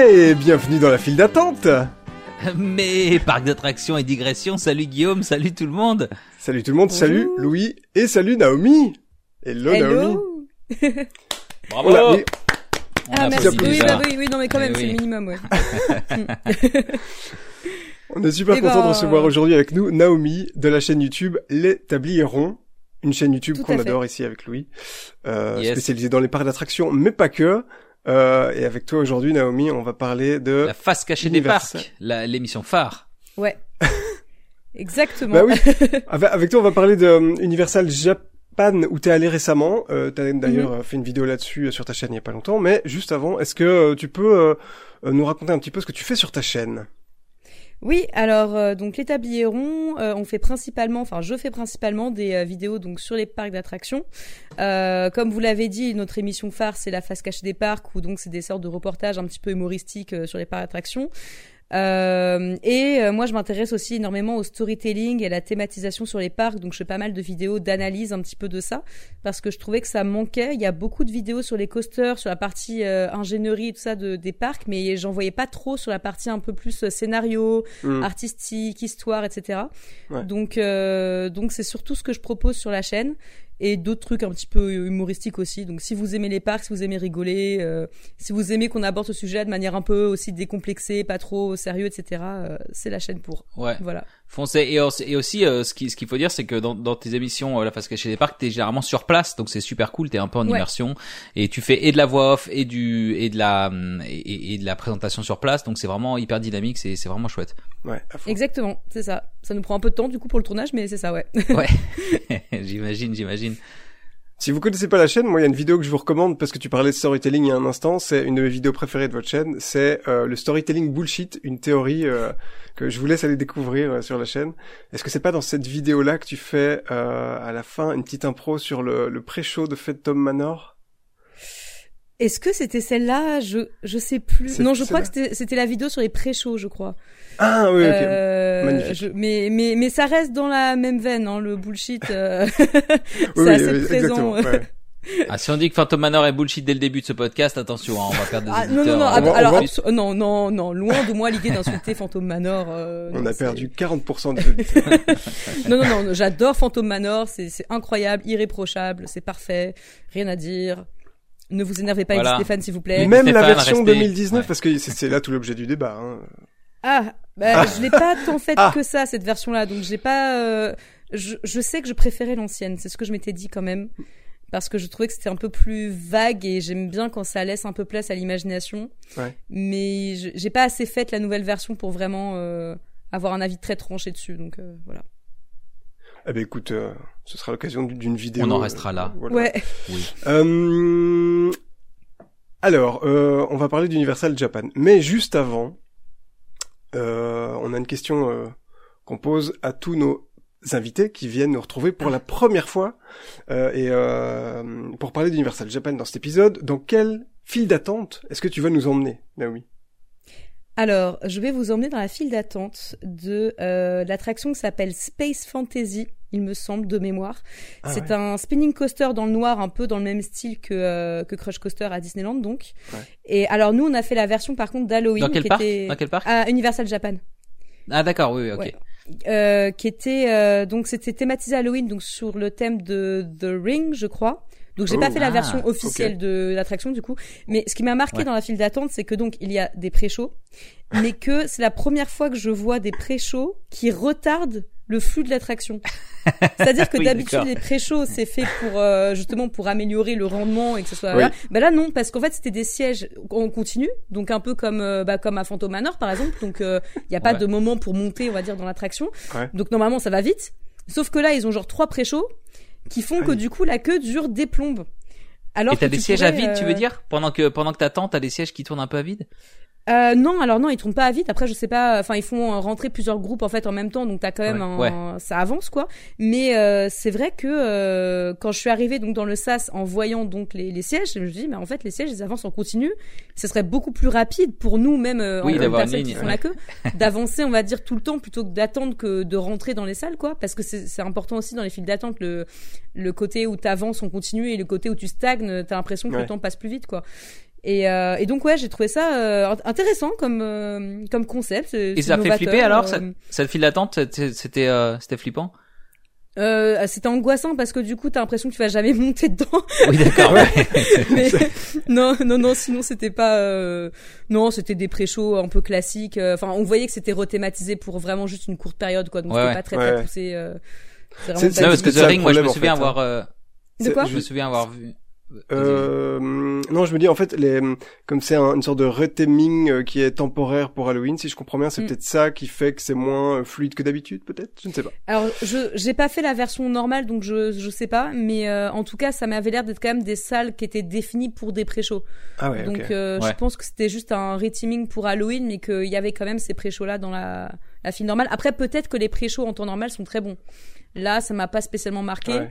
Mais bienvenue dans la file d'attente. Mais parc d'attractions et digression, salut Guillaume, salut tout le monde. Salut tout le monde, salut Louis et salut Naomi. Hello, Naomi. Bravo. Voilà, mais- Ah merci. Oui, bah oui, oui, non mais quand Eh même, c'est le minimum, ouais. On est super Eh content de ben, recevoir aujourd'hui avec nous Naomi de la chaîne YouTube Les Tabliers Ronds, une chaîne YouTube qu'on adore ici avec Louis, euh, Yes. spécialisée dans les parcs d'attractions, mais pas que. Euh, et avec toi aujourd'hui Naomi, on va parler de... La face cachée des Universal. parcs, l'émission phare. Ouais. Exactement. Bah oui. avec, avec toi on va parler de euh, Universal Japan où t'es allé récemment. Euh, T'as d'ailleurs Mhm. euh, fait une vidéo là-dessus euh, sur ta chaîne il y a pas longtemps. Mais juste avant, est-ce que tu peux nous raconter un petit peu ce que tu fais sur ta chaîne? Oui, alors euh, donc les euh, on fait principalement, enfin je fais principalement des euh, vidéos donc sur les parcs d'attractions. Euh, comme vous l'avez dit, notre émission phare c'est la face cachée des parcs où donc c'est des sortes de reportages un petit peu humoristiques sur les parcs d'attractions. Euh, et euh, moi je m'intéresse aussi énormément au storytelling et à la thématisation sur les parcs, donc je fais pas mal de vidéos d'analyse un petit peu de ça parce que je trouvais que ça manquait. Il y a beaucoup de vidéos sur les coasters, sur la partie euh, ingénierie et tout ça de, des parcs, mais j'en voyais pas trop sur la partie un peu plus euh, scénario, Hmm. artistique, histoire, etc. Ouais. Donc, euh, donc c'est surtout ce que je propose sur la chaîne et d'autres trucs un petit peu humoristiques aussi. Donc, si vous aimez les parcs, si vous aimez rigoler, euh, si vous aimez qu'on aborde ce sujet de manière un peu aussi décomplexée, pas trop sérieux, etc. euh, c'est la chaîne pour. Ouais. Voilà. Foncez. Et, aussi- et aussi, euh, ce qui- ce qu'il faut dire, c'est que dans, dans tes émissions, euh, la face cachée des parcs, t'es généralement sur place, donc c'est super cool. T'es un peu en Ouais. immersion et tu fais et de la voix off et du et de la hum, et, et de la présentation sur place. Donc c'est vraiment hyper dynamique. C'est c'est vraiment chouette. Ouais, à fond. Exactement, c'est ça. Ça nous prend un peu de temps du coup pour le tournage, mais c'est ça, ouais. Ouais. j'imagine, j'imagine. Si vous connaissez pas la chaîne, moi il y a une vidéo que je vous recommande parce que tu parlais de storytelling il y a un instant. C'est une de mes vidéos préférées de votre chaîne. C'est euh, le storytelling bullshit, une théorie euh, que je vous laisse aller découvrir euh, sur la chaîne. Est-ce que c'est pas dans cette vidéo-là que tu fais euh, à la fin une petite impro sur le, le pré-show de Fête Tom Manor? Est-ce que c'était celle-là? Je je sais plus. Non, je crois là. que c'était c'était la vidéo sur les pré-shows, je crois. Ah oui, ok. Euh, Magnifique. je- mais mais mais ça reste dans la même veine, hein, le bullshit. euh, Oui, c'est oui, assez oui, présent. ouais. Ah, si on dit que Phantom Manor est bullshit dès le début de ce podcast, attention, hein, on va perdre des Ah, non non non. euh, ah, on va- alors on va- abso- non non non. Loin de moi l'idée d'insulter Phantom Manor. euh, On non, a perdu 40% des auditeurs. Non non non. J'adore Phantom Manor. C'est c'est incroyable, irréprochable, c'est parfait, rien à dire. Ne vous énervez pas Voilà. avec Stéphane s'il vous plaît. Même la version restez- 2019, ouais. parce que c'est c'est là tout l'objet du débat. Hein. Ah, bah, je l'ai pas tant fait Ah. que ça cette version-là, donc j'ai pas. euh, je, je sais que je préférais l'ancienne, c'est ce que je m'étais dit quand même, parce que je trouvais que c'était un peu plus vague et j'aime bien quand ça laisse un peu place à l'imagination. Ouais. Mais je- j'ai pas assez fait la nouvelle version pour vraiment euh, avoir un avis très tranché dessus, donc euh, voilà. Eh ben écoute, euh, ce sera l'occasion d'une- vidéo. On en euh, restera là. voilà. Ouais. Oui. Euh, alors, euh, on va parler d'Universal Japan. Mais juste avant, euh, on a une question euh, qu'on pose à tous nos invités qui viennent nous retrouver pour la première fois. Euh, et euh, pour parler d'Universal Japan dans cet épisode, dans quelle file d'attente est-ce que tu vas nous emmener, Naomi? Alors, je vais vous emmener dans la file d'attente de euh, l'attraction qui s'appelle Space Fantasy, il me semble, de mémoire. Ah c'est ouais. un spinning coaster dans le noir, un peu dans le même style que, euh, que Crush Coaster à Disneyland, donc. Ouais. Et alors, nous, on a fait la version, par contre, d'Halloween. Dans quel qui parc? Était... Dans quel parc? À Universal Japan. Ah d'accord, oui, oui, ok. Ouais. Euh, qui était, euh, donc, c'était thématisé Halloween, donc, sur le thème de The Ring, je crois. Donc j'ai Oh. pas fait la Ah, version officielle ok. de l'attraction du coup, mais ce qui m'a marqué Ouais. dans la file d'attente, c'est que donc il y a des pré-shows, mais que c'est la première fois que je vois des pré-shows qui retardent le flux de l'attraction. C'est-à-dire que Oui, d'habitude les pré-shows c'est fait pour euh, justement pour améliorer le rendement et que ce soit Oui. là. Bah là non parce qu'en fait c'était des sièges en continu, donc un peu comme euh, bah, comme à Phantom Manor par exemple, donc il y a pas Ouais. de moment pour monter on va dire dans l'attraction. Ouais. Donc normalement ça va vite. Sauf que là ils ont genre trois pré-shows qui font que Aïe. du coup la queue dure des plombes. Alors Et t'as que des tu sièges à vide, tu euh, veux dire? Pendant que pendant que t'attends, t'as des sièges qui tournent un peu à vide? Euh, non, alors non, ils tournent pas à vite. Après, je sais pas. Enfin, ils font euh, rentrer plusieurs groupes en fait en même temps, donc t'as quand même Ouais. un, ça avance quoi. Mais euh, c'est vrai que euh, quand je suis arrivée donc dans le sas en voyant donc les, les sièges, je me suis dit, mais en fait les sièges ils avancent en continu. Ce serait beaucoup plus rapide pour nous même euh, Oui, en personnes qui font ouais. la queue, d'avancer on va dire tout le temps plutôt que d'attendre que de rentrer dans les salles quoi. Parce que c'est c'est important aussi dans les files d'attente le le côté où t'avances en continu et le côté où tu stagnes, t'as l'impression que Ouais. le temps passe plus vite quoi. Et, euh, et donc ouais, j'ai trouvé ça euh, intéressant comme euh, comme concept. Et ça fait flipper alors ça, ça te file l'attente C'était c'était flippant euh, c'était angoissant parce que du coup t'as l'impression que tu vas jamais monter dedans. Oui d'accord. mais non non non sinon c'était pas euh... non c'était des pré-shows un peu classiques. Enfin on voyait que c'était rethématisé pour vraiment juste une courte période quoi donc c'était pas très très poussé. Euh... C'est vraiment parce que The Ring moi je me souviens avoir. Euh... De quoi Je me souviens avoir vu. Euh, non, je me dis en fait, les, comme c'est un, une sorte de retaming euh, qui est temporaire pour Halloween, si je comprends bien, c'est mm. peut-être ça qui fait que c'est moins euh, fluide que d'habitude, peut-être? Je ne sais pas. Alors, je j'ai pas fait la version normale, donc je je sais pas, mais euh, en tout cas, ça m'avait l'air d'être quand même des salles qui étaient définies pour des pré-shows. Ah ouais. Donc, je pense que c'était juste un retaming pour Halloween, mais qu'il y avait quand même ces pré-shows là dans la la file normale. Après, peut-être que les pré-shows en temps normal sont très bons. Là, ça m'a pas spécialement marqué. Ouais.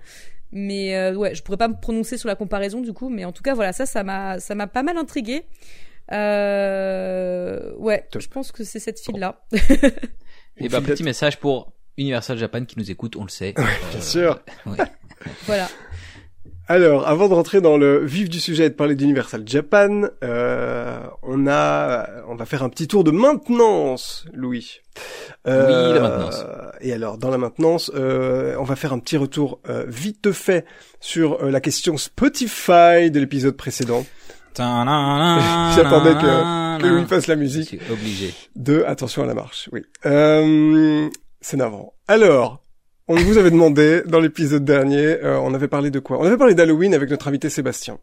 Mais euh, ouais, je pourrais pas me prononcer sur la comparaison du coup, mais en tout cas voilà, ça, ça m'a, ça m'a pas mal intrigué. Euh, ouais, je pense que c'est cette file là. Et bah petit message pour Universal Japan qui nous écoute, on le sait. bien euh, sûr. voilà. Alors, avant de rentrer dans le vif du sujet et de parler d'Universal Japan, euh, on a, on va faire un petit tour de maintenance, Louis. Euh, oui, la maintenance. Et alors, dans la maintenance, euh, on va faire un petit retour euh, vite fait sur euh, la question Spotify de l'épisode précédent. J'attendais que, que Louis fasse la musique. obligé. De attention à la marche, oui. c'est navrant. Alors, on vous avait demandé dans l'épisode dernier, euh, on avait parlé de quoi? On avait parlé d'Halloween avec notre invité Sébastien,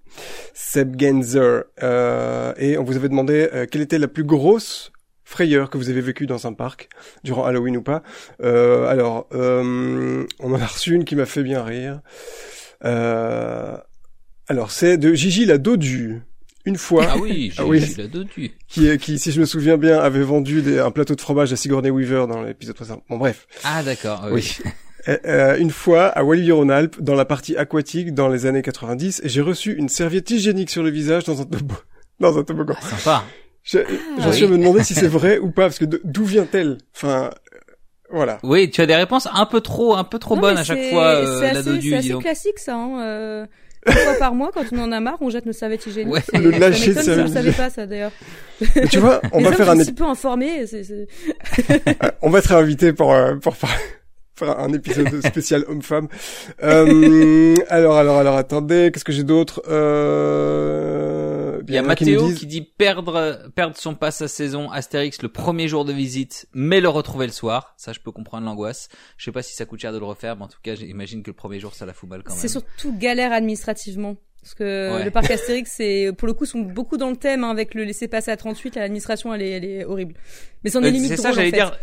Seb Genzer, euh, et on vous avait demandé euh, quelle était la plus grosse frayeur que vous avez vécue dans un parc durant Halloween ou pas. alors, on en a reçu une qui m'a fait bien rire. alors, c'est de Gigi la Dodu une fois. Ah oui, j'ai ah oui. Qui, qui, si je me souviens bien, avait vendu des, un plateau de fromage à Sigourney Weaver dans l'épisode précédent. Bon, bref. Ah d'accord. Oui. Euh, euh, une fois à Walibi-Rhône-Alpes, dans la partie aquatique, dans les années 90, et j'ai reçu une serviette hygiénique sur le visage dans un, dans un toboggan. Ah, sympa. J'en ah, suis à me demander si c'est vrai ou pas, parce que d'où vient-elle? Enfin, euh, voilà. Oui, tu as des réponses un peu trop, un peu trop bonnes à chaque fois. Euh, c'est assez, assez classique ça. Hein, euh... Une fois par mois, quand on en a marre, on jette nos serviettes hygiéniques. Ouais. Le lâcher de Je ne savais pas ça d'ailleurs. Tu vois, on va faire un. un petit peu informé. on va être invité pour pour faire faire un épisode spécial homme-femme. Euh, alors, alors, alors, attendez, qu'est-ce que j'ai d'autre euh... Il y a Mathéo qui, dit perdre perdre son passe à saison Astérix le premier jour de visite, mais le retrouver le soir. Ça, je peux comprendre l'angoisse. Je sais pas si ça coûte cher de le refaire, mais en tout cas, j'imagine que le premier jour, ça la fout balle quand même. C'est surtout galère administrativement. Parce que le parc Astérix, c'est pour le coup, sont beaucoup dans le thème hein, avec le laisser passer à 38. L'administration, elle est, elle est horrible. Mais c'en est, euh, limite C'est ça, j'allais dire.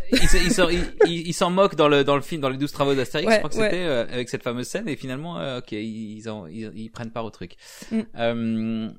Ils s'en moquent dans le dans le film, dans les 12 travaux d'Astérix. je crois que c'était euh, avec cette fameuse scène. Et finalement, euh, ok, ils, en, ils, prennent part au truc. Mm. Euh,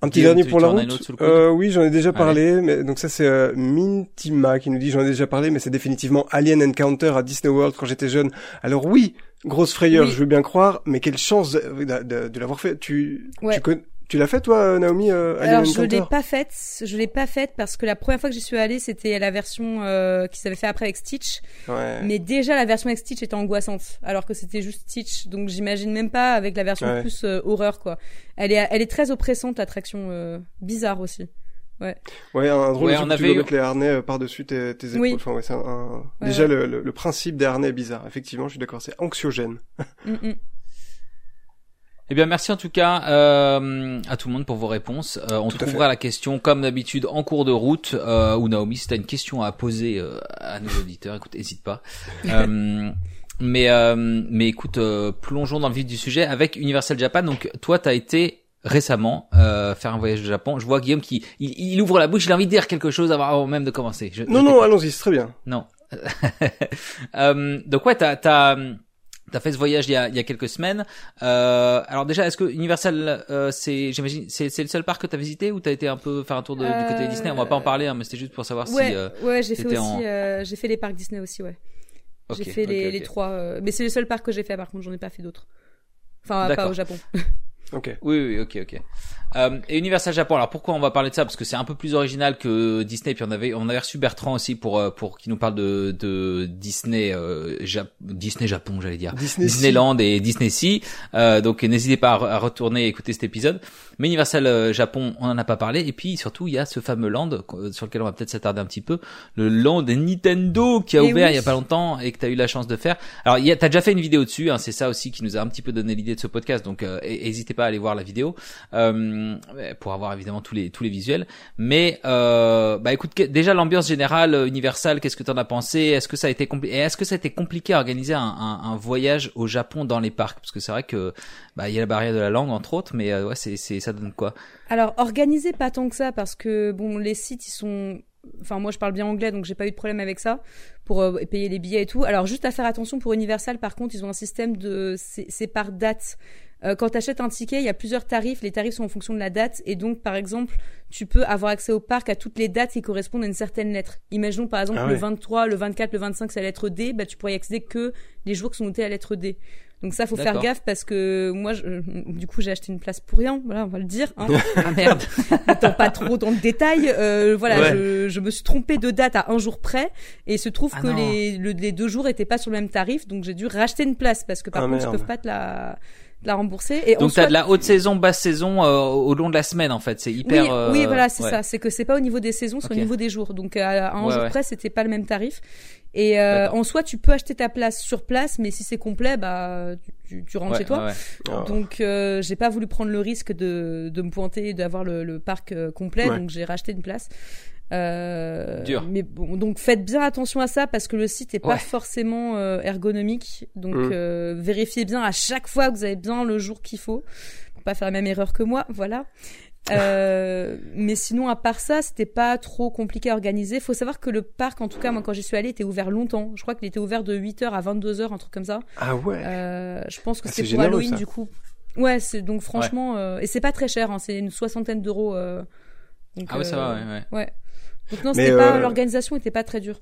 un petit dernier pour la route. Euh, oui, j'en ai déjà parlé, mais donc ça c'est euh, Mintima qui nous dit j'en ai déjà parlé, mais c'est définitivement Alien Encounter à Disney World quand j'étais jeune. Alors oui, grosse frayeur, je veux bien croire, mais quelle chance de, de, de l'avoir fait. Tu, tu, tu l'as fait toi, Naomi euh, Alors je l'ai pas faite, je l'ai pas faite parce que la première fois que j'y suis allée, c'était la version euh, qui s'avait fait après avec Stitch. Ouais. Mais déjà la version avec Stitch était angoissante, alors que c'était juste Stitch. Donc j'imagine même pas avec la version plus euh, horreur quoi. Elle est, elle est très oppressante, attraction euh, bizarre aussi. Ouais. Ouais, un drôle ouais, on avait... tu mettre les harnais euh, par-dessus tes, tes épaules. Enfin, ouais, c'est un, déjà Le, le, principe des harnais est bizarre. Effectivement, je suis d'accord, c'est anxiogène. Mm, mm. Eh bien, merci en tout cas euh, à tout le monde pour vos réponses. Euh, on trouvera la question comme d'habitude en cours de route. Euh, ou Naomi, si tu as une question à poser euh, à nos auditeurs, écoute, n'hésite pas. Euh, mais mais écoute, plongeons dans le vif du sujet avec Universal Japan. Donc toi, tu as été récemment faire un voyage au Japon. Je vois Guillaume qui il, ouvre la bouche, il a envie de dire quelque chose avant même de commencer. non, non, allons-y, c'est très bien. Non. donc ouais, t'as as T'as fait ce voyage il y a, il y a quelques semaines. Euh, alors déjà, est-ce que Universal, euh, c'est, j'imagine, c'est, c'est le seul parc que t'as visité ou t'as été un peu faire un tour de, du côté euh, Disney? On va pas en parler, hein, mais c'était juste pour savoir ouais, si. Euh, ouais, j'ai fait aussi, euh, j'ai fait les parcs Disney aussi, ouais. j'ai fait les, les trois, mais c'est le seul parc que j'ai fait. Par contre, j'en ai pas fait d'autres. Enfin, pas au Japon. Ok. Oui, oui, ok, ok. Euh, et Universal Japon. Alors pourquoi on va parler de ça? Parce que c'est un peu plus original que Disney. Puis on avait on avait reçu Bertrand aussi pour euh, pour qui nous parle de de Disney euh, Disney Japon, j'allais dire Disney Disneyland et Disney Sea. Euh, donc n'hésitez pas à, retourner écouter cet épisode. Mais Universal euh, Japon, on en a pas parlé. Et puis surtout il y a ce fameux land sur lequel on va peut-être s'attarder un petit peu, le land Nintendo qui a Et ouvert oui. il y a pas longtemps et que tu as eu la chance de faire. Alors il t'as déjà fait une vidéo dessus. Hein, c'est ça aussi qui nous a un petit peu donné l'idée de ce podcast. Donc n'hésitez pas à aller voir la vidéo. Euh, pour avoir évidemment tous les tous les visuels. Mais euh, bah écoute, déjà l'ambiance générale euh, universelle, qu'est-ce que t'en as pensé? Est-ce que ça a été compliqué Est-ce que ça a été compliqué à organiser un, voyage au Japon dans les parcs? Parce que c'est vrai que bah il y a la barrière de la langue entre autres, mais euh, ouais c'est c'est ça donne quoi? Alors organiser pas tant que ça parce que bon les sites ils sont Enfin, moi, je parle bien anglais, donc j'ai pas eu de problème avec ça pour euh, payer les billets et tout. Alors, juste à faire attention pour Universal, par contre, ils ont un système de c'est par date. Euh, quand tu achètes un ticket, il y a plusieurs tarifs. Les tarifs sont en fonction de la date. Et donc, par exemple, tu peux avoir accès au parc à toutes les dates qui correspondent à une certaine lettre. Imaginons, par exemple, Ah le ouais. 23, le 24, le 25, c'est la lettre D. Bah, tu pourrais y accéder que les jours qui sont notés à la lettre D. Donc ça, faut faire gaffe parce que moi, je, du coup, j'ai acheté une place pour rien. Voilà, on va le dire. Hein. Ah merde N'étant pas trop dans le détail, euh, voilà, Ouais. je, je me suis trompée de date à un jour près, et il se trouve Ah que les, le- les deux jours étaient pas sur le même tarif, donc j'ai dû racheter une place parce que par Ah, contre, ils merde. peuvent pas te la, la rembourser. Et Donc t'as de la haute saison, basse saison euh, au long de la semaine en fait. C'est hyper. oui, euh, oui, voilà, c'est ouais. ça. C'est que c'est pas au niveau des saisons, c'est au niveau des jours. Donc à, à un Ouais, jour ouais. près, c'était pas le même tarif. Et euh, en soi, tu peux acheter ta place sur place, mais si c'est complet, bah tu, tu, rentres Ouais, chez toi. Ah. Donc euh, j'ai pas voulu prendre le risque de, de me pointer et d'avoir le, le parc euh, complet, Ouais. donc j'ai racheté une place. Euh, Dur. Mais bon, donc faites bien attention à ça parce que le site est pas Ouais. forcément euh, ergonomique. Donc Mm. euh, vérifiez bien à chaque fois que vous avez bien le jour qu'il faut pour pas faire la même erreur que moi. Voilà. Euh, mais sinon, à part ça, c'était pas trop compliqué à organiser. Faut savoir que le parc, en tout cas, moi, quand j'y suis allée, était ouvert longtemps. Je crois qu'il était ouvert de 8h à 22h, un truc comme ça. Ah ouais. Euh, je pense que Ah, c'est pour généreux, Halloween ça. du coup. Ouais, c'est donc franchement euh, et c'est pas très cher, hein, c'est une soixantaine d'euros. euh, Ah ouais, ça va, ouais, ouais. ouais. Donc non, Mais, c'était pas euh, l'organisation était pas très dure.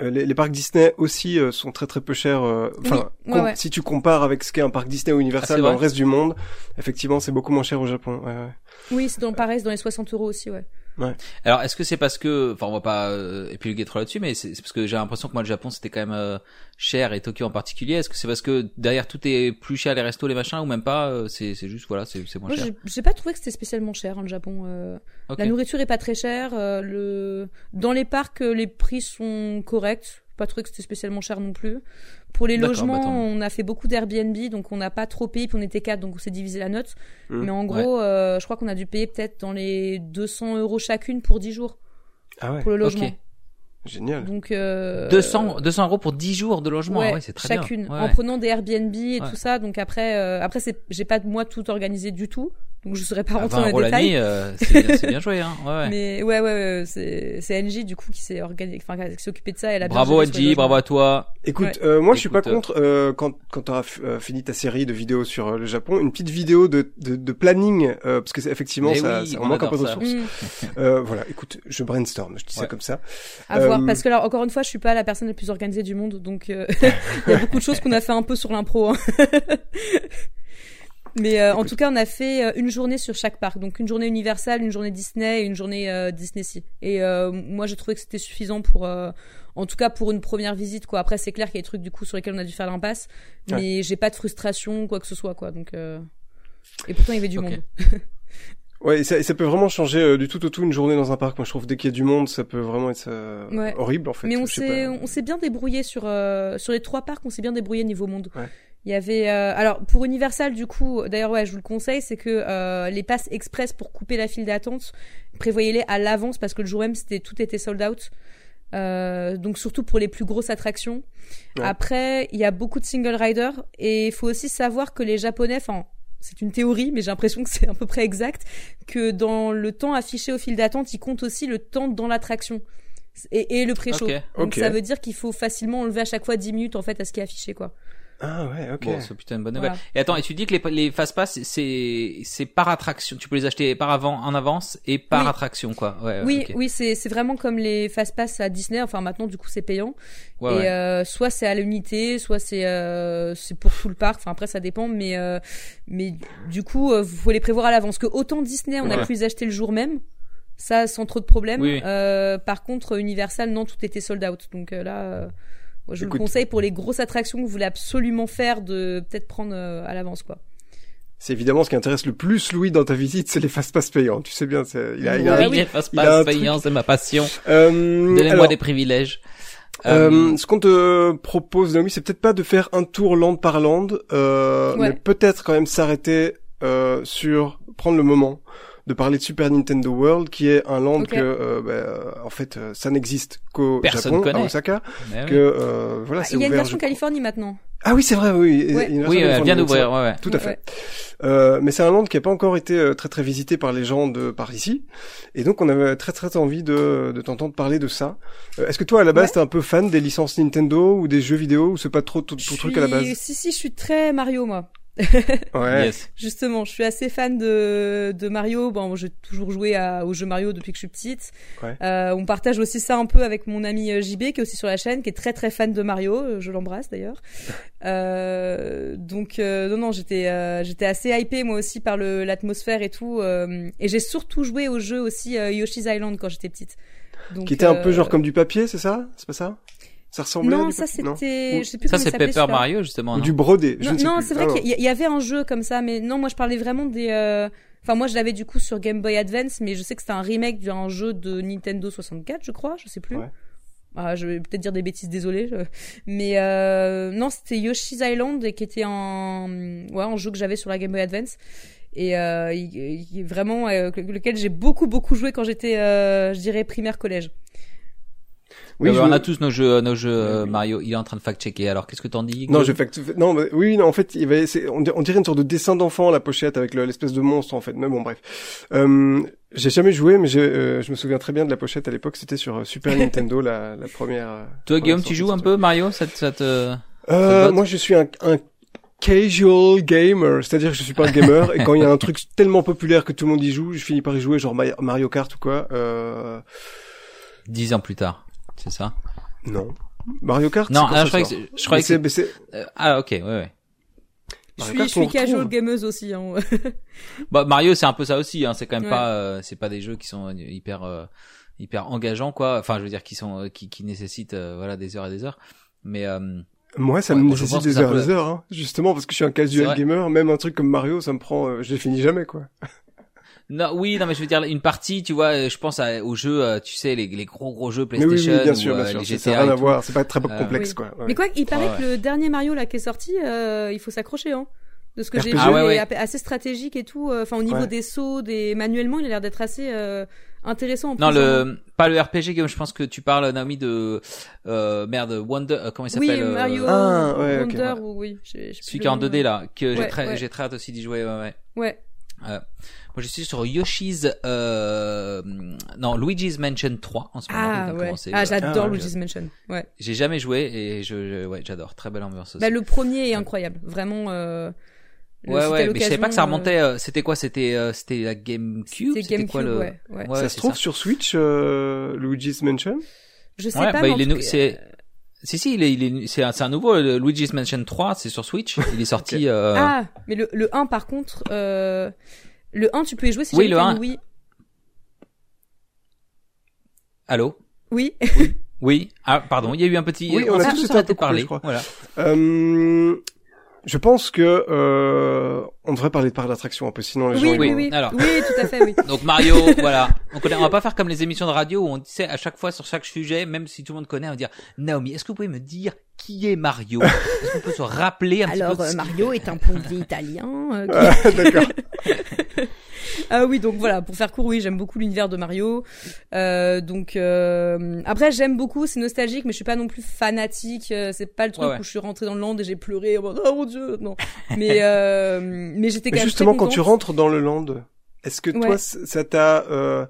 Euh, les, les parcs Disney aussi euh, sont très très peu chers. euh, Enfin, Oui, ouais, com- ouais. si tu compares avec ce qu'est un parc Disney ou Ah, Universal c'est dans le reste du monde, effectivement, c'est beaucoup moins cher au Japon. Ouais, ouais. Oui, c'est dans pareil, c'est dans les 60 euros aussi, ouais. Alors, est-ce que c'est parce que, enfin, on va pas euh, épiloguer trop là-dessus, mais c'est c'est parce que j'ai l'impression que moi, le Japon, c'était quand même euh, cher et Tokyo en particulier. Est-ce que c'est parce que derrière tout est plus cher, les restos, les machins, ou même pas euh, C'est c'est juste, voilà, c'est c'est moins Moi, cher? j'ai- j'ai pas trouvé que c'était spécialement cher hein, le Japon. euh. La nourriture est pas très chère. euh, le dans les parcs, euh, les prix sont corrects. Pas trouvé que c'était spécialement cher non plus. Pour les logements, bah, on a fait beaucoup d'Airbnb, donc on n'a pas trop payé, puis on était quatre, donc on s'est divisé la note. Mm. Mais en gros, euh, je crois qu'on a dû payer peut-être dans les 200 euros chacune pour 10 jours Ah ouais. pour le logement. Génial. Donc euh, 200, 200 euros pour 10 jours de logement, ouais, ouais, c'est très chacune, bien. Ouais, en ouais. prenant des Airbnb et Ouais. tout ça. Donc après, euh, après c'est, j'ai pas moi tout organisé du tout, donc je serais pas À rentrée 20 dans les détails. euh, c'est bien, c'est bien joué, hein. Ouais, ouais. Mais ouais, ouais, ouais, c'est c'est NJ du coup qui s'est organisé, enfin qui s'est occupé de ça. Elle a bien Bravo logements. bravo à toi. Écoute, Ouais. euh, moi je suis pas Écoute, euh, contre euh, quand quand t'auras euh, fini ta série de vidéos sur euh, le Japon, une petite vidéo de de, de planning euh, parce que c'est effectivement Mais ça, oui, ça on manque un peu de ressources. Mm, Euh, voilà, écoute, je brainstorm, je dis ça comme ça. à voir, parce que là encore une fois, je suis pas la personne la plus organisée du monde, donc euh, il y a beaucoup de choses qu'on a fait un peu sur l'impro. hein. Mais euh, en tout cas, on a fait euh, une journée sur chaque parc, donc une journée Universal, une journée Disney et une journée euh, Disney Sea. Et euh, moi, j'ai trouvé que c'était suffisant pour, euh, en tout cas pour une première visite, quoi. Après, c'est clair qu'il y a des trucs du coup sur lesquels on a dû faire l'impasse, mais j'ai pas de frustration, quoi que ce soit, quoi. Donc, euh... et pourtant, il y avait du monde. Ouais, et ça, ça peut vraiment changer euh, du tout au tout une journée dans un parc. Moi, je trouve dès qu'il y a du monde, ça peut vraiment être euh, Ouais. horrible en fait. Mais on s'est on s'est bien débrouillé sur euh, sur les trois parcs, on s'est bien débrouillé niveau monde. Ouais. Il y avait euh, alors pour Universal du coup, d'ailleurs ouais, je vous le conseille, c'est que euh, les passes express pour couper la file d'attente, prévoyez-les à l'avance parce que le jour même c'était tout était sold out. Euh, donc surtout pour les plus grosses attractions. Ouais. Après, il y a beaucoup de single rider et il faut aussi savoir que les Japonais, enfin c'est une théorie, mais j'ai l'impression que c'est à peu près exact, que dans le temps affiché au fil d'attente, ils comptent aussi le temps dans l'attraction et, et le pré-show. Ok. Donc ça veut dire qu'il faut facilement enlever à chaque fois 10 minutes en fait à ce qui est affiché quoi. Ah ouais, ok. Bon, c'est putain une bonne nouvelle. Et attends, et tu dis que les, les fast pass, c'est, c'est par attraction. Tu peux les acheter par avant, en avance et par attraction, quoi. Ouais, oui, oui, c'est, c'est vraiment comme les fast pass à Disney. Enfin, maintenant, du coup, c'est payant. Ouais, et euh, soit c'est à l'unité, soit c'est, euh, c'est pour tout le parc. Enfin, après, ça dépend, mais, euh, mais du coup, euh, faut les prévoir à l'avance. Que autant Disney, on a pu les acheter le jour même. Ça, sans trop de problèmes. Euh, par contre, Universal, non, tout était sold out. Donc euh, je vous le conseille pour les grosses attractions que vous voulez absolument faire de peut-être prendre euh, à l'avance quoi. C'est évidemment ce qui intéresse le plus Louis dans ta visite, c'est les fast-pass payants. Tu sais bien, il a, il a, oui, les fast-pass payants, c'est ma passion. Euh, Donnez-moi des privilèges. Euh, euh, ce qu'on te propose, Naomi, c'est peut-être pas de faire un tour land par land, euh, mais peut-être quand même s'arrêter euh, sur prendre le moment de parler de Super Nintendo World, qui est un land que, euh, bah, euh, en fait, euh, ça n'existe qu'au Japon, à Osaka. que euh, voilà, ah, Il y a une version Californie maintenant. Ah oui, c'est vrai, oui. Ouais. oui, elle vient d'ouvrir, ouais, ouais. Tout à fait. Euh, mais c'est un land qui n'a pas encore été très très visité par les gens de par ici, et donc on avait très très envie de, de t'entendre parler de ça. Est-ce que toi à la base t'es un peu fan des licences Nintendo ou des jeux vidéo ou c'est pas trop ton truc à la base? Si si, je suis très Mario moi. ouais. Justement, je suis assez fan de, de Mario. Bon, j'ai toujours joué à, aux jeux Mario depuis que je suis petite. Ouais. Euh, on partage aussi ça un peu avec mon ami euh, JB qui est aussi sur la chaîne, qui est très très fan de Mario. Euh, je l'embrasse d'ailleurs. euh, donc euh, non non, j'étais euh, j'étais assez hypé moi aussi par le l'atmosphère et tout. et j'ai surtout joué au jeu aussi Yoshi's Island quand j'étais petite. Donc, qui était un peu genre comme du papier, c'est ça? C'est pas ça? Ça ressemblait non, ça c'était, je sais plus ça c'est Paper Mario justement. Ou du brodé. Je non, non c'est vrai ah, qu'il y, avait un jeu comme ça, mais non, moi je parlais vraiment des. Euh... Enfin, moi je l'avais du coup sur Game Boy Advance, mais je sais que c'était un remake d'un jeu de Nintendo 64, je crois, je sais plus. Ouais. Ah, je vais peut-être dire des bêtises, désolé. Mais euh... non, c'était Yoshi's Island qui était un, ouais, un jeu que j'avais sur la Game Boy Advance et euh, il, il, vraiment euh, lequel j'ai beaucoup beaucoup joué quand j'étais, euh, je dirais primaire collège. Oui, on a tous nos jeux, nos jeux euh, Mario. Il est en train de fact-checker. Alors, qu'est-ce que t'en dis Non, je fact. Non, mais, oui, non, en fait, il va, on, dirait une sorte de dessin d'enfant la pochette avec l'espèce de monstre en fait. Mais bon, bref. Euh, j'ai jamais joué, mais euh, je me souviens très bien de la pochette à l'époque. C'était sur euh, Super Nintendo, la, la première. Toi, Guillaume, tu joues un peu Mario Ça, ça te. Euh, moi, je suis un, un casual gamer, c'est-à-dire que je suis pas un gamer et quand il y a un truc tellement populaire que tout le monde y joue, je finis par y jouer, genre Mario Kart ou quoi. Euh... Dix ans plus tard c'est ça? Non. Mario Kart Non, ah, je crois que je crois que c'est euh, ah OK, ouais ouais. Je suis, je suis casual gameuse aussi. Hein. bah Mario c'est un peu ça aussi. Hein. C'est quand même pas, euh, c'est pas des jeux qui sont hyper euh, hyper engageants quoi. Enfin je veux dire qui sont qui, qui nécessitent voilà des heures et des heures. Mais moi, ça me nécessite des heures et des heures, hein. justement parce que je suis un casual gamer. Même un truc comme Mario, ça me prend, je l'ai fini jamais quoi. Non, oui, non, mais je veux dire une partie, tu vois, je pense à, aux jeux, euh, tu sais, les, les gros gros jeux PlayStation, oui, bien sûr, bien euh, sûr. les GTA. Ça rien à voir, c'est pas très euh, complexe, quoi. Ouais. Mais quoi, il paraît que le dernier Mario là qui est sorti, euh, il faut s'accrocher, hein. De ce que j'ai vu, ah, ouais, est assez stratégique et tout. Enfin, au niveau des sauts, des manuellement, il a l'air d'être assez intéressant. En non, le pas le RPG comme je pense que tu parles, Naomi, de euh, merde, Wonder, comment il s'appelle Oui, Mario ah, ouais, Wonder ou oui. Celui qui est en 2D là, que j'ai très, j'ai très hâte aussi d'y jouer. Ouais. Ouais. ouais. Euh, moi, je suis sur Yoshi's, euh, non, Luigi's Mansion 3 en ce moment. Ah ouais. Ah, j'adore ah, Luigi's Mansion. Ouais. J'ai jamais joué et je, ouais, j'adore. Très belle ambiance aussi. Bah, le premier est incroyable. Vraiment, euh, Ouais ouais, mais je savais pas que ça remontait. Euh, c'était quoi C'était euh, c'était la GameCube. C'était GameCube. Quoi, le... ouais, ouais. ça se trouve sur Switch, euh, Luigi's Mansion. Je sais pas. Bah, mais il est c'est si si, il est, il est, c'est un, c'est un nouveau le Luigi's Mansion 3, c'est sur Switch. Il est sorti. okay. euh... Ah, mais le le 1 par contre, euh, le 1 tu peux y jouer si oui, le une Wii. Allô? Oui. oui. Oui. Ah pardon, il y a eu un petit. Oui, on, on a tous été parler. Voilà. Euh, je pense que euh, on devrait parler de parcs d'attraction un peu, sinon les oui, gens. Oui, vont... oui, Alors. oui, tout à fait, oui. Donc Mario, voilà. On, connaît, on va pas faire comme les émissions de radio où on sait à chaque fois sur chaque sujet, même si tout le monde connaît, on va dire Naomi, est-ce que vous pouvez me dire qui est Mario? Est-ce qu'on peut se rappeler un Alors, petit peu euh, Mario est un plombier italien. Euh, qui... D'accord. Ah oui, donc voilà, pour faire court, oui, j'aime beaucoup l'univers de Mario. Euh, donc euh, après, j'aime beaucoup, c'est nostalgique, mais je suis pas non plus fanatique. Euh, c'est pas le truc ouais, ouais. où je suis rentrée dans le land et j'ai pleuré. Oh mon dieu, non. Mais euh, mais j'étais justement très quand tu rentres dans le land, est-ce que toi ça t'a euh,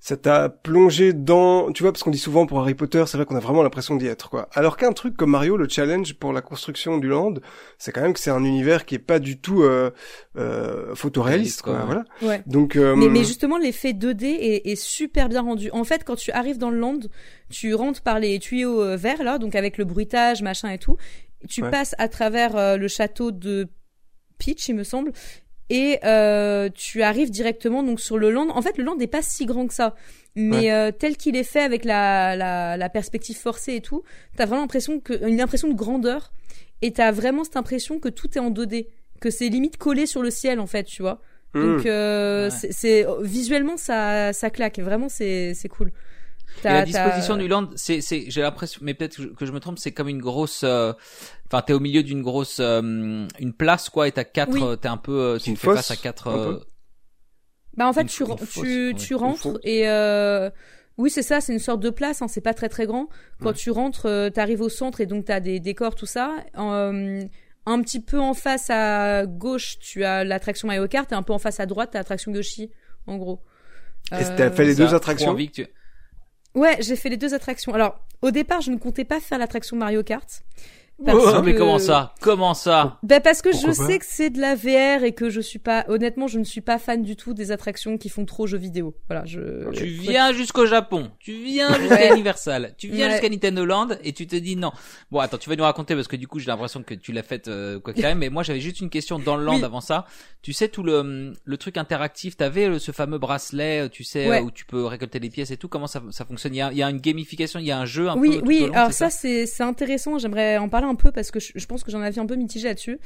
ça t'a plongé dans, tu vois, parce qu'on dit souvent pour Harry Potter, c'est vrai qu'on a vraiment l'impression d'y être, quoi. Alors qu'un truc comme Mario, le challenge pour la construction du land, c'est quand même que c'est un univers qui est pas du tout euh, euh, photoréaliste, quoi. Voilà. Ouais. Donc, euh, mais, mais justement, l'effet 2D est, est, super bien rendu. En fait, quand tu arrives dans le land, tu rentres par les tuyaux euh, verts là, donc avec le bruitage, machin et tout. Tu Ouais. passes à travers euh, le château de Peach, il me semble, et euh, tu arrives directement donc sur le land. En fait, le land n'est pas si grand que ça, mais Ouais. euh, tel qu'il est fait avec la, la, la perspective forcée et tout, t'as vraiment l'impression que une impression de grandeur, et t'as vraiment cette impression que tout est en 2D, que c'est limite collé sur le ciel en fait, tu vois. hmm. Donc euh, Ouais. c'est- c'est visuellement ça ça claque, vraiment c'est c'est cool. Et la disposition du land, c'est, c'est, j'ai l'impression, mais peut-être que je, que je me trompe, c'est comme une grosse, euh, enfin, t'es au milieu d'une grosse, euh, une place, quoi, et t'as quatre, Oui. euh, t'es un peu, euh, tu Une fais fosse, face à quatre, euh, Bah en fait Une tu fosse, tu ouais. tu rentres et euh, oui c'est ça, c'est une sorte de place, hein, c'est pas très très grand. Quand Ouais. tu rentres, euh, t'arrives au centre et donc t'as des décors tout ça. Euh, un petit peu en face à gauche, tu as l'attraction Mario Kart et un peu en face à droite, t'as l'attraction Yoshi, en gros. Et t'as fait les deux attractions envie que tu- Ouais, j'ai fait les deux attractions. Alors, au départ, je ne comptais pas faire l'attraction Mario Kart. Oh, Parce mais comment ça? Comment ça? Ben parce que Pourquoi je sais que c'est de la VR et que je suis pas honnêtement je ne suis pas fan du tout des attractions qui font trop jeux vidéo. Voilà, je Tu viens jusqu'au Japon, tu viens jusqu'à. Universal, tu viens Ouais. jusqu'à Nintendo Land et tu te dis non. Bon, attends, tu vas nous raconter parce que du coup j'ai l'impression que tu l'as fait euh, quoi qu'il arrive. Mais moi j'avais juste une question dans le land Oui. avant ça. Tu sais tout le le truc interactif, t'avais euh, ce fameux bracelet, euh, tu sais Ouais. euh, où tu peux récolter les pièces et tout. Comment ça ça fonctionne? Il y a, il y a une gamification, il y a un jeu un Oui, peu. tout oui, long, alors ça? c'est c'est intéressant, j'aimerais en parler un peu parce que je, je pense que j'en avais un peu mitigé là-dessus.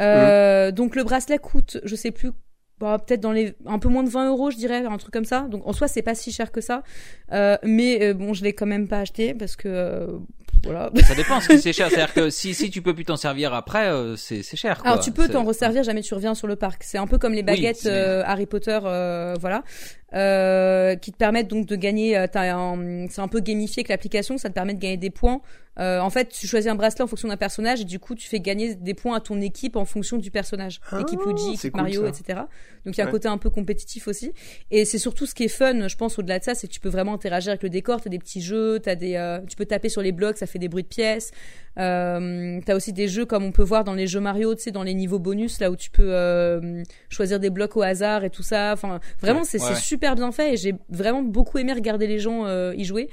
Euh, donc le bracelet coûte, je sais plus bah, peut-être dans les un peu moins de 20 euros je dirais un truc comme ça donc en soi c'est pas si cher que ça euh, mais euh, bon je l'ai quand même pas acheté parce que euh, voilà Ça dépend ce qui c'est cher. C'est-à-dire que si si tu peux plus t'en servir après, euh, c'est c'est cher. Quoi. Alors tu peux t'en resservir jamais tu reviens sur le parc. C'est un peu comme les baguettes euh, Harry Potter, euh, voilà, euh, qui te permettent donc de gagner. t'as un- C'est un peu gamifié que l'application, ça te permet de gagner des points. Euh, en fait, tu choisis un bracelet en fonction d'un personnage et du coup tu fais gagner des points à ton équipe en fonction du personnage, Ah, équipe Luigi, équipe cool, Mario, ça. etc. Donc il y a un côté un peu compétitif aussi. Et c'est surtout ce qui est fun, je pense, au-delà de ça, c'est que tu peux vraiment interagir avec le décor. T'as des petits jeux, t'as des, euh, tu peux taper sur les blocs, ça fait des bruits de pièces. Euh, t'as aussi des jeux comme on peut voir dans les jeux Mario, tu sais, dans les niveaux bonus, là où tu peux euh, choisir des blocs au hasard et tout ça. Enfin, vraiment, c'est Ouais, super bien fait et j'ai vraiment beaucoup aimé regarder les gens y jouer.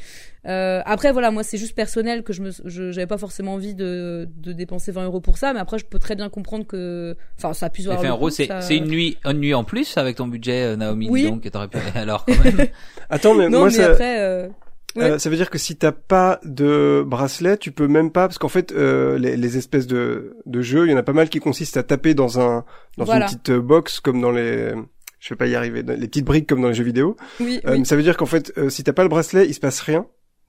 Euh, après, voilà, moi, c'est juste personnel que je me, je- j'avais pas forcément envie de, de dépenser 20 euros pour ça, mais après, je peux très bien comprendre que, enfin, ça puisse avoir. 20 le euros, c'est ça- une nuit, une nuit en plus avec ton budget, euh, Naomi. Oui. Donc, t'aurais pu aller alors. Quand même. Attends, mais Non, moi mais ça, après, euh, ouais. euh, ça veut dire que si t'as pas de bracelet, tu peux même pas, parce qu'en fait, euh, les, les espèces de, de jeux, il y en a pas mal qui consistent à taper dans un dans Voilà. une petite euh, box comme dans les, je vais pas y arriver, dans les petites briques comme dans les jeux vidéo. oui, Euh, ça veut dire qu'en fait, euh, si t'as pas le bracelet, il se passe rien.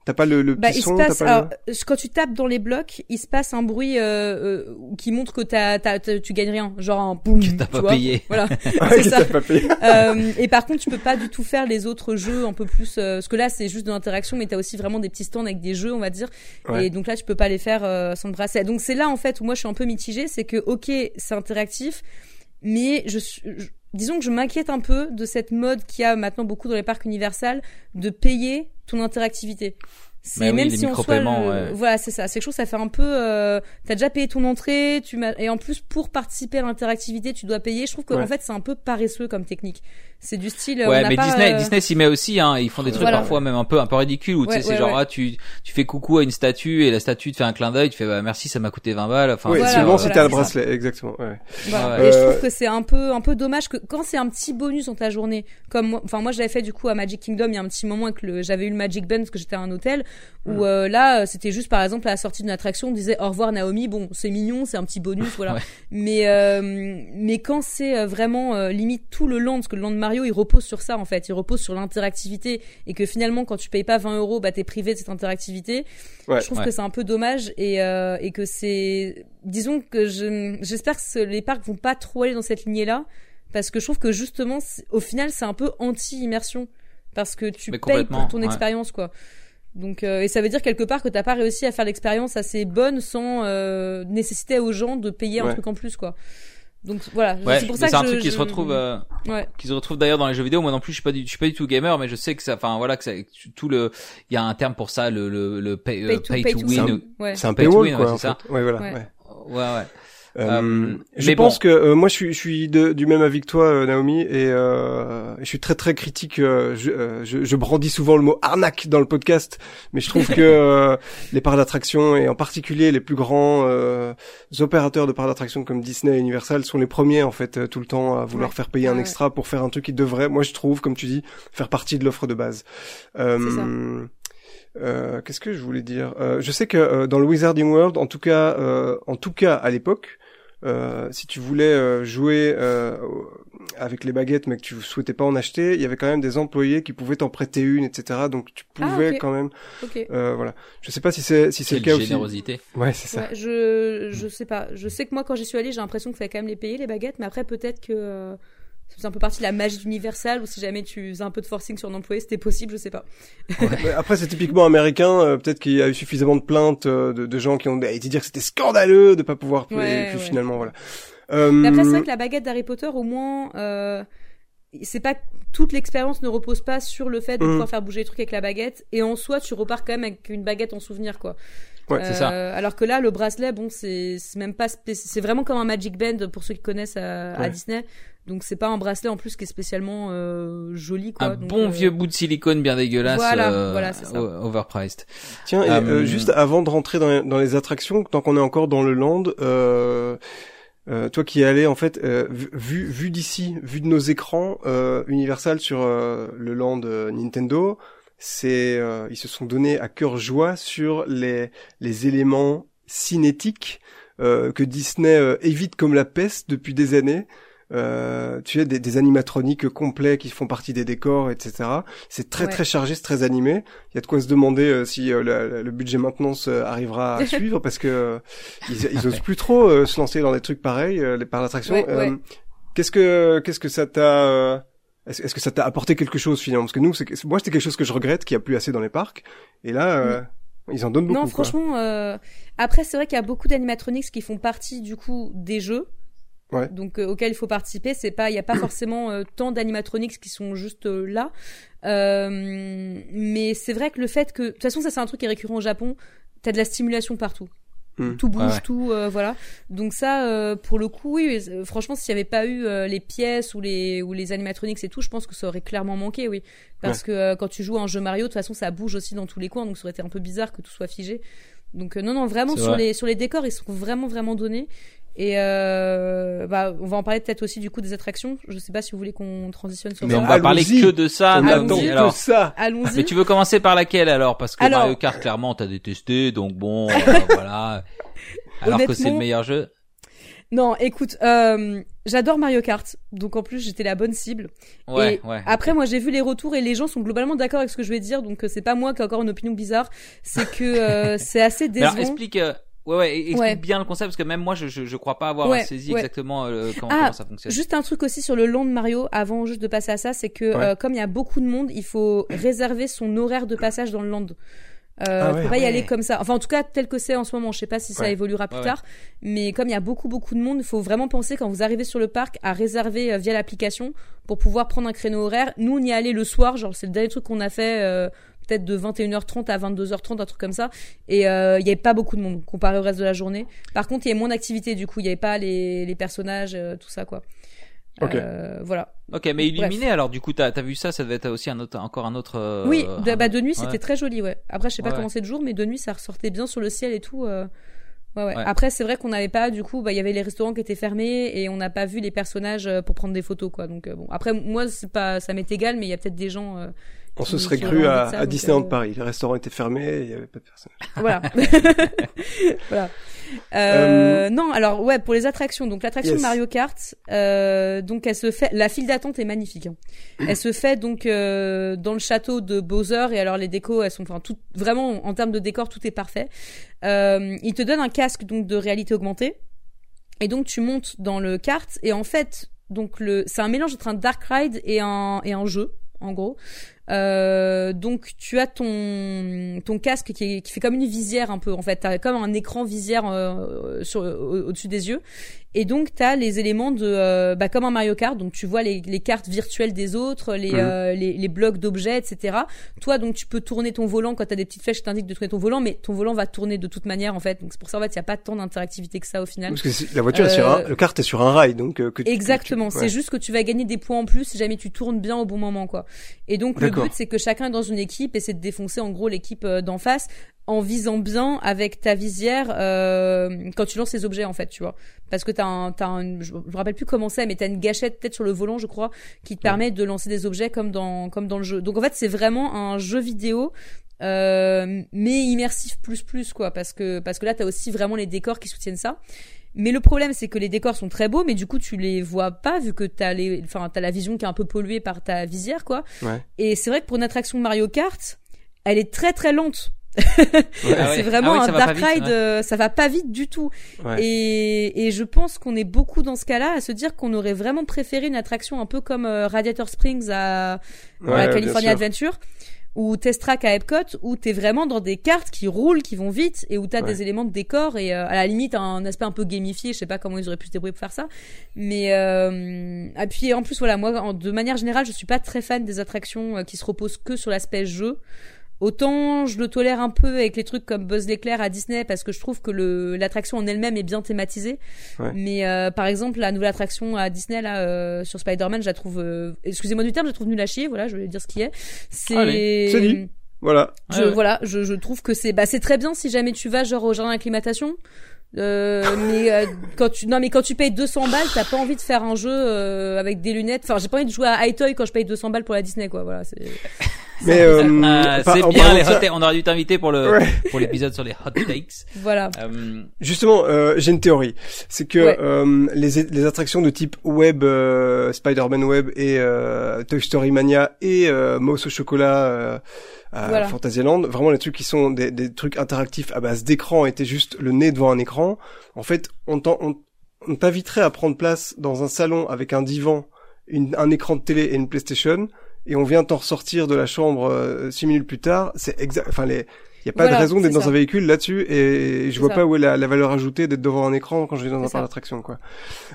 T'as pas le, le Bah, petit il se son, passe, t'as pas alors, euh, quand tu tapes dans les blocs, il se passe un bruit euh, euh, qui montre que t'as, t'as, t'as- tu gagnes rien, genre un boum. Que t'as tu pas vois. payé. Voilà, le... c'est ça. pas payé. Euh, et par contre, tu peux pas du tout faire les autres jeux un peu plus, euh, parce que là, c'est juste de l'interaction, mais t'as aussi vraiment des petits stands avec des jeux, on va dire. Ouais. Et donc là, tu peux pas les faire euh, sans le bracelet. Donc c'est là en fait où moi je suis un peu mitigée, c'est que ok, c'est interactif, mais je, suis- je- disons que je m'inquiète un peu de cette mode qu'il y a maintenant beaucoup dans les parcs Universal de payer ton interactivité. C'est Bah même si en soi, micro-paiements, le- ouais. voilà, c'est ça. C'est que je trouve que ça fait un peu. Euh, T'as déjà payé ton entrée, tu m'as et en plus pour participer à l'interactivité, tu dois payer. Je trouve que Ouais. en fait c'est un peu paresseux comme technique. C'est du style. on Ouais, mais pas, Disney, euh, Disney s'y met aussi, hein. Ils font des trucs Voilà. parfois même un peu, un peu ridicules où tu Ouais, sais, c'est ouais, genre, ouais. ah, tu, tu fais coucou à une statue et la statue te fait un clin d'œil, tu fais, bah, merci, ça m'a coûté 20 balles. Enfin, ouais, voilà, seulement voilà, si t'as le ça. bracelet, exactement. Ouais. Voilà. Ouais. Et je Euh, trouve que c'est un peu un peu dommage que quand c'est un petit bonus dans ta journée, comme moi, enfin moi je l'avais fait du coup à Magic Kingdom il y a un petit moment avec le j'avais eu le Magic Band parce que j'étais à un hôtel où euh, là euh, c'était juste par exemple à la sortie d'une attraction on disait au revoir Naomi bon c'est mignon c'est un petit bonus voilà Ouais. mais euh, mais quand c'est euh, vraiment euh, limite tout le land parce que le land Mario il repose sur ça en fait. Il repose sur l'interactivité. Et que finalement quand tu payes pas 20 euros bah t'es privé de cette interactivité. Ouais. je trouve Ouais. que c'est un peu dommage. Et, euh, et que c'est disons que je j'espère que ce- les parcs vont pas trop aller dans cette lignée là parce que je trouve que justement au final c'est un peu anti immersion parce que tu Mais payes pour ton ouais. expérience quoi. Donc euh, et ça veut dire quelque part que t'as pas réussi à faire l'expérience assez bonne sans euh, nécessiter aux gens de payer un truc en plus quoi Donc voilà, Ouais, c'est pour ça c'est que un je- truc qui se je- retrouve, euh, Ouais. qui se retrouve d'ailleurs dans les jeux vidéo. Moi non plus, je suis pas du, je suis pas du tout gamer, mais je sais que ça, enfin voilà, que ça, tout le, il y a un terme pour ça, le, le, le pay, euh, Pay to, pay pay to to win. win. Ouais. C'est un Pay to paywall, win, ouais, c'est ça. Ouais, voilà. Ouais. ouais. Euh, Euh, je pense bon. que euh, moi je suis je suis de- du même avis que toi Naomi et euh, je suis très très critique euh, je, euh, je, je brandis souvent le mot arnaque dans le podcast mais je trouve que euh, les parcs d'attraction et en particulier les plus grands euh, opérateurs de parcs d'attraction comme Disney et Universal sont les premiers en fait tout le temps à vouloir Ouais. faire payer un extra pour faire un truc qui devrait moi je trouve comme tu dis faire partie de l'offre de base euh, euh, Qu'est-ce que je voulais dire? Euh, Je sais que euh, dans le Wizarding World, en tout cas, euh, en tout cas à l'époque, euh, si tu voulais euh, jouer euh, avec les baguettes, mais que tu souhaitais pas en acheter, il y avait quand même des employés qui pouvaient t'en prêter une, etc. Donc tu Ah, pouvais quand même. Ok. Euh, voilà. Je sais pas si c'est si c'est le cas aussi. générosité. Ouais, c'est ça. Ouais, je je sais pas. Je sais que moi quand j'y suis allée, j'ai l'impression qu'il fallait quand même les payer les baguettes, mais après peut-être que euh, c'est un peu partie de la magie d'Universal ou si jamais tu faisais un peu de forcing sur un employé, c'était possible, je sais pas. Après, c'est typiquement américain. euh, Peut-être qu'il y a eu suffisamment de plaintes euh, de, de gens qui ont été dire que c'était scandaleux de pas pouvoir payer. Ouais, et puis ouais. finalement, voilà. Euh, Mais après c'est vrai que la baguette d'Harry Potter au moins euh, c'est pas toute l'expérience ne repose pas sur le fait de Mm. pouvoir faire bouger les trucs avec la baguette et en soi tu repars quand même avec une baguette en souvenir quoi. Ouais, c'est ça. Euh, Alors que là, le bracelet, bon, c'est c'est même pas c'est vraiment comme un Magic Band pour ceux qui connaissent à. Disney. Donc c'est pas un bracelet en plus qui est spécialement euh, joli quoi. Un Donc, bon euh, vieux bout de silicone bien dégueulasse, Voilà, euh, voilà, c'est ça. overpriced. Tiens, et, Euh, juste avant de rentrer dans, dans les attractions, tant qu'on est encore dans le land, euh, euh, toi qui es allé en fait, euh, vu- vu vu d'ici, vu de nos écrans, euh, Universal sur euh, le land euh, Nintendo, c'est euh, ils se sont donnés à cœur joie sur les les éléments cinétiques euh, que Disney euh, évite comme la peste depuis des années. Euh, tu sais des, des animatroniques complets qui font partie des décors, etc. C'est très Ouais. très chargé, c'est très animé. Il y a de quoi se demander euh, si euh, le, le budget maintenance arrivera à suivre parce que ils, ils osent plus trop se lancer dans des trucs pareils, les par l'attraction. Ouais, ouais. Qu'est-ce que qu'est-ce que ça t'a est-ce que ça t'a apporté quelque chose finalement? Parce que nous, c'est moi, c'était quelque chose que je regrette, qu'il y a plus assez dans les parcs. Et là, euh, ils en donnent beaucoup. Non, franchement. euh, Après, c'est vrai qu'il y a beaucoup d'animatronics qui font partie du coup des jeux. Ouais. Donc euh, auxquels il faut participer. C'est pas, il y a pas forcément euh, tant d'animatronics qui sont juste euh, là. Euh, mais c'est vrai que le fait que, de toute façon, ça c'est un truc qui est récurrent au Japon. T'as de la stimulation partout. Hmm. Tout bouge, ouais. tout, euh, voilà. Donc ça, euh, pour le coup, oui. franchement, s'il n'y avait pas eu euh, les pièces ou les ou les animatronics et tout, je pense que ça aurait clairement manqué, oui. Parce que euh, quand tu joues à un jeu Mario, de toute façon, ça bouge aussi dans tous les coins, donc ça aurait été un peu bizarre que tout soit figé. Donc euh, non, non, vraiment sur vrai. les sur les décors, ils sont vraiment vraiment donnés. Et euh, bah, on va en parler peut-être aussi du coup des attractions. Je sais pas si vous voulez qu'on transitionne sur Mais ça. on va parler que de ça. On attend que Alors, ça. Allons-y. mais tu veux commencer par laquelle alors? Parce que Alors- Mario Kart, clairement, t'as détesté, donc bon, euh, voilà. Alors que c'est le meilleur jeu. Non, écoute, euh, j'adore Mario Kart, donc en plus j'étais la bonne cible. Ouais, Et ouais. Après, moi, j'ai vu les retours et les gens sont globalement d'accord avec ce que je vais dire, donc euh, c'est pas moi qui ai encore une opinion bizarre. C'est que euh, c'est assez Mais alors, décevant. explique. euh, Ouais, ouais, explique Ouais. bien le concept parce que même moi, je, je, je crois pas avoir Ouais, saisi ouais. exactement euh, comment, Ah, comment ça fonctionne. Juste un truc aussi sur le land de Mario, avant juste de passer à ça, c'est que Ouais. euh, comme il y a beaucoup de monde, il faut réserver son horaire de passage dans le land. Euh, Ah ouais. faut pas y aller comme ça. Enfin, en tout cas, tel que c'est en ce moment. Je sais pas si ça évoluera plus Ouais, tard, mais comme il y a beaucoup beaucoup de monde, il faut vraiment penser quand vous arrivez sur le parc à réserver euh, via l'application pour pouvoir prendre un créneau horaire. Nous, on y est allé le soir, genre c'est le dernier truc qu'on a fait. Euh, peut-être de 21h30 à 22h30 un truc comme ça et euh, il y avait pas beaucoup de monde comparé au reste de la journée par contre il y avait moins d'activité du coup il y avait pas les, les personnages euh, tout ça quoi Ok. Euh, voilà Ok, mais illuminé alors du coup, t'as as vu ça Ça devait être aussi un autre, encore un autre. euh, Oui, de, bah, de nuit, ouais. c'était très joli, ouais. Après, je sais pas Ouais, comment ouais. c'est de jour, mais de nuit, ça ressortait bien sur le ciel et tout. euh, Ouais, ouais. Ouais. Après, c'est vrai qu'on n'avait pas, du coup, bah, il y avait les restaurants qui étaient fermés et on n'a pas vu les personnages euh, pour prendre des photos, quoi. Donc, euh, bon. Après, moi, c'est pas, ça m'est égal, mais il y a peut-être des gens, euh, On se serait cru à, ça, Disneyland euh, Paris. Les restaurants étaient fermés, il y avait pas de personne. voilà. voilà. Euh, Non, alors ouais, pour les attractions. Donc l'attraction Yes. Mario Kart, euh, donc elle se fait. La file d'attente est magnifique. hein. Elle se fait donc euh, dans le château de Bowser et alors les décos, elles sont enfin tout vraiment en termes de décor, tout est parfait. Euh, il te donne un casque donc de réalité augmentée et donc tu montes dans le kart et en fait donc le c'est un mélange entre un dark ride et un et un jeu en gros. Euh, donc tu as ton ton casque qui, fait comme une visière un peu en fait, comme un écran visière euh, au-dessus des yeux Et donc, tu as les éléments de, euh, bah, comme un Mario Kart, donc tu vois les, les cartes virtuelles des autres, les, Mhm. euh, les, les blocs d'objets, etc. Toi, donc, tu peux tourner ton volant quand tu as des petites flèches qui t'indiquent de tourner ton volant, mais ton volant va tourner de toute manière, en fait. Donc, c'est pour ça, en fait, il n'y a pas tant d'interactivité que ça au final. Parce que c'est- la voiture est sur un, le kart est sur un rail, donc euh, que tu- Exactement, c'est ouais. juste que tu vas gagner des points en plus si jamais tu tournes bien au bon moment, quoi. Et donc le but, c'est que chacun dans une équipe essaie de défoncer en gros l'équipe euh, d'en face en visant bien avec ta visière euh, quand tu lances les objets en fait, tu vois. Parce que t'as un, un, je me rappelle plus comment c'est, mais t'as une gâchette peut-être sur le volant, je crois, qui te permet de lancer des objets comme dans comme dans le jeu. Donc en fait, c'est vraiment un jeu vidéo. Euh, mais immersif plus plus quoi parce que parce que là t'as aussi vraiment les décors qui soutiennent ça mais le problème, c'est que les décors sont très beaux, mais du coup, tu les vois pas vu que t'as les, enfin, t'as la vision qui est un peu polluée par ta visière, quoi. Ouais. Et c'est vrai que pour une attraction Mario Kart, elle est très très lente. Ah. C'est vraiment Ah oui, un ça va pas dark vite, ride, ouais. euh, ça va pas vite du tout. Ouais. Et, et je pense qu'on est beaucoup dans ce cas-là à se dire qu'on aurait vraiment préféré une attraction un peu comme euh, Radiator Springs à, Ouais, à bien California. Adventure ou Test Track à Epcot où t'es vraiment dans des cartes qui roulent, qui vont vite et où t'as des éléments de décor et euh, à la limite un aspect un peu gamifié. Je sais pas comment ils auraient pu se débrouiller pour faire ça, mais euh, et puis en plus voilà moi en- de manière générale je suis pas très fan des attractions qui se reposent que sur l'aspect jeu. Autant je le tolère un peu avec les trucs comme Buzz l'éclair à Disney parce que je trouve que le l'attraction en elle-même est bien thématisée. Ouais. Mais euh, par exemple la nouvelle attraction à Disney là euh, sur Spider-Man, je la trouve euh, excusez-moi du terme, je la trouve nulle à chier, voilà, je vais dire ce qui est. C'est. Voilà. je, Ouais, ouais. voilà, je, je trouve que c'est bah c'est très bien si jamais tu vas genre au jardin d'acclimatation. Euh, mais euh, quand tu non mais quand tu payes 200 balles, t'as pas envie de faire un jeu euh, avec des lunettes. Enfin, j'ai pas envie de jouer à High Toy quand je paye 200 balles pour la Disney quoi. Voilà, c'est Mais euh, par- c'est en bien les ça- hot takes. On aurait dû t'inviter pour le Ouais. pour l'épisode sur les hot takes. voilà. Euh, Justement, euh, j'ai une théorie. C'est que Ouais. euh, les, les attractions de type web, euh, Spider-Man Web et euh, Toy Story Mania et euh, Mouse au chocolat euh, à Voilà. Fantasyland, vraiment les trucs qui sont des, des trucs interactifs à base d'écran étaient juste le nez devant un écran. En fait, on t'en- on- on t'inviterait à prendre place dans un salon avec un divan, une, un écran de télé et une PlayStation, et on vient t'en ressortir de la chambre euh, six minutes plus tard. C'est exact. Enfin les il y a pas Voilà, de raison d'être dans un véhicule là-dessus et je vois ça. pas où est la, la valeur ajoutée d'être devant un écran quand je vais dans un parc d'attraction quoi.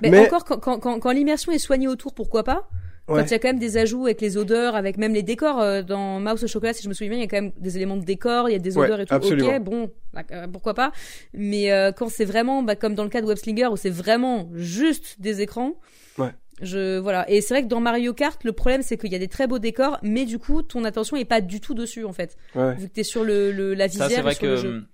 Mais, Mais- encore quand, quand, quand, quand l'immersion est soignée autour, pourquoi pas? Ouais. Quand il y a quand même des ajouts avec les odeurs, avec même les décors euh, dans Mouse au chocolat, si je me souviens bien, il y a quand même des éléments de décor, il y a des Ouais, odeurs et tout. absolument. Ok, bon, bah, euh, pourquoi pas? Mais euh, quand c'est vraiment, bah, comme dans le cas de Webslinger, où c'est vraiment juste des écrans. Ouais. Je voilà. Et c'est vrai que dans Mario Kart, le problème c'est qu'il y a des très beaux décors, mais du coup, ton attention est pas du tout dessus en fait, Ouais. vu que t'es sur le, le la visière ça c'est vrai sur le jeu. que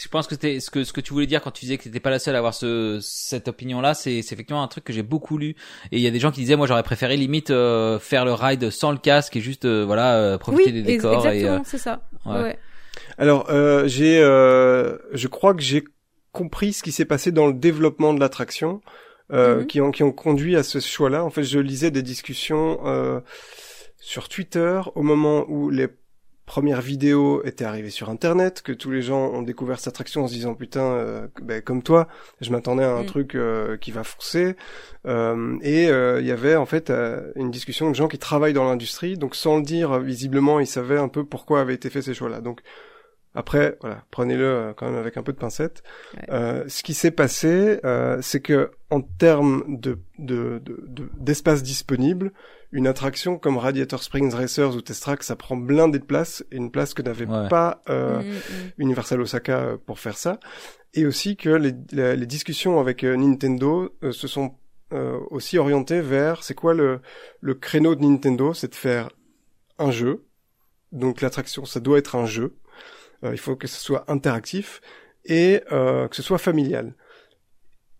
je pense que c'était ce que ce que tu voulais dire quand tu disais que t'étais pas la seule à avoir ce cette opinion là c'est c'est effectivement un truc que j'ai beaucoup lu et il y a des gens qui disaient moi j'aurais préféré limite euh, faire le ride sans le casque et juste euh, voilà euh, profiter Oui, des décors et exactement, euh, c'est ça. ouais. Alors euh, j'ai euh, je crois que j'ai compris ce qui s'est passé dans le développement de l'attraction euh, Mhm. qui ont qui ont conduit à ce choix-là. En fait, je lisais des discussions euh, sur Twitter au moment où les premières vidéos étaient arrivées sur Internet, que tous les gens ont découvert cette attraction en se disant putain, euh, ben, comme toi, je m'attendais à un Mm. truc euh, qui va foncer. Euh, et euh, il y avait en fait une discussion de gens qui travaillent dans l'industrie, donc sans le dire, visiblement, ils savaient un peu pourquoi avaient été faits ces choix-là. Donc après, voilà, prenez-le euh, quand même avec un peu de pincette. Ouais. Euh, ce qui s'est passé, euh, c'est que en termes de de- de- de- d'espace disponible, une attraction comme Radiator Springs Racers ou Test Track, ça prend blindé de place, et une place que n'avait Ouais. pas euh, Mm, mm. Universal Osaka euh, pour faire ça, et aussi que les, les, les discussions avec euh, Nintendo euh, se sont euh, aussi orientées vers c'est quoi le, le créneau de Nintendo, c'est de faire un jeu, donc l'attraction ça doit être un jeu, il faut que ce soit interactif et euh, que ce soit familial.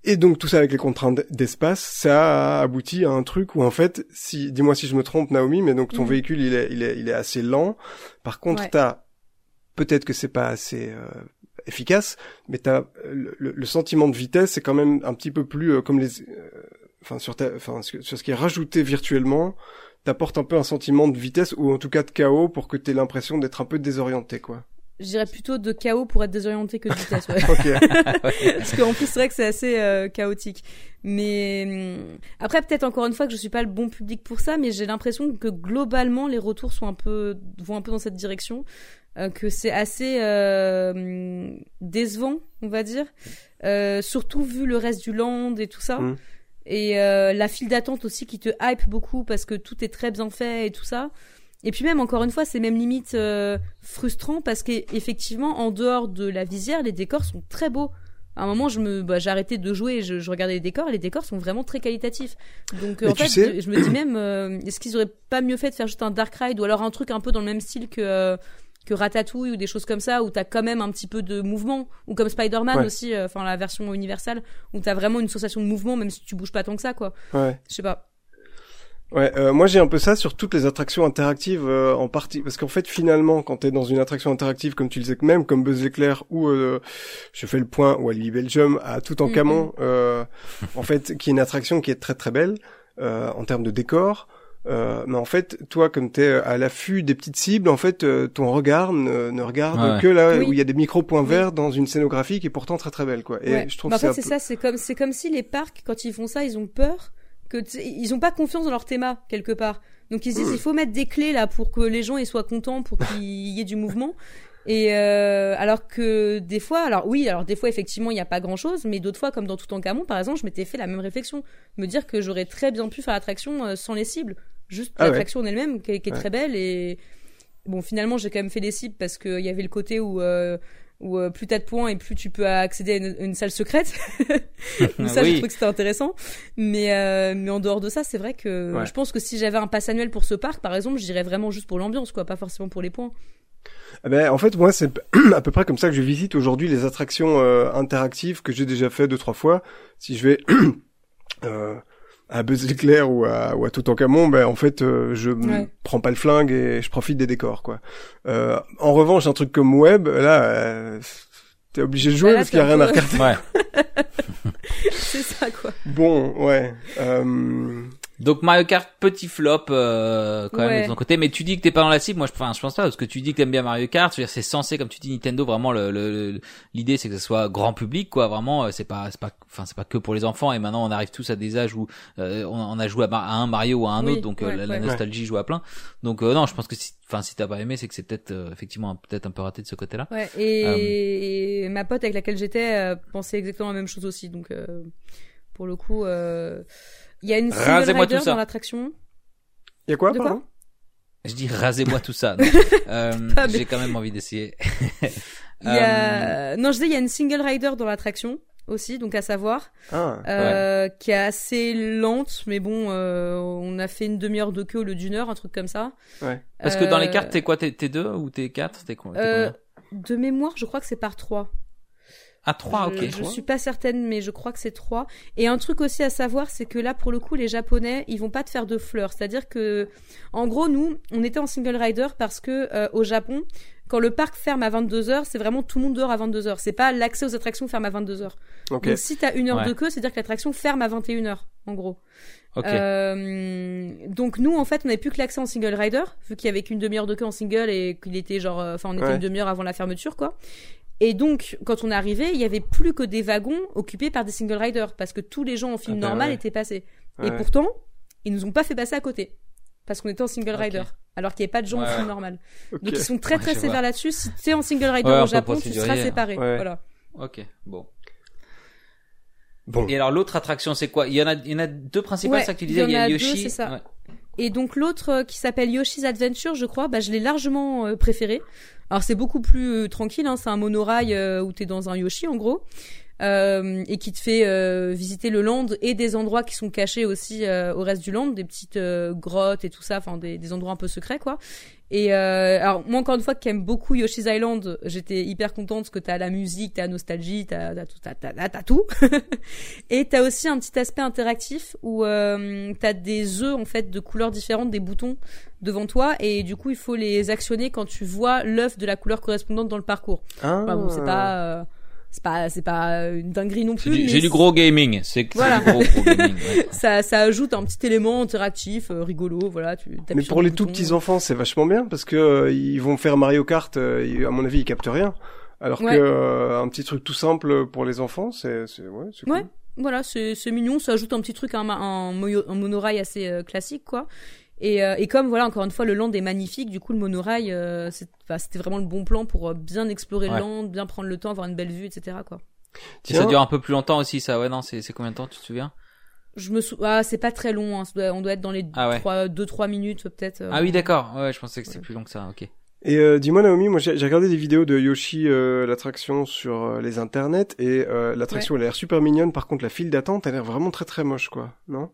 Et donc tout ça avec les contraintes d'espace, ça a abouti à un truc où en fait, si dis-moi si je me trompe Naomi, mais donc ton Mhm. véhicule il est il est il est assez lent. Par contre, Ouais. t'as peut-être que c'est pas assez euh, efficace, mais t'as euh, le, le- sentiment de vitesse, c'est quand même un petit peu plus euh, comme les, euh, enfin sur ta, enfin sur sur ce qui est rajouté virtuellement, t'apportes un peu un sentiment de vitesse ou en tout cas de chaos pour que t'aies l'impression d'être un peu désorienté quoi. Je dirais plutôt de chaos pour être désorienté que de vitesse. Ouais. Parce qu'en plus, c'est vrai que c'est assez euh, chaotique. Mais hum, après, peut-être encore une fois que je suis pas le bon public pour ça, mais j'ai l'impression que globalement, les retours sont un peu vont un peu dans cette direction. que c'est assez décevant, on va dire, surtout vu le reste du land et tout ça. Mm. Et la file d'attente aussi qui te hype beaucoup parce que tout est très bien fait et tout ça. Et puis même encore une fois, c'est même limite frustrant parce qu'effectivement, en dehors de la visière, les décors sont très beaux. À un moment, je me, bah, j'ai arrêté de jouer, je, je, regardais les décors, et les décors sont vraiment très qualitatifs. Donc, en fait, je me dis même, euh, est-ce qu'ils auraient pas mieux fait de faire juste un Dark Ride ou alors un truc un peu dans le même style que euh, que Ratatouille ou des choses comme ça où t'as quand même un petit peu de mouvement ou comme Spider-Man aussi, euh, enfin la version universelle où t'as vraiment une sensation de mouvement même si tu bouges pas tant que ça quoi. Ouais. Je sais pas. Ouais, euh, moi j'ai un peu ça sur toutes les attractions interactives euh, en partie, parce qu'en fait finalement quand t'es dans une attraction interactive comme tu le disais même comme Buzz l'éclair ou euh, je fais le point ou Alibi Belgium à tout en Mhm. Camon, en fait qui est une attraction qui est très très belle en termes de décor. mais en fait, toi, comme t'es à l'affût des petites cibles, en fait, ton regard ne, ne regarde Ouais. que là Oui. où il y a des micro points Oui. verts dans une scénographie qui est pourtant très très belle, quoi. Et Ouais. je trouve Bah, en fait, c'est ça, c'est comme, c'est comme si les parcs, quand ils font ça, ils ont peur que, ils ont pas confiance dans leur théma, quelque part. Donc ils se disent, il faut mettre des clés là pour que les gens ils soient contents, pour qu'il y ait du mouvement. Et euh, alors que des fois, alors oui, alors des fois effectivement il n'y a pas grand chose, mais d'autres fois comme dans Tout en Camon par exemple, je m'étais fait la même réflexion, me dire que j'aurais très bien pu faire l'attraction euh, sans les cibles, juste Ah ouais. l'attraction en elle-même qui, est- qui est Ouais. très belle et bon finalement j'ai quand même fait des cibles parce qu'il y avait le côté où euh, où euh, plus t'as de points et plus tu peux accéder à une, une salle secrète. Donc ça, Oui. j'ai trouvé que c'était intéressant. Mais euh, mais en dehors de ça, c'est vrai que Ouais. je pense que si j'avais un pass annuel pour ce parc, par exemple, j'irais vraiment juste pour l'ambiance, quoi, pas forcément pour les points. Eh Ben, en fait, moi, c'est à peu près comme ça que je visite aujourd'hui les attractions euh, interactives que j'ai déjà fait deux trois fois. Si je vais euh, à Buzz l'éclair ou à, ou à Toutankhamon, ben en fait, euh, je Ouais. prends pas le flingue et je profite des décors, quoi. Euh, en revanche, un truc comme Web, là, euh, t'es obligé de jouer Bah là, parce qu'il y a rien à regarder. Ouais. c'est ça, quoi. Bon, ouais. Donc Mario Kart petit flop euh, quand même de ton côté. Mais tu dis que t'es pas dans la cible. Moi je enfin je pense pas parce que tu dis que t'aimes bien Mario Kart. C'est censé comme tu dis Nintendo vraiment le le- le- l'idée c'est que ce soit grand public quoi. Vraiment euh, c'est pas c'est pas enfin c'est pas que pour les enfants. Et maintenant on arrive tous à des âges où euh, on, on a joué à, un Mario ou à un Oui, autre. Donc euh, ouais, la, la ouais. nostalgie joue à plein. Donc euh, non je pense que si enfin si t'as pas aimé c'est que c'est peut-être euh, effectivement un- peut-être un peu raté de ce côté là Ouais. Et, et ma pote avec laquelle j'étais euh, pensait exactement la même chose aussi. Donc euh, pour le coup, euh, il y a une single rider dans l'attraction. y a quoi, De quoi pardon? Je dis rasez-moi tout ça. Euh, j'ai quand même envie d'essayer. Il a... Non, je dis il y a une single rider dans l'attraction aussi, donc à savoir. Ah, euh, qui est assez lente, mais bon, euh, on a fait une demi-heure de queue au lieu d'une heure, un truc comme ça. ouais. Parce que dans les Euh, cartes, t'es quoi? T'es deux ou t'es quatre? T'es euh, de mémoire, je crois que c'est par trois. Ah, trois, je, ok. Je suis pas certaine, mais je crois que c'est trois. Et un truc aussi à savoir, c'est que là, pour le coup, les Japonais, ils vont pas te faire de fleurs. C'est-à-dire que, en gros, nous, on était en single rider parce que euh, au Japon, quand le parc ferme à 22 h c'est vraiment tout le monde dehors à 22 h C'est pas l'accès aux attractions ferme à 22 h Ok. Donc si t'as une heure Ouais. de queue, c'est-à-dire que l'attraction ferme à 21 h en gros. Euh, donc nous en fait on n'avait plus que l'accès en single rider vu qu'il y avait qu'une demi-heure de queue en single et qu'il était genre euh, enfin on était Ouais. une demi-heure avant la fermeture quoi. Et donc quand on est arrivé il y avait plus que des wagons occupés par des single riders parce que tous les gens en film Ah bah normal ouais. étaient passés. Et pourtant ils nous ont pas fait passer à côté parce qu'on était en single rider alors qu'il n'y avait pas de gens Ouais, en film normal. Donc ils sont très très sévères là-dessus. Si tu es en single rider au Japon tu seras séparé. Ouais. Voilà. Ok, bon. Bon. Et alors l'autre attraction, c'est quoi? Il y en a, il y en a deux principales, Ouais, ça que tu il y disais. en Il y a a deux, Yoshi. c'est ça. Et donc l'autre euh, qui s'appelle Yoshi's Adventure, je crois, bah, je l'ai largement euh, préféré. Alors c'est beaucoup plus euh, tranquille, hein, c'est un monorail où t'es dans un Yoshi en gros, et qui te fait visiter le land et des endroits qui sont cachés aussi au reste du land, des petites grottes et tout ça, enfin des endroits un peu secrets quoi. Et euh, alors moi encore une fois qui aime beaucoup Yoshi's Island, j'étais hyper contente parce que t'as la musique, t'as la nostalgie, t'as t'as tout, t'as, tout. et t'as aussi un petit aspect interactif où euh, t'as des œufs en fait de couleurs différentes, des boutons devant toi et du coup il faut les actionner quand tu vois l'œuf de la couleur correspondante dans le parcours. Ah. Enfin, bon, c'est pas euh, c'est pas c'est pas une dinguerie non plus. J'ai du gros gaming. C'est Voilà. du gros, gros gaming. ouais. Ça ça ajoute un petit élément interactif euh, rigolo, voilà. Tu Mais pour le les tout petits enfants, c'est vachement bien parce que euh, ils vont faire Mario Kart. euh, à mon avis, ils captent rien. Alors Ouais. que euh, un petit truc tout simple pour les enfants, c'est c'est ouais, c'est cool. Ouais. Voilà, c'est c'est mignon, ça ajoute un petit truc, un, un, un monorail assez euh, classique, quoi. Et, euh, et comme voilà encore une fois le land est magnifique, du coup le monorail euh, c'était vraiment le bon plan pour euh, bien explorer le land, bien prendre le temps, avoir une belle vue, etc. quoi. ça dure un peu plus longtemps aussi ça, ouais non c'est combien de temps tu te souviens? Je me sou... ah c'est pas très long, hein. on doit être dans les 2-3 ah minutes peut-être. Ah oui d'accord, ouais je pensais que c'était plus long que ça, ok. Et euh, dis-moi Naomi, moi j'ai regardé des vidéos de Yoshi euh, l'attraction sur euh, les internets et euh, l'attraction elle a l'air super mignonne. Par contre la file d'attente a l'air vraiment très très moche quoi, non?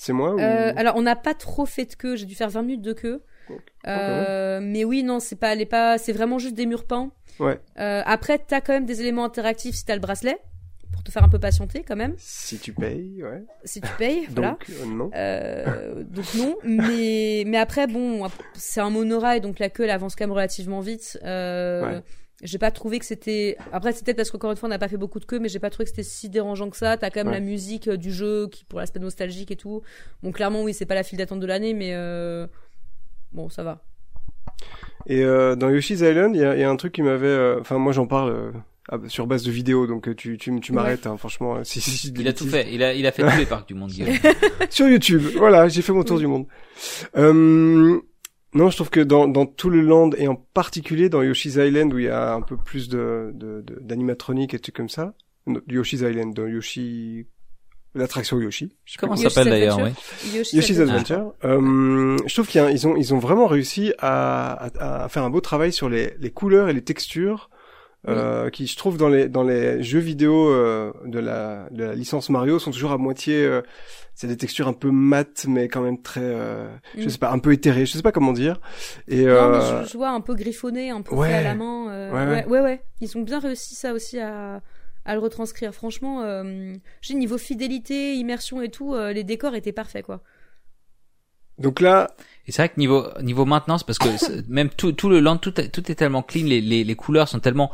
C'est moi ou... Alors on n'a pas trop fait de queue, j'ai dû faire 20 minutes de queue. mais oui non c'est pas, pas, c'est vraiment juste des murs peints. Ouais. après t'as quand même des éléments interactifs si t'as le bracelet pour te faire un peu patienter quand même. Si tu payes, ouais. Si tu payes, voilà. donc, euh, non. Euh, donc non, mais mais après bon, c'est un monorail donc la queue elle avance quand même relativement vite. Euh, ouais. J'ai pas trouvé que c'était. Après c'est peut-être parce qu'encore une fois on n'a pas fait beaucoup de queue, mais j'ai pas trouvé que c'était si dérangeant que ça. T'as quand même la musique euh, du jeu qui pour l'aspect nostalgique et tout. Bon clairement oui c'est pas la file d'attente de l'année, mais euh... bon ça va. Et euh, dans Yoshi's Island, il y a, y a, un truc qui m'avait. Enfin moi j'en parle ah, bah, sur base de vidéos, donc euh, tu, tu, tu m'arrêtes, hein, franchement. Euh, si, si, il a tout fait, il a, il a fait tous les parcs du monde, sur YouTube, voilà, j'ai fait mon tour du monde. Euh, non, je trouve que dans, dans tout le land, et en particulier dans Yoshi's Island, où il y a un peu plus de, de, d'animatronique et tout comme ça, Yoshi's Island, dans Yoshi, l'attraction Yoshi. Comment ça s'appelle d'ailleurs, oui. Yoshi's, Adventure. Euh, je trouve qu'ils ont, ils ont vraiment réussi à, à, à, faire un beau travail sur les, les couleurs et les textures euh, qui je trouve dans les dans les jeux vidéo euh, de la de la licence Mario sont toujours à moitié euh, c'est des textures un peu mates mais quand même très euh, je mm. sais pas un peu éthérées je sais pas comment dire. Et non, mais je, vois un peu griffonné un peu fait à la main ouais ouais. ouais, ils ont bien réussi ça aussi à à le retranscrire. Franchement j'ai niveau fidélité immersion et tout les décors étaient parfaits quoi donc là et c'est vrai que niveau niveau maintenance, parce que même tout tout le land, tout est, tout est tellement clean, les, les, les couleurs sont tellement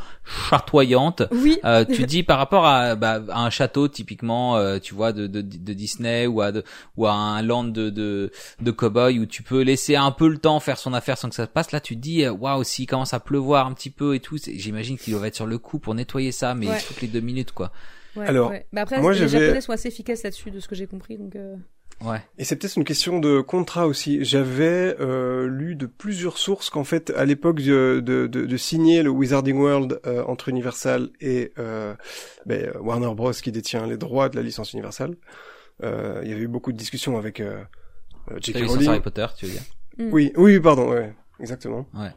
chatoyantes. Oui. Euh, tu dis par rapport à, bah, à un château typiquement, euh, tu vois, de, de, de Disney ou à de, ou à un land de de, de cowboy où tu peux laisser un peu le temps faire son affaire sans que ça se passe. Là, tu te dis euh, waouh, s'il commence à pleuvoir un petit peu et tout, j'imagine qu'il doit être sur le coup pour nettoyer ça, mais toutes les deux minutes quoi. Ouais, Alors, ouais. Bah après, moi, les Japonais sont assez efficaces là-dessus, de ce que j'ai compris, donc. Euh... Ouais. Et c'est peut-être une question de contrat aussi. J'avais euh, lu de plusieurs sources qu'en fait, à l'époque de, de, de, signer le Wizarding World euh, entre Universal et euh, ben, Warner Bros qui détient les droits de la licence Universal, euh, il y avait eu beaucoup de discussions avec euh, J.K. Rowling. Harry Potter, tu veux dire Oui, oui, pardon. Ouais. Exactement. Ouais.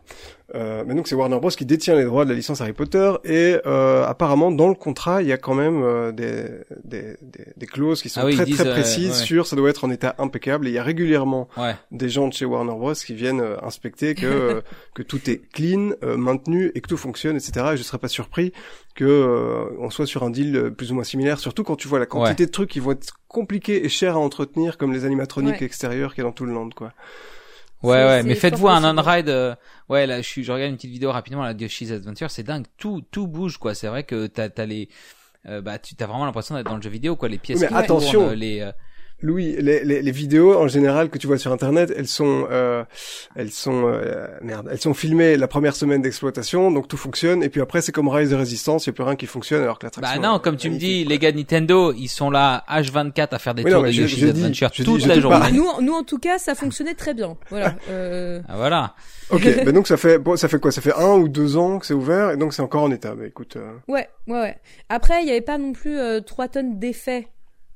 Euh, mais donc c'est Warner Bros qui détient les droits de la licence Harry Potter et euh, apparemment dans le contrat il y a quand même euh, des, des, des, des, clauses qui sont ah très très euh, précises sur ça doit être en état impeccable et il y a régulièrement des gens de chez Warner Bros qui viennent euh, inspecter que que tout est clean, maintenu et que tout fonctionne etc. Et je serais pas surpris que on soit sur un deal plus ou moins similaire surtout quand tu vois la quantité de trucs qui vont être compliqués et chers à entretenir comme les animatroniques extérieurs qui est dans tout le land quoi. Ouais, ouais, mais faites-vous un on-ride. Euh, ouais, là, je, suis, je regarde une petite vidéo rapidement, la Yoshi's Adventure, c'est dingue. Tout, tout bouge, quoi. C'est vrai que t'as, t'as les, euh, bah, tu as vraiment l'impression d'être dans le jeu vidéo, quoi. Les pièces. mais attention, les. Louis, les, les, les, vidéos en général que tu vois sur internet, elles sont, euh, elles sont, euh, merde, elles sont filmées la première semaine d'exploitation, donc tout fonctionne. Et puis après, c'est comme Rise de Résistance, il y a plus rien qui fonctionne alors que l'attraction. Bah non, comme tu me dis, les gars de Nintendo, ils sont là H24 à faire des tours de Yoshi's Adventure toute la journée. Nous, nous en tout cas, ça fonctionnait très bien. Voilà. Euh... Ah, voilà. Ok, ben donc ça fait, bon, ça fait quoi? Ça fait un ou deux ans que c'est ouvert et donc c'est encore en état. Bah écoute. Euh. Ouais, ouais, ouais. Après, il y avait pas non plus euh, trois tonnes d'effets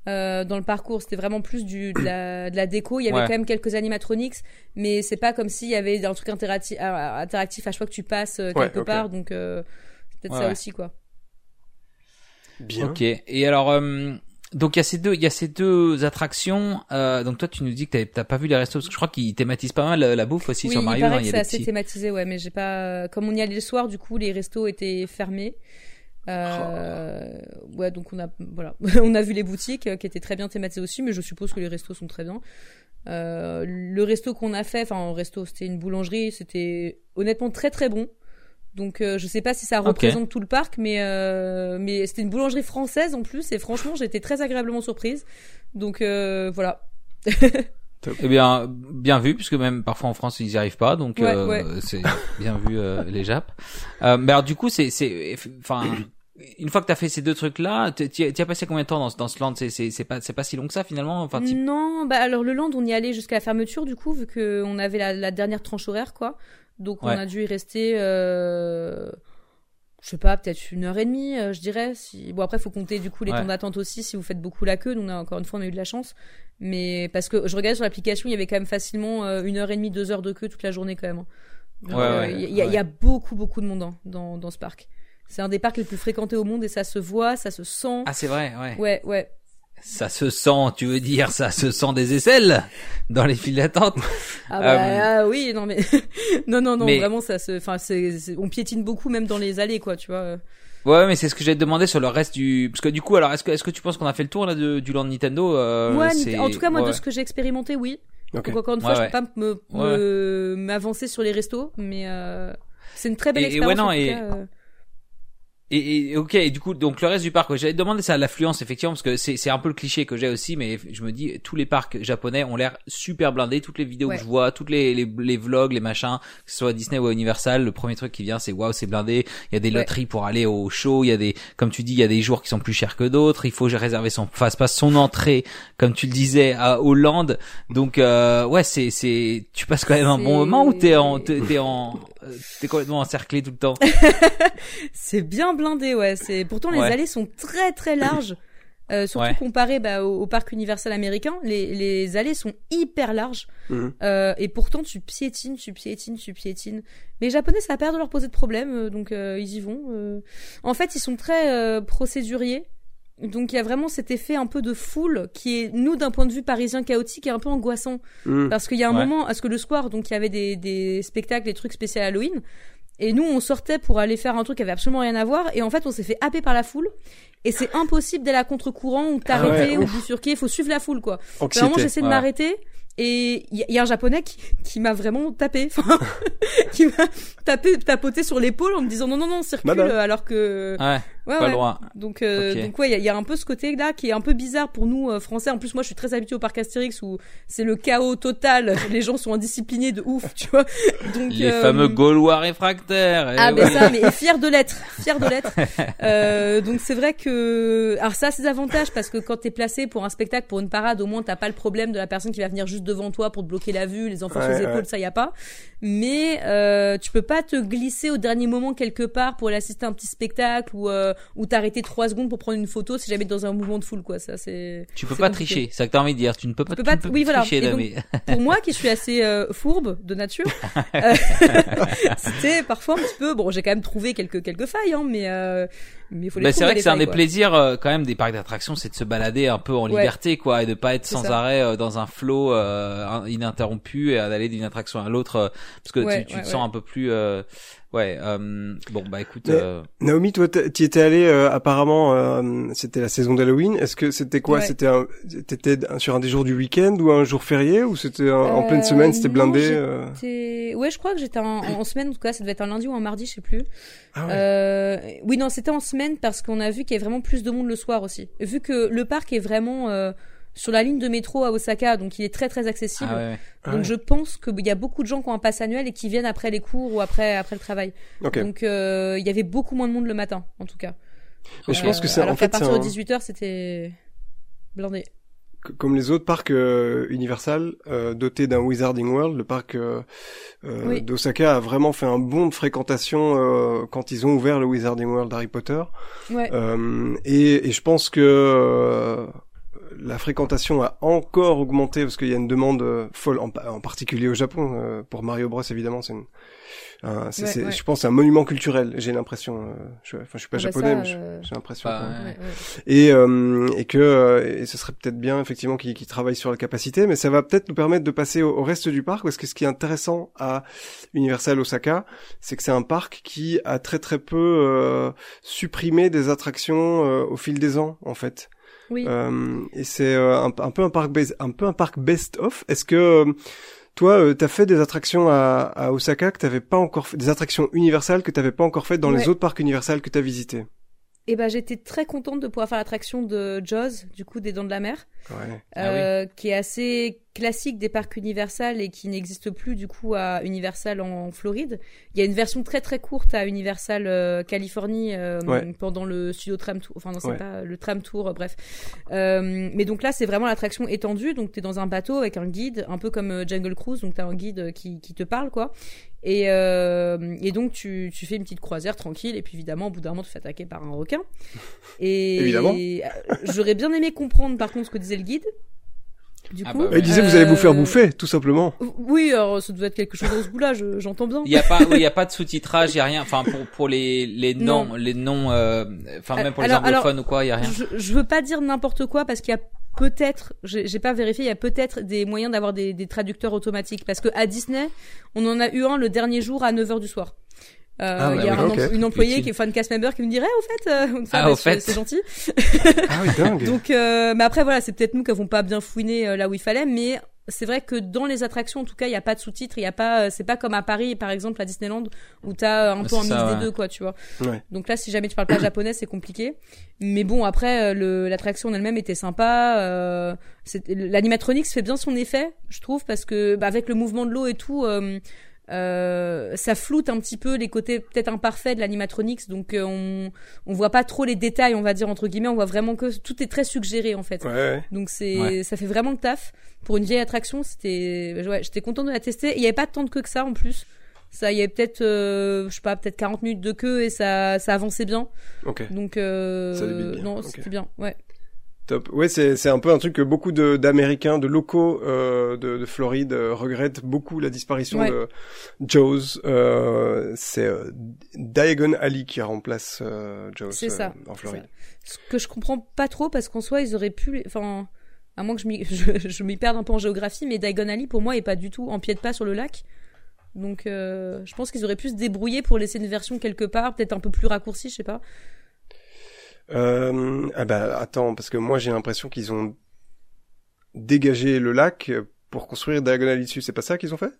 euh, dans le parcours. C'était vraiment plus du, de, la, de la déco. Il y avait quand même quelques animatronics, mais c'est pas comme s'il y avait un truc interactif, euh, interactif à chaque fois que tu passes euh, quelque part. Donc euh, c'est peut-être ça aussi, quoi. Bien. Ok. Et alors, donc il y a ces deux, il y a ces deux attractions. donc toi, tu nous dis que t'as pas vu les restos parce que je crois qu'ils thématisent pas mal la, bouffe aussi sur Mario. Il paraît hein, que c'est assez thématisé, ouais, mais j'ai pas. Comme on y allait le soir, du coup, les restos étaient fermés. Euh, ouais, donc on a voilà, on a vu les boutiques euh, qui étaient très bien thématisées aussi, mais je suppose que les restos sont très bien. Euh, le resto qu'on a fait, enfin un resto, c'était une boulangerie, c'était honnêtement très très bon. Donc euh, je sais pas si ça représente tout le parc, mais euh, mais c'était une boulangerie française en plus et franchement j'étais très agréablement surprise. Donc euh, voilà. Eh bien, bien vu, puisque même parfois en France ils n'y arrivent pas, donc euh, c'est bien vu euh, les Japs. Euh, mais alors du coup, c'est, c'est, enfin, une fois que t'as fait ces deux trucs-là, tu as passé combien de temps dans, dans ce land? C'est c'est pas c'est pas si long que ça finalement. Enfin, non, bah alors le land, on y allait jusqu'à la fermeture du coup, vu que on avait la, la dernière tranche horaire quoi. Donc on a dû y rester. Euh je sais pas, peut-être une heure et demie, euh, je dirais. Si... Bon, après, faut compter du coup les temps d'attente aussi si vous faites beaucoup la queue. A, encore une fois, on a eu de la chance. Mais parce que je regardais sur l'application, il y avait quand même facilement euh, une heure et demie, deux heures de queue toute la journée quand même. Hein. Euh, il y, y, a beaucoup, beaucoup de monde hein, dans, dans ce parc. C'est un des parcs les plus fréquentés au monde et ça se voit, ça se sent. Ah, c'est vrai, ouais. Ouais, ouais. Ça se sent, tu veux dire, ça se sent des aisselles dans les files d'attente. Ah bah euh, ah oui, non mais non non non, vraiment ça se, enfin c'est, on piétine beaucoup même dans les allées quoi, tu vois. Ouais, mais c'est ce que j'ai demandé sur le reste du, parce que du coup, alors est-ce que est-ce que tu penses qu'on a fait le tour là de, du land Nintendo euh, Ouais, en tout cas moi de ce que j'ai expérimenté, oui. Donc encore une fois, je peux pas me m'avancer sur les restos, mais euh, c'est une très belle expérience. Et ouais, non, et... Euh. Et, et, ok, et du coup, donc le reste du parc, j'avais demandé ça à l'affluence effectivement parce que c'est c'est un peu le cliché que j'ai aussi, mais je me dis tous les parcs japonais ont l'air super blindés. Toutes les vidéos que je vois, toutes les, les, les vlogs, les machins, que ce soit Disney ou Universal, le premier truc qui vient c'est waouh, c'est blindé. Il y a des loteries pour aller au show, il y a des, comme tu dis, il y a des jours qui sont plus chers que d'autres. Il faut réserver son face passe son entrée, comme tu le disais, à Hollande. Donc euh, ouais, c'est c'est, tu passes quand même un bon moment ou t'es en t'es en euh, t'es complètement encerclé tout le temps? c'est bien blindé, ouais. C'est pourtant les allées sont très très larges. Euh, surtout comparé bah, au, parc universel américain, les, les allées sont hyper larges mhm. euh, et pourtant tu piétines, tu piétines, tu piétines. Mais les Japonais, ça a peur de leur poser de problème, euh, donc euh, ils y vont. Euh. En fait, ils sont très procéduriers, donc il y a vraiment cet effet un peu de foule qui est, nous, d'un point de vue parisien chaotique, est un peu angoissant. Mhm. Parce qu'il y a un moment, parce que le soir, donc il y avait des, des spectacles, des trucs spéciaux Halloween. Et nous, on sortait pour aller faire un truc qui avait absolument rien à voir. Et en fait, on s'est fait happer par la foule. Et c'est impossible d'aller à contre-courant ou t'arrêter ah ou bifurquer. Il faut suivre la foule, quoi. Vraiment, j'essaie de m'arrêter. Et il y, a un japonais qui, qui m'a vraiment tapé, enfin, qui m'a tapé, tapoté sur l'épaule en me disant non non non circule alors que ouais, ouais pas loin. Donc euh, donc ouais il y a, y a, un peu ce côté là qui est un peu bizarre pour nous euh, français. En plus moi je suis très habitué au parc Astérix où c'est le chaos total, les gens sont indisciplinés de ouf, tu vois. Donc les euh, fameux Gaulois réfractaires. Eh ah ben ça mais fier de l'être, fier de l'être. euh, donc c'est vrai que alors ça a ses avantages parce que quand t'es placé pour un spectacle pour une parade au moins t'as pas le problème de la personne qui va venir juste devant toi pour te bloquer la vue, les enfants sur les épaules, ça y a pas. Mais euh, tu peux pas te glisser au dernier moment quelque part pour aller assister à un petit spectacle ou euh, ou t'arrêter trois secondes pour prendre une photo si jamais dans un mouvement de foule quoi. Ça c'est. Tu peux pas tricher, c'est ça que t'as envie de dire. Tu ne peux pas. Tu peux pas. oui voilà. pour moi qui suis assez euh, fourbe de nature, euh, c'était parfois un petit peu bon. J'ai quand même trouvé quelques quelques failles, hein, mais mais faut les bah, c'est vrai que c'est un des plaisirs quand même des parcs d'attractions, c'est de se balader un peu en liberté quoi et de pas être sans arrêt dans un flot ininterrompu et d'aller d'une attraction à l'autre parce que tu, tu te sens un peu plus euh, ouais euh, bon bah écoute euh... Naomi toi tu étais allé euh, apparemment euh, c'était la saison d'Halloween. Est-ce que c'était quoi c'était t'étais sur un des jours du week-end ou un jour férié ou c'était en pleine semaine c'était blindé ouais je crois que j'étais en, en, semaine en tout cas ça devait être un lundi ou un mardi je sais plus. Ah ouais. oui non c'était en semaine parce qu'on a vu qu'il y avait vraiment plus de monde le soir aussi. Vu que le parc est vraiment sur la ligne de métro à Osaka, donc il est très très accessible. Ah donc je pense qu'il y a beaucoup de gens qui ont un pass annuel et qui viennent après les cours ou après après le travail. Donc euh, il y avait beaucoup moins de monde le matin, en tout cas. Mais je pense que c'est alors en fait, partir de 18 h c'était blindé. Comme les autres parcs euh, Universal euh, dotés d'un Wizarding World, le parc euh, euh d'Osaka a vraiment fait un bond de fréquentation quand ils ont ouvert le Wizarding World d'Harry Potter. Ouais. Et, et, je pense que la fréquentation a encore augmenté parce qu'il y a une demande euh, folle, en, particulier au Japon. Euh, pour Mario Bros, évidemment, c'est une, je pense, un monument culturel. J'ai l'impression. Euh, je, enfin, je suis pas ah bah japonais, mais j'ai l'impression. Bah, et et que et ce serait peut-être bien effectivement qu'ils travaillent sur la capacité, mais ça va peut-être nous permettre de passer au, reste du parc parce que ce qui est intéressant à Universal Osaka, c'est que c'est un parc qui a très très peu supprimé des attractions au fil des ans, en fait. Oui. Euh, et c'est euh, un, un, peu un parc base, un peu un parc best of. Est-ce que euh, toi, euh, t'as fait des attractions à, à Osaka que t'avais pas encore fait, des attractions universelles que t'avais pas encore faites dans les autres parcs universels que t'as visités? Eh ben, j'étais très contente de pouvoir faire l'attraction de Jaws, du coup des Dents de la Mer, ouais. euh, ah qui est assez classique des parcs Universal et qui n'existe plus du coup à Universal en, Floride. Il y a une version très très courte à Universal euh, Californie euh, pendant le studio tram tour, enfin non c'est pas le tram tour, euh, bref. mais donc là c'est vraiment l'attraction étendue, donc tu es dans un bateau avec un guide, un peu comme Jungle Cruise, donc tu as un guide qui, qui te parle quoi. Et, et donc tu, tu fais une petite croisière tranquille et puis évidemment au bout d'un moment tu fais attaquer par un requin. Et, évidemment. J'aurais bien aimé comprendre par contre ce que disait le guide du ah coup, bah il disait vous allez vous faire euh, bouffer, tout simplement. Oui, alors ça devait être quelque chose dans ce goût-là, j'entends bien. Il y a pas, il y a pas de sous-titrage, il y a rien. Enfin pour pour les les noms, les noms, euh, enfin même pour les anglophones ou quoi, il y a rien. Je, je veux pas dire n'importe quoi parce qu'il y a peut-être, j'ai pas vérifié, il y a peut-être des moyens d'avoir des, des traducteurs automatiques parce que à Disney, on en a eu un le dernier jour à 9h du soir. Euh, ah, il y a un, une employée qui est fan cast member qui me dirait, au fait, euh, ah, au fait. c'est gentil. ah oui, dingue. Donc, euh, mais après voilà, c'est peut-être nous qui avons pas bien fouiné euh, là où il fallait, mais c'est vrai que dans les attractions, en tout cas, il y a pas de sous-titres, il y a pas, c'est pas comme à Paris, par exemple, à Disneyland, où t'as un peu un mix des deux, quoi, tu vois. Ouais. Donc là, si jamais tu parles pas japonais, c'est compliqué. Mais bon, après, le, l'attraction en elle-même était sympa. Euh, l'animatronics fait bien son effet, je trouve, parce que bah, avec le mouvement de l'eau et tout. Euh, euh, ça floute un petit peu les côtés peut-être imparfaits de l'animatronics, donc euh, on on voit pas trop les détails, on va dire entre guillemets, on voit vraiment que tout est très suggéré en fait. Donc c'est ça fait vraiment le taf pour une vieille attraction. C'était ouais, j'étais content de la tester. Il y avait pas tant de queue que ça en plus. Ça, il y avait peut-être, euh, je sais pas, peut-être 40 minutes de queue et ça, ça avançait bien. Ok. Donc, euh, non, c'était bien, ouais. Top. Ouais, c'est c'est un peu un truc que beaucoup de d'Américains, de locaux euh, de, de Floride euh, regrettent beaucoup la disparition de Joe's. Euh, c'est Diagon Alley qui remplace Joe's ça. en Floride. Ce que je comprends pas trop parce qu'en soi ils auraient pu, enfin, à moins que je m'y je, je m'y perde un peu en géographie, mais Diagon Alley pour moi est pas du tout en pied de pas sur le lac. Donc je pense qu'ils auraient pu se débrouiller pour laisser une version quelque part, peut-être un peu plus raccourcie, je sais pas. Euh, ah bah attends, parce que moi j'ai l'impression qu'ils ont dégagé le lac pour construire diagonale dessus. C'est pas ça qu'ils ont fait?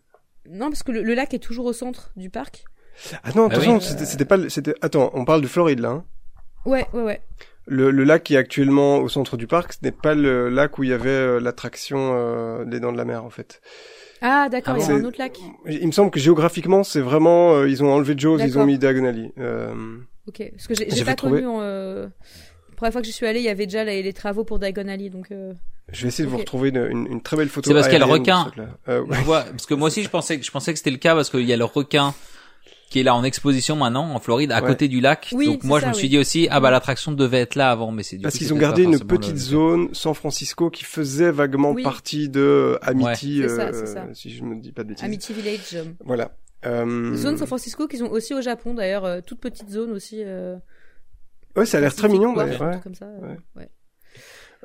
Non, parce que le, lac est toujours au centre du parc. Ah non, ah attention, c'était pas, c'était. Attends, on parle de Floride là. Hein ouais, ouais, ouais. Le, le, lac qui est actuellement au centre du parc, ce n'est pas le lac où il y avait euh, l'attraction euh, des Dents de la Mer en fait. Ah d'accord, il y a un autre lac. Il me semble que géographiquement, c'est vraiment, euh, ils ont enlevé Joe's, ils ont mis Diagonally. Euh... Ok, parce que j'ai pas trouvé. connu. Euh... La première fois que j'y suis allé, il y avait déjà les, travaux pour Diagon Alley, donc. Euh... Je vais essayer de vous retrouver une, une, une, très belle photo. C'est parce qu'il y a le requin. Euh, vois, parce que moi aussi je pensais, je pensais que c'était le cas parce qu'il y a le requin qui est là en exposition maintenant en Floride à côté du lac. Oui, Donc moi je me suis dit aussi ah bah l'attraction devait être là avant mais c'est parce qu'ils ont gardé une petite zone San Francisco qui faisait vaguement partie de Amity euh, si je me dis pas de bêtises. Amity Village. Voilà. Euh... Zone San Francisco qu'ils ont aussi au Japon d'ailleurs euh, toute petite zone aussi. Euh... Ouais ça a l'air très mignon d'ailleurs. Ouais. Comme ça. ouais. ouais.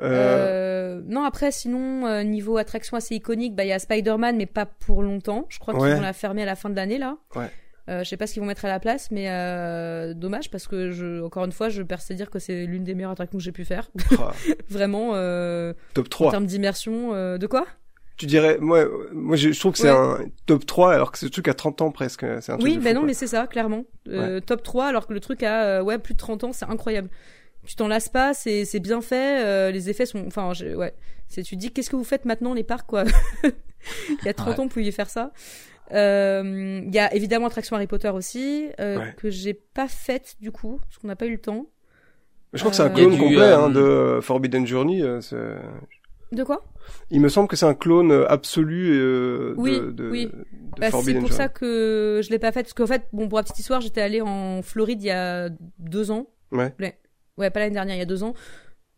Euh... non après sinon niveau attraction assez iconique bah il y a Spider-Man mais pas pour longtemps je crois qu'ils vont la fermer à la fin de l'année là ouais. Je sais pas ce qu'ils vont mettre à la place, mais euh, dommage parce que je, encore une fois, je persiste à dire que c'est l'une des meilleures attractions que j'ai pu faire. Ah. Vraiment. Euh, top 3. En termes d'immersion, euh, de quoi? Tu dirais, moi, moi je, trouve que c'est un top 3 alors que ce truc a 30 ans presque. C'est un truc oui, ben non, mais c'est ça, clairement. Euh, Top 3 alors que le truc a ouais, plus de 30 ans, c'est incroyable. Tu t'en lasses pas, c'est, c'est bien fait, euh, les effets sont, enfin, ouais. C'est, tu te dis, qu'est-ce que vous faites maintenant les parcs, quoi? Il y a 30 ans, vous pouviez faire ça. Euh, il y a évidemment Attraction Harry Potter aussi, euh, que j'ai pas faite du coup, parce qu'on n'a pas eu le temps. Je crois que c'est un clone complet hein, de Forbidden Journey. De quoi? Il me semble que c'est un clone absolu euh, oui, de, de, oui. de bah, C'est pour ça que je l'ai pas faite, parce qu'en fait, bon, pour la petite histoire, j'étais allée en Floride il y a deux ans. Ouais. Ouais, pas l'année dernière, il y a deux ans.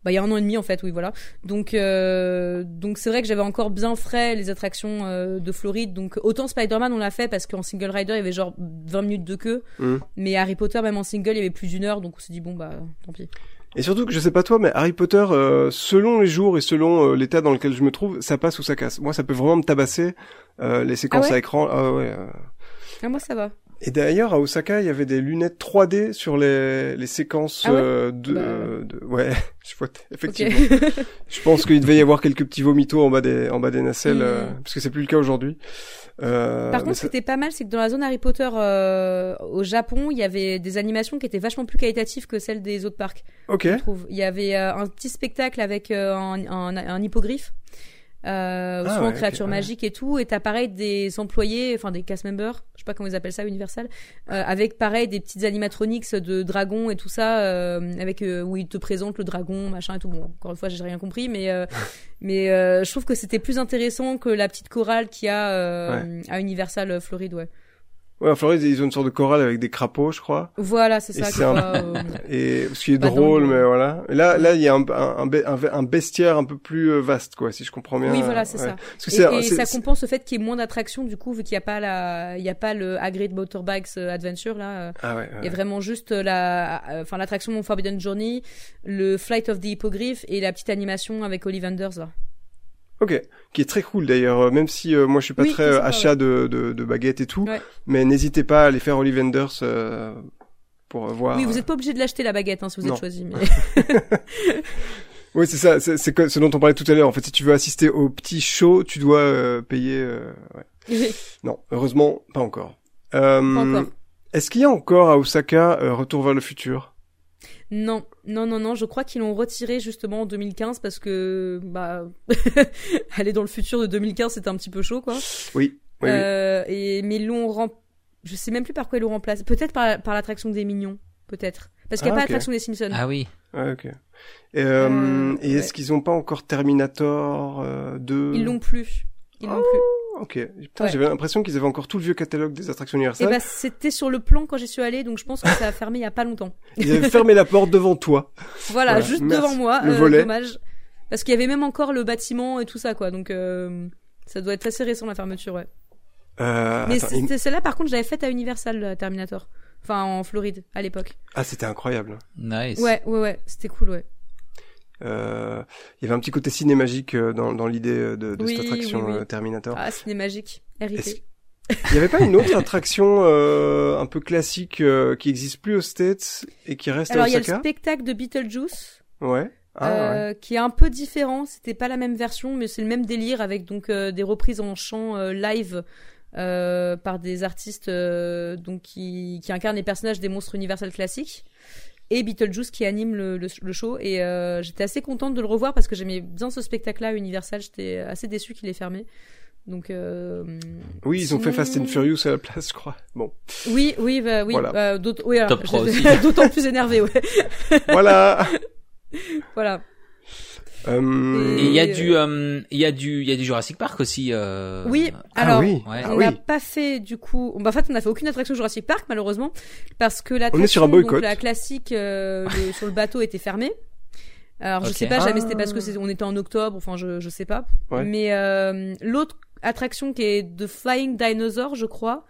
Bah il y a un an et demi en fait oui voilà. Donc euh, donc c'est vrai que j'avais encore bien frais les attractions euh, de Floride. Donc autant Spider-Man on l'a fait parce qu'en single rider il y avait genre 20 minutes de queue. Mmh. mais Harry Potter même en single il y avait plus d'une heure. Donc on s'est dit bon bah tant pis et surtout que je sais pas toi mais Harry Potter euh, selon les jours et selon euh, l'état dans lequel je me trouve ça passe ou ça casse moi ça peut vraiment me tabasser euh, les séquences ah à écran ah ouais ah moi ça va et d'ailleurs, à Osaka, il y avait des lunettes 3D sur les, les séquences ah ouais euh, de, bah... de, ouais, je vois, effectivement. Okay. je pense qu'il devait y avoir quelques petits vomitos en bas des, en bas des nacelles, mmh. euh, parce que c'est plus le cas aujourd'hui. Euh, Par contre, ce qui était pas mal, c'est que dans la zone Harry Potter euh, au Japon, il y avait des animations qui étaient vachement plus qualitatives que celles des autres parcs. Ok. Je trouve. Il y avait euh, un petit spectacle avec euh, un, un, un hippogriffe. Euh, Ah souvent ouais, créatures ouais. magiques et tout, et t'as pareil des employés, enfin des cast members, je sais pas comment ils appellent ça, Universal, euh, avec pareil des petites animatronics de dragons et tout ça, euh, avec euh, où ils te présentent le dragon, machin et tout. Bon, encore une fois, j'ai rien compris, mais euh, mais euh, je trouve que c'était plus intéressant que la petite chorale qu'il y a euh, à Universal Floride, ouais. Ouais, en Floride, ils ont une sorte de chorale avec des crapauds, je crois. Voilà, c'est Et ça. c'est que un- euh, Et ce qui est drôle, le- mais voilà. Et là, là, il y a un, un, un, be- un, un bestiaire un peu plus euh, vaste, quoi, si je comprends bien. Oui, voilà, c'est Ouais. ça. Parce que Et, et ça compense le fait qu'il y ait moins d'attractions du coup vu qu'il n'y a pas la, il y a pas le Hagrid Motorbikes euh, Adventure là. euh, Ah ouais, Il y a vraiment juste la, enfin l'attraction Forbidden Journey, le Flight of the Hippogriff et la petite animation avec Ollivanders là. Ok, qui est très cool d'ailleurs, euh, même si euh, moi je suis pas Oui, très euh, achat de, de, de baguettes et tout, Ouais. mais n'hésitez pas à aller faire Olive Enders euh, pour euh, voir. Oui, vous n'êtes pas obligé de l'acheter la baguette hein, si vous Non. êtes choisi. Mais... Oui, c'est ça, c'est, ce dont on parlait tout à l'heure. En fait, si tu veux assister au petit show, tu dois euh, payer. euh, ouais. Non, heureusement, pas encore. Euh, pas encore. Est-ce qu'il y a encore à Osaka euh, Retour vers le futur? Non, non, non, non. Je crois qu'ils l'ont retiré justement en 2015 parce que bah aller dans le futur de 2015 c'était un petit peu chaud quoi. Oui. Oui, oui. Euh, et mais ils l'ont rem... je sais même plus par quoi ils l'ont remplacé. Peut-être par, par l'attraction des mignons, peut-être. Parce qu'il n'y a Ah, pas l'attraction des Simpsons. Ah oui. Ouais, ok. Et, euh, Euh, et est-ce ouais. qu'ils ont pas encore Terminator euh, 2 Ils l'ont plus. Ils l'ont plus. Ok. Putain, Ouais. j'avais l'impression qu'ils avaient encore tout le vieux catalogue des attractions Et Universal. bah c'était sur le plan quand j'y suis allée, donc je pense que ça a fermé il y a pas longtemps. Ils avaient fermé la porte devant toi. Voilà, Voilà, juste merci. devant moi. Le euh, volet. Dommage. Parce qu'il y avait même encore le bâtiment et tout ça, quoi. Donc euh, ça doit être assez récent la fermeture, ouais. Euh, Mais attends, il- c'était celle-là, par contre, j'avais faite à Universal Terminator. Enfin, en Floride, à l'époque. Ah, c'était incroyable. Nice. Ouais, ouais, ouais. C'était cool, ouais. Euh, il y avait un petit côté cinémagique euh, dans, dans l'idée euh, de, de Oui, cette attraction oui, oui. Terminator. Ah, c'était magique. Est-ce- RIP. Il y avait pas une autre attraction euh, un peu classique euh, qui existe plus aux States et qui reste Alors, à il y a le Osaka spectacle de Beetlejuice. Ouais. Ah, ouais. qui est un peu différent. C'était pas la même version, mais c'est le même délire avec donc des reprises en chant live par des artistes donc qui, qui incarnent les personnages des monstres universels classiques et Beetlejuice qui anime le, le, le show. Et euh, j'étais assez contente de le revoir parce que j'aimais bien ce spectacle-là à Universal. J'étais assez déçue qu'il ait fermé. Donc euh, Oui, ils ont fait Fast and Furious à la place, je crois. Bon. Oui, oui, bah, oui. Voilà. bah, d'autres- oui, alors, Top 3 j'étais aussi. D'autant plus énervé, ouais. voilà. Voilà. Euh, Et il y a du, euh, il y a du, il y a du Jurassic Park aussi. Euh... Oui, Ah alors oui. Ouais. Ah on oui. n'a pas fait du coup. Bah, en fait, on n'a fait aucune attraction Jurassic Park malheureusement parce que l'attraction On est sur un boycott. donc, la classique euh, le- sur le bateau était fermée. Alors je sais pas, jamais Ah. c'était parce que c'est, on était en octobre, enfin je je sais pas. Ouais. Mais euh, l'autre attraction qui est The Flying Dinosaur, je crois,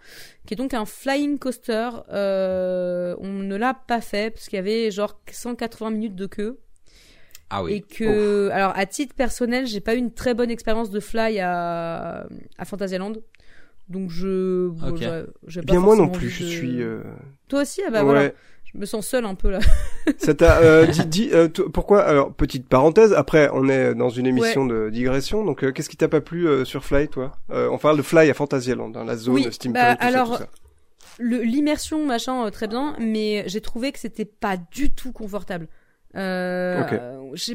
qui est donc un flying coaster, euh, on ne l'a pas fait parce qu'il y avait genre 180 minutes de queue. Ah oui. Et que, alors à titre personnel, j'ai pas eu une très bonne expérience de fly à, à Fantasyland. Donc je, bon, pas Bien moi non plus, je suis. euh, Toi aussi, ah bah ouais. voilà. Je me sens seule un peu là. Ça t'a euh, dit, dit euh, pourquoi Alors petite parenthèse. Après, on est dans une émission de digression. Donc, euh, qu'est-ce qui t'a pas plu euh, sur Fly, toi? Euh, On parle de Fly à Fantasyland, dans la zone Oui, bah, tout ça, alors, tout ça. Le, l'immersion, machin, euh, très bien, mais j'ai trouvé que c'était pas du tout confortable. Euh,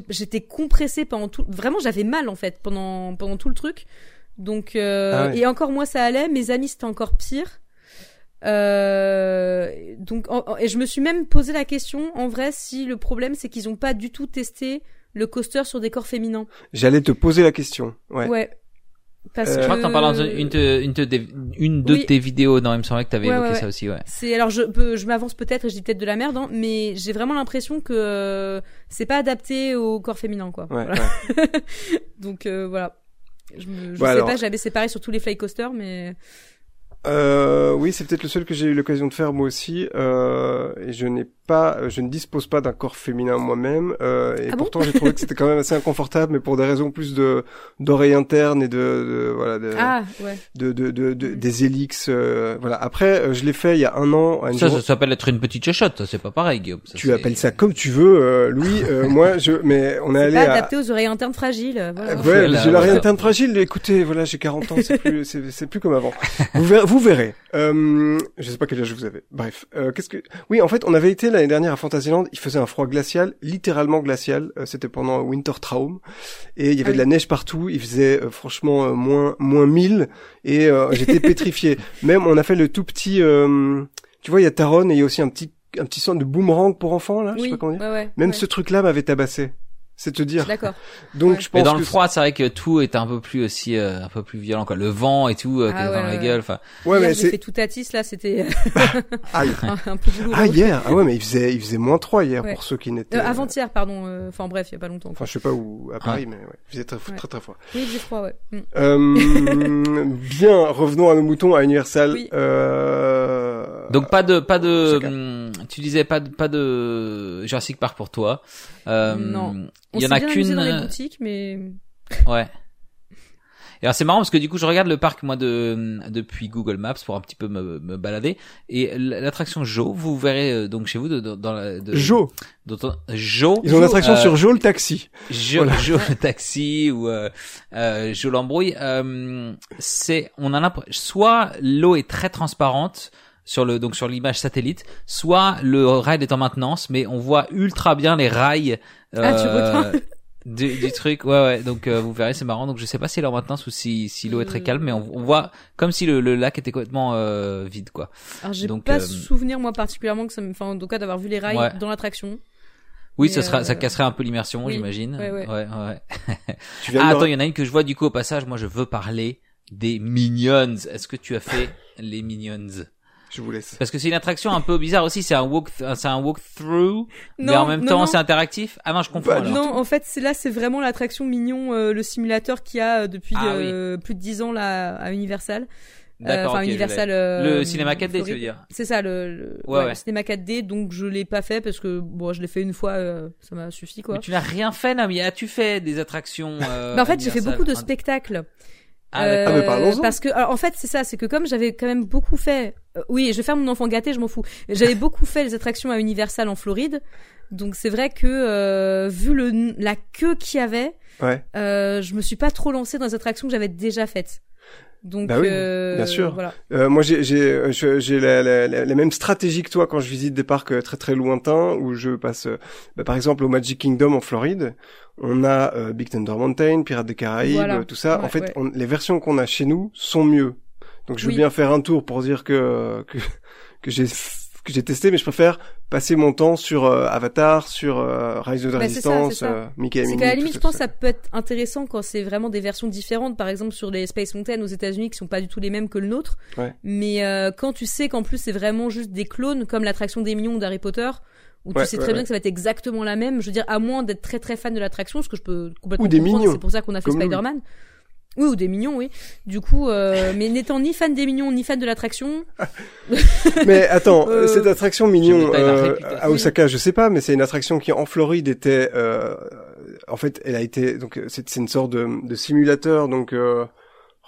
J'étais compressée pendant tout. Vraiment, j'avais mal en fait pendant pendant tout le truc. Donc euh, Ah ouais. et encore moi ça allait. Mes amis c'était encore pire. Euh, donc en- et je me suis même posé la question en vrai si le problème c'est qu'ils ont pas du tout testé le coaster sur des corps féminins. J'allais te poser la question. Ouais. Ouais. Parce Euh, que Je crois que t'en parles dans une, de- une, de- une de Oui. tes vidéos. Non, il me semblait que t'avais Ouais, évoqué ouais, ça aussi, ouais. C'est alors je peux, je m'avance peut-être et je dis peut-être de la merde, hein, mais j'ai vraiment l'impression que euh, c'est pas adapté au corps féminin, quoi. Ouais, Voilà. ouais. Donc euh, voilà. Je, me- je Bah, sais alors- pas, j'avais séparé sur tous les fly coasters, mais Euh, oui, c'est peut-être le seul que j'ai eu l'occasion de faire moi aussi. Euh, et je n'ai pas, je ne dispose pas d'un corps féminin moi-même. Euh, et Ah bon pourtant, j'ai trouvé que c'était quand même assez inconfortable, mais pour des raisons plus de d'oreilles internes et de, de voilà de, ah ouais. de, de, de, de- des hélix. euh, voilà. Après, euh, je l'ai fait il y a un an. À une Ça, jour- ça s'appelle être une petite chochotte. ça, C'est pas pareil, Guillaume. Ça, tu appelles ça comme tu veux, euh, Louis. Euh, moi, je, mais on est C'est allé pas à. adapté aux oreilles internes fragiles. euh, Voilà. Ouais, Voilà, j'ai voilà. rien teinte fragile. Écoutez, voilà, j'ai 40 ans, c'est plus, c'est, plus comme avant. Vous verrez. Vous verrez. Euh, je sais pas quel âge vous avez. Bref, euh, qu'est-ce que Oui, en fait, on avait été l'année dernière à Fantasyland, il faisait un froid glacial, littéralement glacial. Euh, C'était pendant Winter Traum et il y avait Ah de la oui. neige partout. Il faisait euh, franchement euh, moins moins 1000 et euh, j'étais pétrifié. Même on a fait le tout petit. euh, tu vois, il y a Taron et il y a aussi un petit un petit centre de boomerang pour enfants là. je sais Oui, pas comment dire. ouais, ouais. Même ouais. ce truc-là m'avait tabassé. C'est te dire. D'accord. Donc Ouais. je pense Mais dans que le froid, c'est vrai que tout est un peu plus aussi, euh, un peu plus violent, quoi. Le vent et tout, euh, Ah qui est ouais, dans la gueule. Enfin, Ouais, Hier, mais c'est fait tout à tis, là, c'était aïe. un, un peu douloureux. Ah hier, ah ouais, mais il faisait il faisait moins 3 hier Ouais. pour ceux qui n'étaient. Euh, avant-hier, pardon. euh, Enfin bref, il y a pas longtemps. Enfin, je sais pas où à Paris, mais ouais, il faisait très Ouais. très très froid. Oui, j'ai froid, ouais. Mm. Euh, bien, revenons à nos moutons à Universal. Oui. Euh... donc pas de, pas de, hum, tu disais pas de, pas de Jurassic Park pour toi. Euh, Non. On Il y en a qu'une. dans les euh, boutiques, mais Ouais. Et alors c'est marrant parce que du coup je regarde le parc moi de depuis Google Maps pour un petit peu me, me balader et l'attraction Jo vous verrez euh, donc chez vous de, de- dans la de, Joe. dont on- Jo Ils ont une attraction euh, sur Joe le taxi. Jo, Voilà. Jo le taxi ou euh, euh, Jo l'embrouille euh, c'est on a l'impression soit l'eau est très transparente sur le donc sur l'image satellite soit le ride est en maintenance mais on voit ultra bien les rails Ah, tu regardes du, du truc ouais ouais donc euh, vous verrez c'est marrant donc je sais pas si elle est en maintenance ou si si l'eau est très calme mais on, on voit comme si le, le lac était complètement euh, vide quoi alors j'ai Donc, pas euh, souvenir moi particulièrement que ça me, enfin en tout cas d'avoir vu les rails Ouais. dans l'attraction. oui Mais, ça sera ça euh, casserait un peu l'immersion oui, j'imagine ouais, ouais. ouais, ouais. Ah, attends, il y en a une que je vois du coup au passage. Moi, je veux parler des Minions. Est-ce que tu as fait les Minions? Je vous laisse. Parce que c'est une attraction un peu bizarre aussi. C'est un walk, c'est un walkthrough, mais Non, en même non, temps non. c'est interactif. Ah non, je alors. du Non, en fait, c'est là, c'est vraiment l'attraction mignon, euh, le simulateur qu'il y a euh, depuis Ah euh, plus de 10 ans là à Universal. D'accord. Enfin, Universal. euh, le cinéma 4D, tu veux dire C'est ça, le, le, Ouais, ouais, ouais. le cinéma 4D. Donc, je l'ai pas fait parce que bon, je l'ai fait une fois, euh, ça m'a suffi quoi. Mais tu n'as rien fait, Nami. As-tu fait des attractions euh, Bah, en fait, j'ai fait beaucoup de Un- spectacles. Ah, Euh. Ah, mais parlons-en. parce que alors, en fait c'est ça c'est que comme j'avais quand même beaucoup fait euh, oui je vais faire mon enfant gâté je m'en fous j'avais beaucoup fait les attractions à Universal en Floride donc c'est vrai que euh, vu le la queue qu'il y avait Ouais. euh, je me suis pas trop lancée dans les attractions que j'avais déjà faites donc Bah oui, euh, bien sûr. voilà Euh, moi, j'ai j'ai la, la, la, la même stratégie que toi quand je visite des parcs euh, très très lointains où je passe, euh, bah, par exemple, au Magic Kingdom en Floride. On a euh, Big Thunder Mountain, Pirates des Caraïbes, Voilà. tout ça. en fait, ouais. on- les versions qu'on a chez nous sont mieux. Donc, je veux bien faire un tour pour dire que que, que j'ai que j'ai testé, mais je préfère passer mon temps sur euh, Avatar, sur euh, Rise of the Bah, Resistance, euh, Mickey c'est qu'à la limite je pense que ça. peut être intéressant quand c'est vraiment des versions différentes. Par exemple sur les Space Mountain aux États-Unis qui sont pas du tout les mêmes que le nôtre. Ouais. mais euh, quand tu sais qu'en plus c'est vraiment juste des clones comme l'attraction des millions d'Harry Potter où Ouais, tu sais ouais, très bien ouais. que ça va être exactement la même. Je veux dire à moins d'être très très fan de l'attraction ce que je peux complètement Ou des comprendre, c'est pour ça qu'on a fait nous. Oui ou des mignons oui. Du coup euh, mais n'étant ni fan des mignons ni fan de l'attraction. Mais attends, Euh, cette attraction mignon euh, à Osaka, je sais pas, mais c'est une attraction qui en Floride était, euh, en fait, elle a été, donc euh, c'est c'est une sorte de, de simulateur, donc, euh,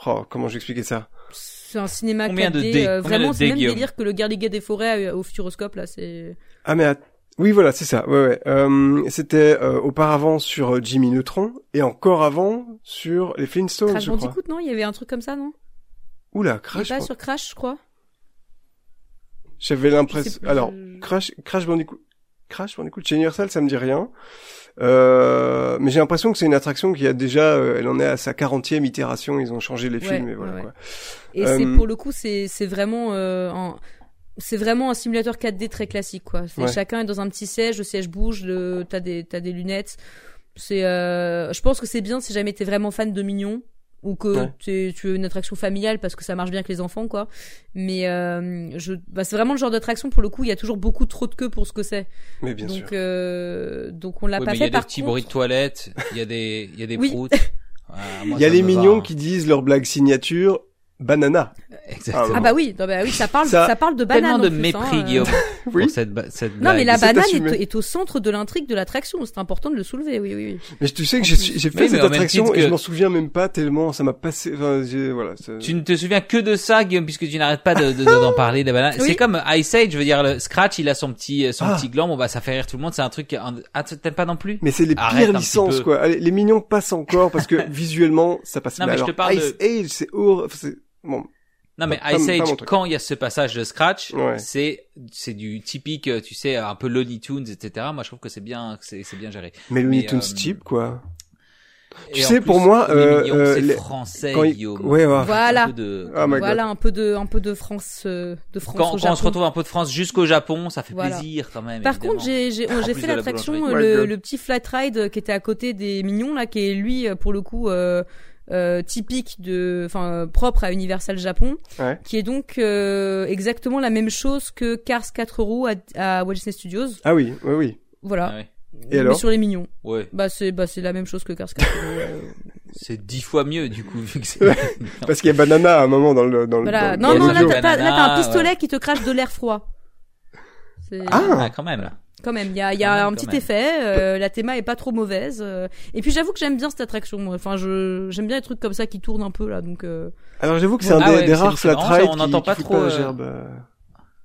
oh, comment j'expliquais ça? C'est un cinéma Combien 4D de dés euh, Combien de vraiment c'est même Guillaume? délire que le Garliguet des forêts au Futuroscope là c'est Ah mais att- oui, voilà, c'est ça. Ouais, ouais. Euh, c'était euh, auparavant sur euh, Jimmy Neutron et encore avant sur les Flintstones, Crash je crois. Bandicoot non? Il y avait un truc comme ça non? Oula, Crash. pas sur Crash je crois J'avais l'impression. Alors, je- Crash, Crash Bandicoot, Crash Bandicoot chez Universal, ça me dit rien. Euh, mais j'ai l'impression que c'est une attraction qui a déjà, euh, elle en est à sa 40e itération. Ils ont changé les Ouais, films et voilà ouais, quoi. Et Euh, c'est pour le coup, c'est c'est vraiment euh, un c'est vraiment un simulateur 4D très classique quoi. C'est Ouais. chacun est dans un petit siège, le siège bouge, le t'as des t'as des lunettes. C'est euh, je pense que c'est bien si jamais t'es vraiment fan de Mignon ou que Ouais. tu veux une attraction familiale parce que ça marche bien avec les enfants quoi. Mais euh, je bah, c'est vraiment le genre d'attraction pour le coup, il y a toujours beaucoup trop de queue pour ce que c'est. Mais bien donc sûr. euh, donc on l'a Oui, pas mais il y a fait des petits contre. bruits de toilette, il y a des, il y a des Oui. proutes. Moi, Il y a les va, mignons hein. qui disent leur blague signature, banana. Exactement. Ah bah oui, non, bah oui, ça parle Ça- ça, parle de banane Tellement en de plus, mépris, hein, euh. Guillaume, Oui. pour cette, cette Non, blague. mais la banane est, est au centre de l'intrigue de l'attraction. C'est important de le soulever, oui, oui, oui. Mais tu sais que j'ai fait Oui, cette attraction et je m'en souviens même pas tellement ça m'a passé. Enfin, j'ai- voilà. Tu ne te souviens que de ça, Guillaume, puisque tu n'arrêtes pas de, de- d'en parler, des bananes. Oui. C'est comme Ice Age, je veux dire, le Scratch, il a son petit, son Ah. petit gland, bon bah, ça fait rire tout le monde, c'est un truc, un- ah, t'aimes pas non plus? Mais c'est les Arrête pires licences quoi. Allez, les mignons passent encore parce que visuellement ça passe. Non, mais je alors, te parle Ice Age, c'est bon. Non mais Pas- Ice Age, quand il y a ce passage de scratch, Ouais. c'est c'est du typique, tu sais, un peu Looney Tunes, etc. Moi, je trouve que c'est bien, c'est c'est bien géré. Mais Looney Mais, Tunes euh, cheap, quoi. Tu sais, plus, pour moi, euh, mignon, euh, c'est les- français, quand il-. Ouais, ouais. Voilà. Un peu de- Oh God. Voilà un peu de un peu de France euh, de France quand, au quand Japon. on se retrouve un peu de France jusqu'au Japon, ça fait Voilà. plaisir quand même. Par évidemment. contre, j'ai j'ai plus fait la l'attraction. Oh le, petit flat ride qui était à côté des mignons là, qui est lui pour le coup euh, euh, typique de, enfin propre à Universal Japon, Ouais. qui est donc euh, exactement la même chose que Cars 4 roues à, à Walt Disney Studios. Ah oui, oui, oui. Voilà. Ah ouais. Et Mais alors sur les mignons. Ouais, Bah c'est bah c'est la même chose que Cars 4 roues. euh. c'est dix fois mieux du coup vu que c'est. Parce qu'il y a Banana à un moment dans le, dans le, Voilà. dans, Non dans non le là t'as là un pistolet ouais. qui te crache de l'air froid. C'est- Ah Ah, quand même. Quand même, il y a, y a même, un petit même. effet. euh, la théma est pas trop mauvaise. euh, et puis j'avoue que j'aime bien cette attraction. moi. Enfin, je j'aime bien les trucs comme ça qui tournent un peu là. Donc euh, Alors j'avoue que c'est un Ah des, ouais, des rares flat rides on qui, n'entend qui pas fout trop, pas la euh, gerbe. euh.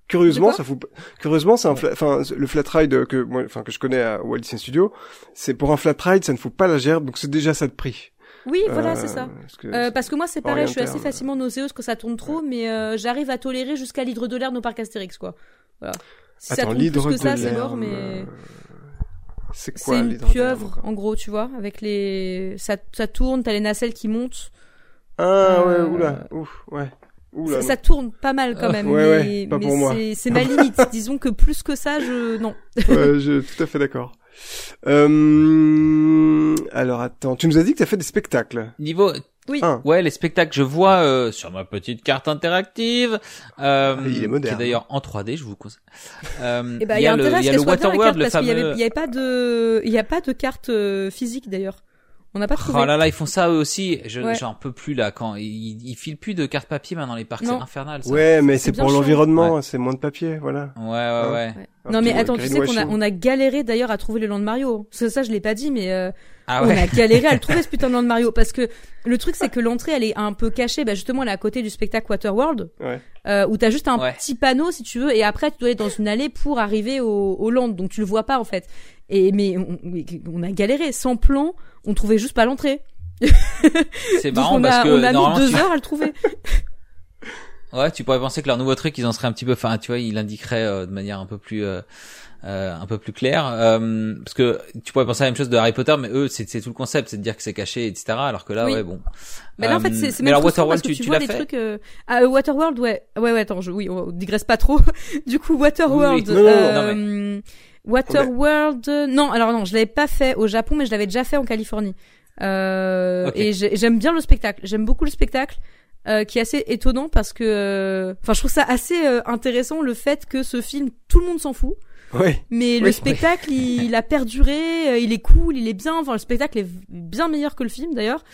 Curieusement, ça fout. pas- Curieusement, c'est un, fla- enfin, le flat ride que moi, enfin que je connais à Walt Disney Studio, c'est pour un flat ride, ça ne fout pas la gerbe, donc c'est déjà ça de prix. oui, voilà, Euh, c'est ça. parce que- Euh, parce que moi c'est pareil, je suis assez facilement nauséeuse quand ça tourne trop, mais euh, j'arrive à tolérer jusqu'à l'hydre de l'air de nos parcs Astérix quoi. Voilà. Si ça Attends, tourne plus que ça, de c'est mort, mais euh, C'est quoi c'est une pieuvre en gros, tu vois, avec les ça ça tourne, t'as les nacelles qui montent. Ah ouais, Euh, oula, ouf, ouais. Oula, Ça, tourne pas mal quand Ah, même, ouais, mais, ouais, c'est- c'est ma limite. Disons que plus que ça, je non. Ouais, je suis tout à fait d'accord. Euh... Alors attends, tu nous as dit que tu as fait des spectacles. Niveau, Oui. Un. ouais, les spectacles, je vois euh, sur ma petite carte interactive, euh, Il est moderne. qui est d'ailleurs en 3D, je vous conseille. Euh, Eh ben, il y a le, y a le Waterworld, le parce qu'il y fameux. avait, il y avait pas de, il y a pas de carte euh, physique d'ailleurs. On n'a pas trouvé. Oh là là, ils font ça eux aussi. Je, Ouais. J'en peux plus là quand ils, ils filent plus de cartes papier maintenant les parcs, c'est infernal. Ça. Ouais, mais c'est pour l'environnement, c'est moins de papier, voilà. Ouais, ouais, ouais. Ouais. Non mais attends, tu sais qu'on a, greenwashing. on a galéré d'ailleurs à trouver le land de Mario. Ça, ça je l'ai pas dit, mais euh, Ah on ouais. a galéré à le trouver ce putain de land de Mario parce que le truc c'est que l'entrée elle est un peu cachée. Bah justement elle est à côté du spectacle Waterworld Ouais. euh, où t'as juste un Ouais. petit panneau si tu veux et après tu dois aller dans une allée pour arriver au, au land donc tu le vois pas en fait. Et mais on, on a galéré sans plan, on trouvait juste pas l'entrée. C'est marrant on parce a, que on a mis deux tu... heures à le trouver. ouais, tu pourrais penser que leur nouveau truc, ils en seraient un petit peu, enfin, tu vois, ils l'indiqueraient euh, de manière un peu plus, euh, euh, un peu plus claire, euh, parce que tu pourrais penser à la même chose de Harry Potter, mais eux, c'est c'est tout le concept, c'est de dire que c'est caché, etc. Alors que là, Oui. ouais, bon. Mais là, en Euh, fait, c'est c'est mais même parce Waterworld, tu, tu, tu vois des fait trucs. Euh... Ah, euh, Waterworld, ouais, ouais, ouais. Attends, je... oui, on digresse pas trop. du coup, Waterworld. Oui, oui. Non, non, euh, Waterworld. Non, alors non, je l'avais pas fait au Japon, mais je l'avais déjà fait en Californie. Euh. Et j'ai- j'aime bien le spectacle. J'aime beaucoup le spectacle. euh, qui est assez étonnant parce que, euh, enfin, je trouve ça assez euh, intéressant le fait que ce film, tout le monde s'en fout, Ouais. mais le Oui. spectacle, il, il a perduré, euh, il est cool, il est bien. Enfin, le spectacle est bien meilleur que le film d'ailleurs.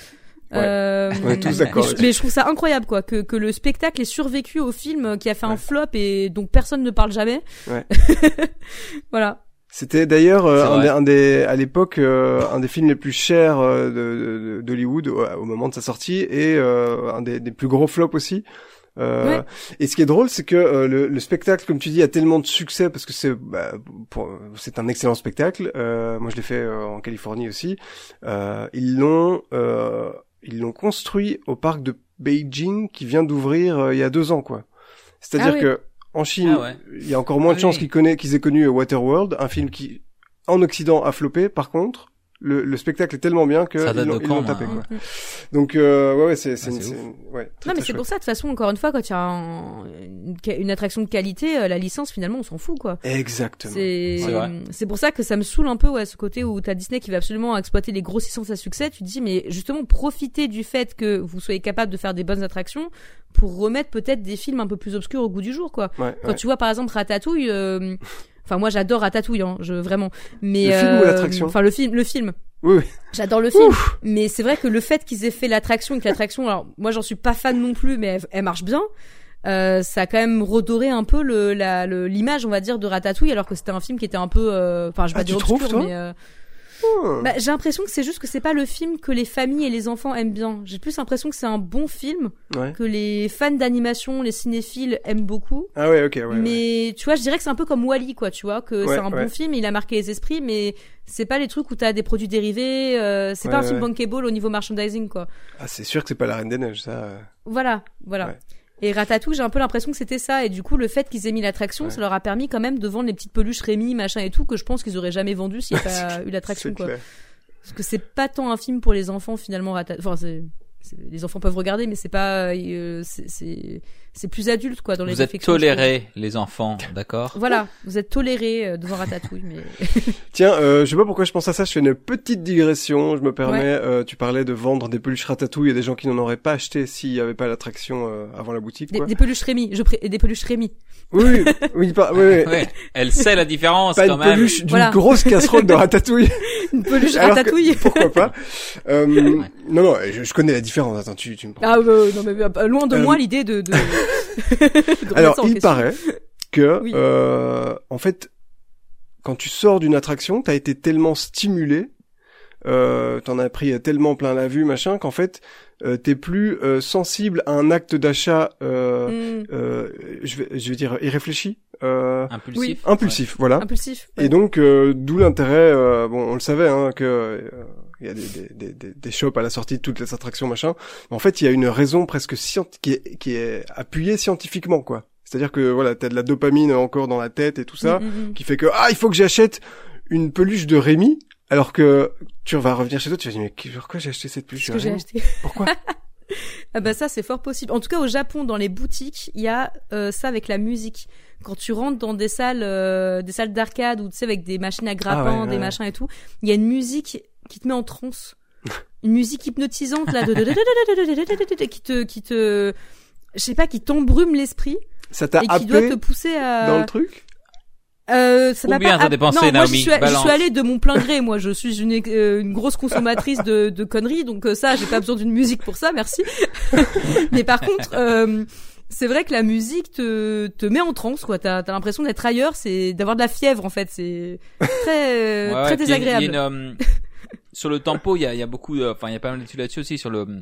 Ouais. Euh, On est tous d'accord mais je- là-dessus. Mais je trouve ça incroyable, quoi, que, que le spectacle ait survécu au film euh, qui a fait un flop et dont personne ne parle jamais. Ouais. voilà. C'était d'ailleurs euh, un, un des à l'époque euh, un des films les plus chers euh, de- de- d'Hollywood au, au moment de sa sortie et euh, un des, des plus gros flops aussi. Euh, Ouais. Et ce qui est drôle, c'est que euh, le, le spectacle, comme tu dis, a tellement de succès parce que c'est bah, c'est un excellent spectacle. Euh, moi, je l'ai fait euh, en Californie aussi. Euh, ils l'ont euh, ils l'ont construit au parc de Beijing qui vient d'ouvrir euh, il y a deux ans, quoi. C'est-à-dire Ah oui. que en Chine, Ah ouais. il y a encore moins de Ah chances oui. qu'ils connaissent qu'ils aient connu Waterworld, un film qui en Occident a floppé. Par contre, le, le spectacle est tellement bien que Ça date ils l'ont tapé. Quoi. Donc euh, ouais, ouais c'est c'est Ah, une- c'est ouais, très, Non, mais c'est pour ça, de toute façon, encore une fois, quand il y a un- une, attraction de qualité, euh, la licence, finalement, on s'en fout, quoi. Exactement. C'est C'est vrai. c'est pour ça que ça me saoule un peu ouais ce côté où t'as Disney qui va absolument exploiter les grosses licences à succès. Tu te dis mais justement profitez du fait que vous soyez capable de faire des bonnes attractions pour remettre peut-être des films un peu plus obscurs au goût du jour quoi. Ouais, Quand ouais. tu vois par exemple Ratatouille, euh, enfin moi j'adore Ratatouille hein, je vraiment. Mais Le film ou euh, l'attraction Enfin le film le film. Oui, oui. J'adore le film, mais c'est vrai que le fait qu'ils aient fait l'attraction et que l'attraction, alors moi j'en suis pas fan non plus, mais elle, elle marche bien. Euh, ça a quand même redoré un peu le la- le- l'image, on va dire, de Ratatouille, alors que c'était un film qui était un peu, euh, enfin je vais Ah, pas dire obscur, mais euh, Oh. bah, j'ai l'impression que c'est juste que c'est pas le film que les familles et les enfants aiment bien. J'ai plus l'impression que c'est un bon film Ouais. que les fans d'animation, les cinéphiles aiment beaucoup. Ah ouais, ok, ouais. ouais. mais tu vois, je dirais que c'est un peu comme Wally, quoi. Tu vois, que Ouais, c'est un bon film, il a marqué les esprits, mais c'est pas les trucs où t'as des produits dérivés. euh, c'est pas un film bankable au niveau merchandising, quoi. Ah, c'est sûr que c'est pas la Reine des Neiges, ça. euh. Voilà, voilà. Et Ratatouille, j'ai un peu l'impression que c'était ça. Et du coup, le fait qu'ils aient mis l'attraction, ça leur a permis quand même de vendre les petites peluches Rémi, machin et tout, que je pense qu'ils auraient jamais vendu s'il n'y avait pas eu l'attraction, quoi. Parce que c'est pas tant un film pour les enfants, finalement, Ratatouille. Enfin, c'est les enfants peuvent regarder, mais c'est pas, euh, c'est c'est plus adulte quoi dans les Vous êtes tolérés les enfants, d'accord Voilà, vous êtes tolérés euh, devant Ratatouille. Mais tiens, euh, je sais pas pourquoi je pense à ça. Je fais une petite digression. Je me permets. Euh, tu parlais de vendre des peluches Ratatouille. Il y a des gens qui n'en auraient pas acheté s'il y avait pas l'attraction euh, avant la boutique. Quoi. Des, des peluches Rémi. Je pré... des peluches Rémi. Oui, oui, pas, oui, oui. Elle sait la différence pas quand une même. peluche d'une grosse casserole de Ratatouille. une peluche Ratatouille. Que, pourquoi pas euh, Non, non, je, je, connais la différence. Attends, tu, tu me. Ah non, mais loin de moi l'idée de. de... Alors, il paraît que, oui. euh, en fait, quand tu sors d'une attraction, t'as été tellement stimulé, euh, t'en as pris tellement plein la vue, machin, qu'en fait, euh, t'es plus euh, sensible à un acte d'achat, euh, mm. euh, je vais, je vais dire irréfléchi, euh, impulsif, oui. impulsif, voilà. Impulsif. Ouais. Et donc, euh, d'où l'intérêt, bon, on le savait, hein, que il y a des, des, des, des, shops à la sortie de toutes les attractions, machin. Mais en fait, il y a une raison presque qui est, qui est appuyée scientifiquement, quoi. C'est-à-dire que voilà, t'as de la dopamine encore dans la tête et tout ça, mm, mm, qui fait que ah, il faut que j'achète une peluche de Rémi, alors que tu vas revenir chez toi, tu vas dire mais pourquoi j'ai acheté cette peluche Qu'est-ce que j'ai acheté? Pourquoi? Ah bah ça c'est fort possible. En tout cas au Japon dans les boutiques, il y a euh, ça avec la musique. Quand tu rentres dans des salles euh, des salles d'arcade ou tu sais avec des machines à grappin, ah ouais, ouais, des ouais. machins et tout, il y a une musique qui te met en transe. une musique hypnotisante là de qui te qui te je sais pas qui t'embrume l'esprit ça t'a et qui doit te pousser à dans le truc euh, ça m'a Combien pas t'as dépensé, non, moi, Naomi je suis, je suis allée de mon plein gré. Moi, je suis une, euh, une grosse consommatrice de, de conneries, donc euh, ça, j'ai pas besoin d'une musique pour ça, merci. Mais par contre, euh, c'est vrai que la musique te, te met en transe, quoi. T'as, t'as l'impression d'être ailleurs, c'est d'avoir de la fièvre, en fait. C'est très, Ouais, très puis il y a une- désagréable. Sur le tempo, il y a, y a beaucoup, enfin, il y a pas mal d'études là-dessus aussi sur le,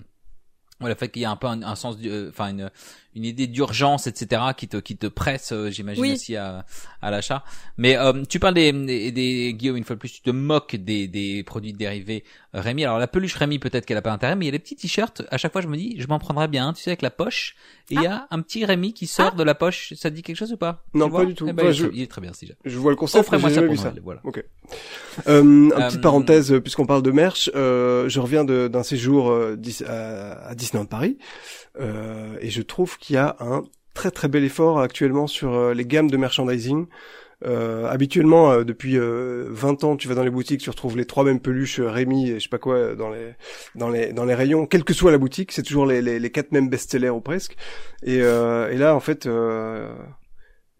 le fait qu'il y a un peu un, un sens, euh, enfin, une, une idée d'urgence, etc., qui te, qui te presse, euh, j'imagine Oui. aussi à, à l'achat. Mais euh, tu parles des, des, des- Guillaume une fois de plus, tu te moques des, des produits dérivés euh, Rémi. Alors la peluche Rémi, peut-être qu'elle a pas intérêt, mais il y a les petits t-shirts. À chaque fois, je me dis, je m'en prendrais bien, tu sais, avec la poche. Et il y a un petit Rémi qui sort de la poche. Ça te dit quelque chose ou pas? Non, pas du tout. Eh ben, il, est je- très, il est très bien, si jamais. Je vois le concept, mais Offrez-moi j'ai ça pour ça. Noël, voilà. Ok. Euh, une Euh, petite parenthèse, puisqu'on parle de merch, euh, je reviens de- d'un séjour euh, dis- à, à Disneyland Paris, euh, et je trouve qu'il y a un très très bel effort actuellement sur euh, les gammes de merchandising. Euh, habituellement, euh, depuis euh, 20 ans, tu vas dans les boutiques, tu retrouves les trois mêmes peluches euh, Rémi et je sais pas quoi euh, dans les dans les dans les rayons, quelle que soit la boutique, c'est toujours les, les, les quatre mêmes best-sellers ou presque. Et, et là, en fait,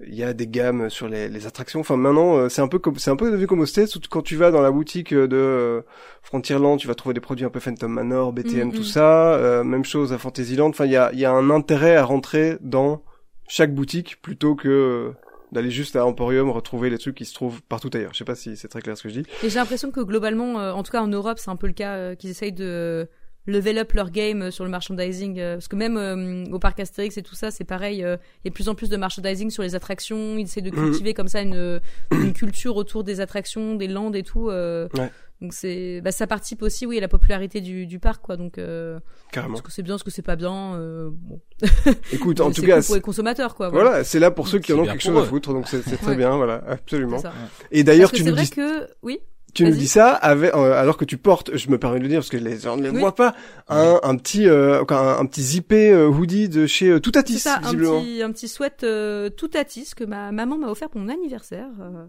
il y a des gammes sur les, les attractions. Enfin, maintenant, euh, c'est un peu comme c'est un peu devenu comme au States où quand tu vas dans la boutique euh, de euh, Frontierland, tu vas trouver des produits un peu Phantom Manor, BTM, Mhm. tout ça. Euh, même chose à Fantasyland. Enfin, il y a il y a un intérêt à rentrer dans chaque boutique plutôt que d'aller juste à Emporium retrouver les trucs qui se trouvent partout ailleurs. Je sais pas si c'est très clair ce que je dis. Et j'ai l'impression que globalement, euh, en tout cas en Europe, c'est un peu le cas, euh, qu'ils essayent de level up leur game euh, sur le merchandising. euh, parce que même euh, au parc Astérix et tout ça, c'est pareil. euh, Il y a de plus en plus de merchandising sur les attractions. Ils essaient de Mhm. cultiver comme ça une, une culture autour des attractions, des landes et tout. euh, Ouais. Donc c'est, bah, ça participe aussi, oui, à la popularité du, du parc, quoi. Donc, euh, Carrément. est-ce que c'est bien, est-ce que c'est pas bien euh, bon. Écoute, en tout cool cas, pour les consommateurs, quoi. voilà, c'est là pour ceux qui en ont quelque chose à eux. foutre, donc c'est très Ouais. bien, voilà, absolument. Et d'ailleurs, tu nous vrai dis que, oui? Tu nous dis ça avec, euh, alors que tu portes, je me permets de le dire parce que les gens ne le Oui. voient pas, un, un petit, euh, un, un petit zippé euh, hoodie de chez euh, Toutatis, C'est ça, un visiblement. petit, un petit sweat euh, tout atis que ma maman m'a offert pour mon anniversaire. euh,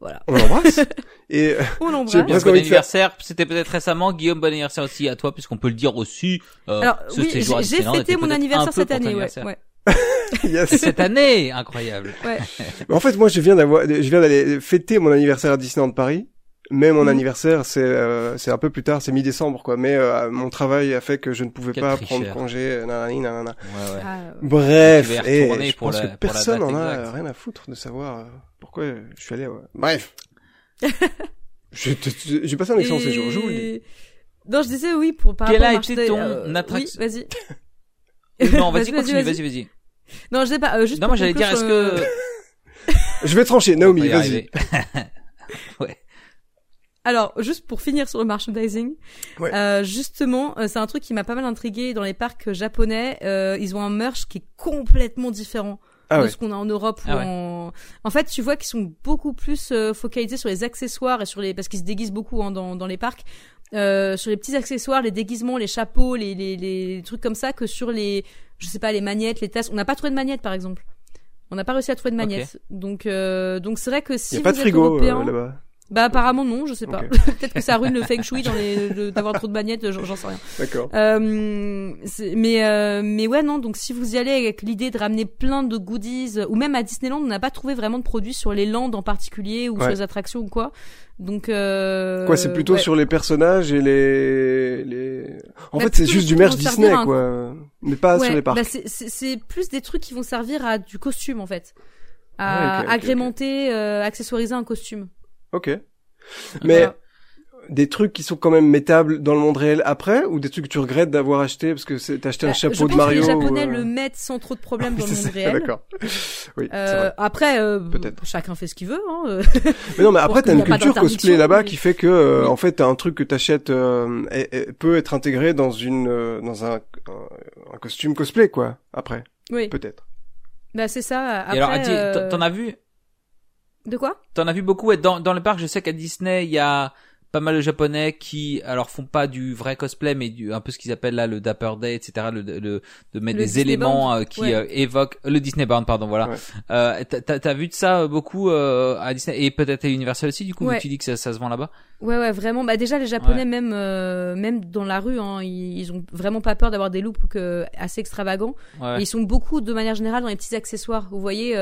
voilà. On l'embrasse. Et On l'embrasse. bon faire- anniversaire, c'était peut-être récemment. Guillaume, bon anniversaire aussi à toi, puisqu'on peut le dire aussi. Euh, Alors ce oui, j'ai fêté mon un anniversaire cette année, ouais. anniversaire. ouais. yes. Cette année, incroyable. ouais. Mais en fait, moi, je viens d'avoir, je viens d'aller fêter mon anniversaire à Disneyland Paris. Mais mon Mhm. anniversaire, c'est euh, c'est un peu plus tard, c'est mi-décembre, quoi. Mais euh, mon travail a fait que je ne pouvais Quel pas tricheur. prendre congé, euh, nanani, nanana. Ouais, ouais. Ah, ouais. Bref, vas et retourner je pour pense la- que personne en a rien à foutre de savoir euh, pourquoi je suis allé. ouais. Bref. J'ai passé un excellent Et- séjour, je vous le dis. Non, je disais oui pour par Quel a été ton euh, attraction- Oui, vas-y. Non, vas-y, Vas-y, continue, vas-y, vas-y. Non, je sais pas. euh, juste Non, moi j'allais dire, est-ce que... euh, Je vais trancher, Naomi, vas-y. ouais. Alors, juste pour finir sur le merchandising, euh, justement, euh, c'est un truc qui m'a pas mal intrigué dans les parcs japonais. Euh, ils ont un merch qui est complètement différent ah de ce qu'on a en Europe ou ah en... en fait tu vois qu'ils sont beaucoup plus euh, focalisés sur les accessoires et sur les parce qu'ils se déguisent beaucoup hein, dans, dans les parcs. Euh, sur les petits accessoires les déguisements les chapeaux les, les, les trucs comme ça que sur les je sais pas les magnettes les tasses. On n'a pas trouvé de magnettes par exemple. On n'a pas réussi à trouver de magnettes. Donc euh, donc c'est vrai que si y a vous pas de êtes frigo européen, là-bas bah apparemment non, je sais pas. Peut-être que ça ruine le feng shui dans les d'avoir trop de magnettes, j'en sais rien. D'accord. Euh, mais euh, mais ouais non, donc si vous y allez avec l'idée de ramener plein de goodies ou même à Disneyland, on n'a pas trouvé vraiment de produits sur les landes en particulier ou sur les attractions ou quoi. Donc euh, quoi, c'est plutôt sur les personnages et les les. En bah, fait, c'est juste du merch Disney quoi, mais pas sur les parcs. Bah, c'est plus des trucs qui vont servir à du costume en fait, à ah agrémenter, euh, accessoiriser un costume. Ok. Mais des trucs qui sont quand même métables dans le monde réel après ou des trucs que tu regrettes d'avoir acheté parce que t'as acheté un bah, chapeau de Mario que les Japonais euh, le mettent sans trop de problèmes dans le monde réel. D'accord. Oui. Euh, après, euh, chacun fait ce qu'il veut. Hein. mais non, mais après t'as une culture cosplay là-bas qui fait que euh, en fait t'as un truc que t'achètes euh, peut être intégré dans une euh, dans un, un, costume cosplay quoi. Après. Oui. Peut-être. Bah c'est ça. Après, Et alors, t'en as vu de quoi? T'en as vu beaucoup dans, dans le parc, je sais qu'à Disney, il y a pas mal de japonais qui alors font pas du vrai cosplay mais du un peu ce qu'ils appellent là le Dapper Day etc le, le de mettre des éléments euh, qui euh, évoquent le Disney Band pardon voilà. Euh, t'as vu de ça euh, beaucoup à Disney et peut-être à Universal aussi du coup tu dis que ça, ça se vend là-bas? Ouais ouais vraiment. Bah déjà les japonais même même dans la rue hein, ils, ils, ont vraiment pas peur d'avoir des looks assez extravagants. Et ils sont beaucoup de manière générale dans les petits accessoires. Vous voyez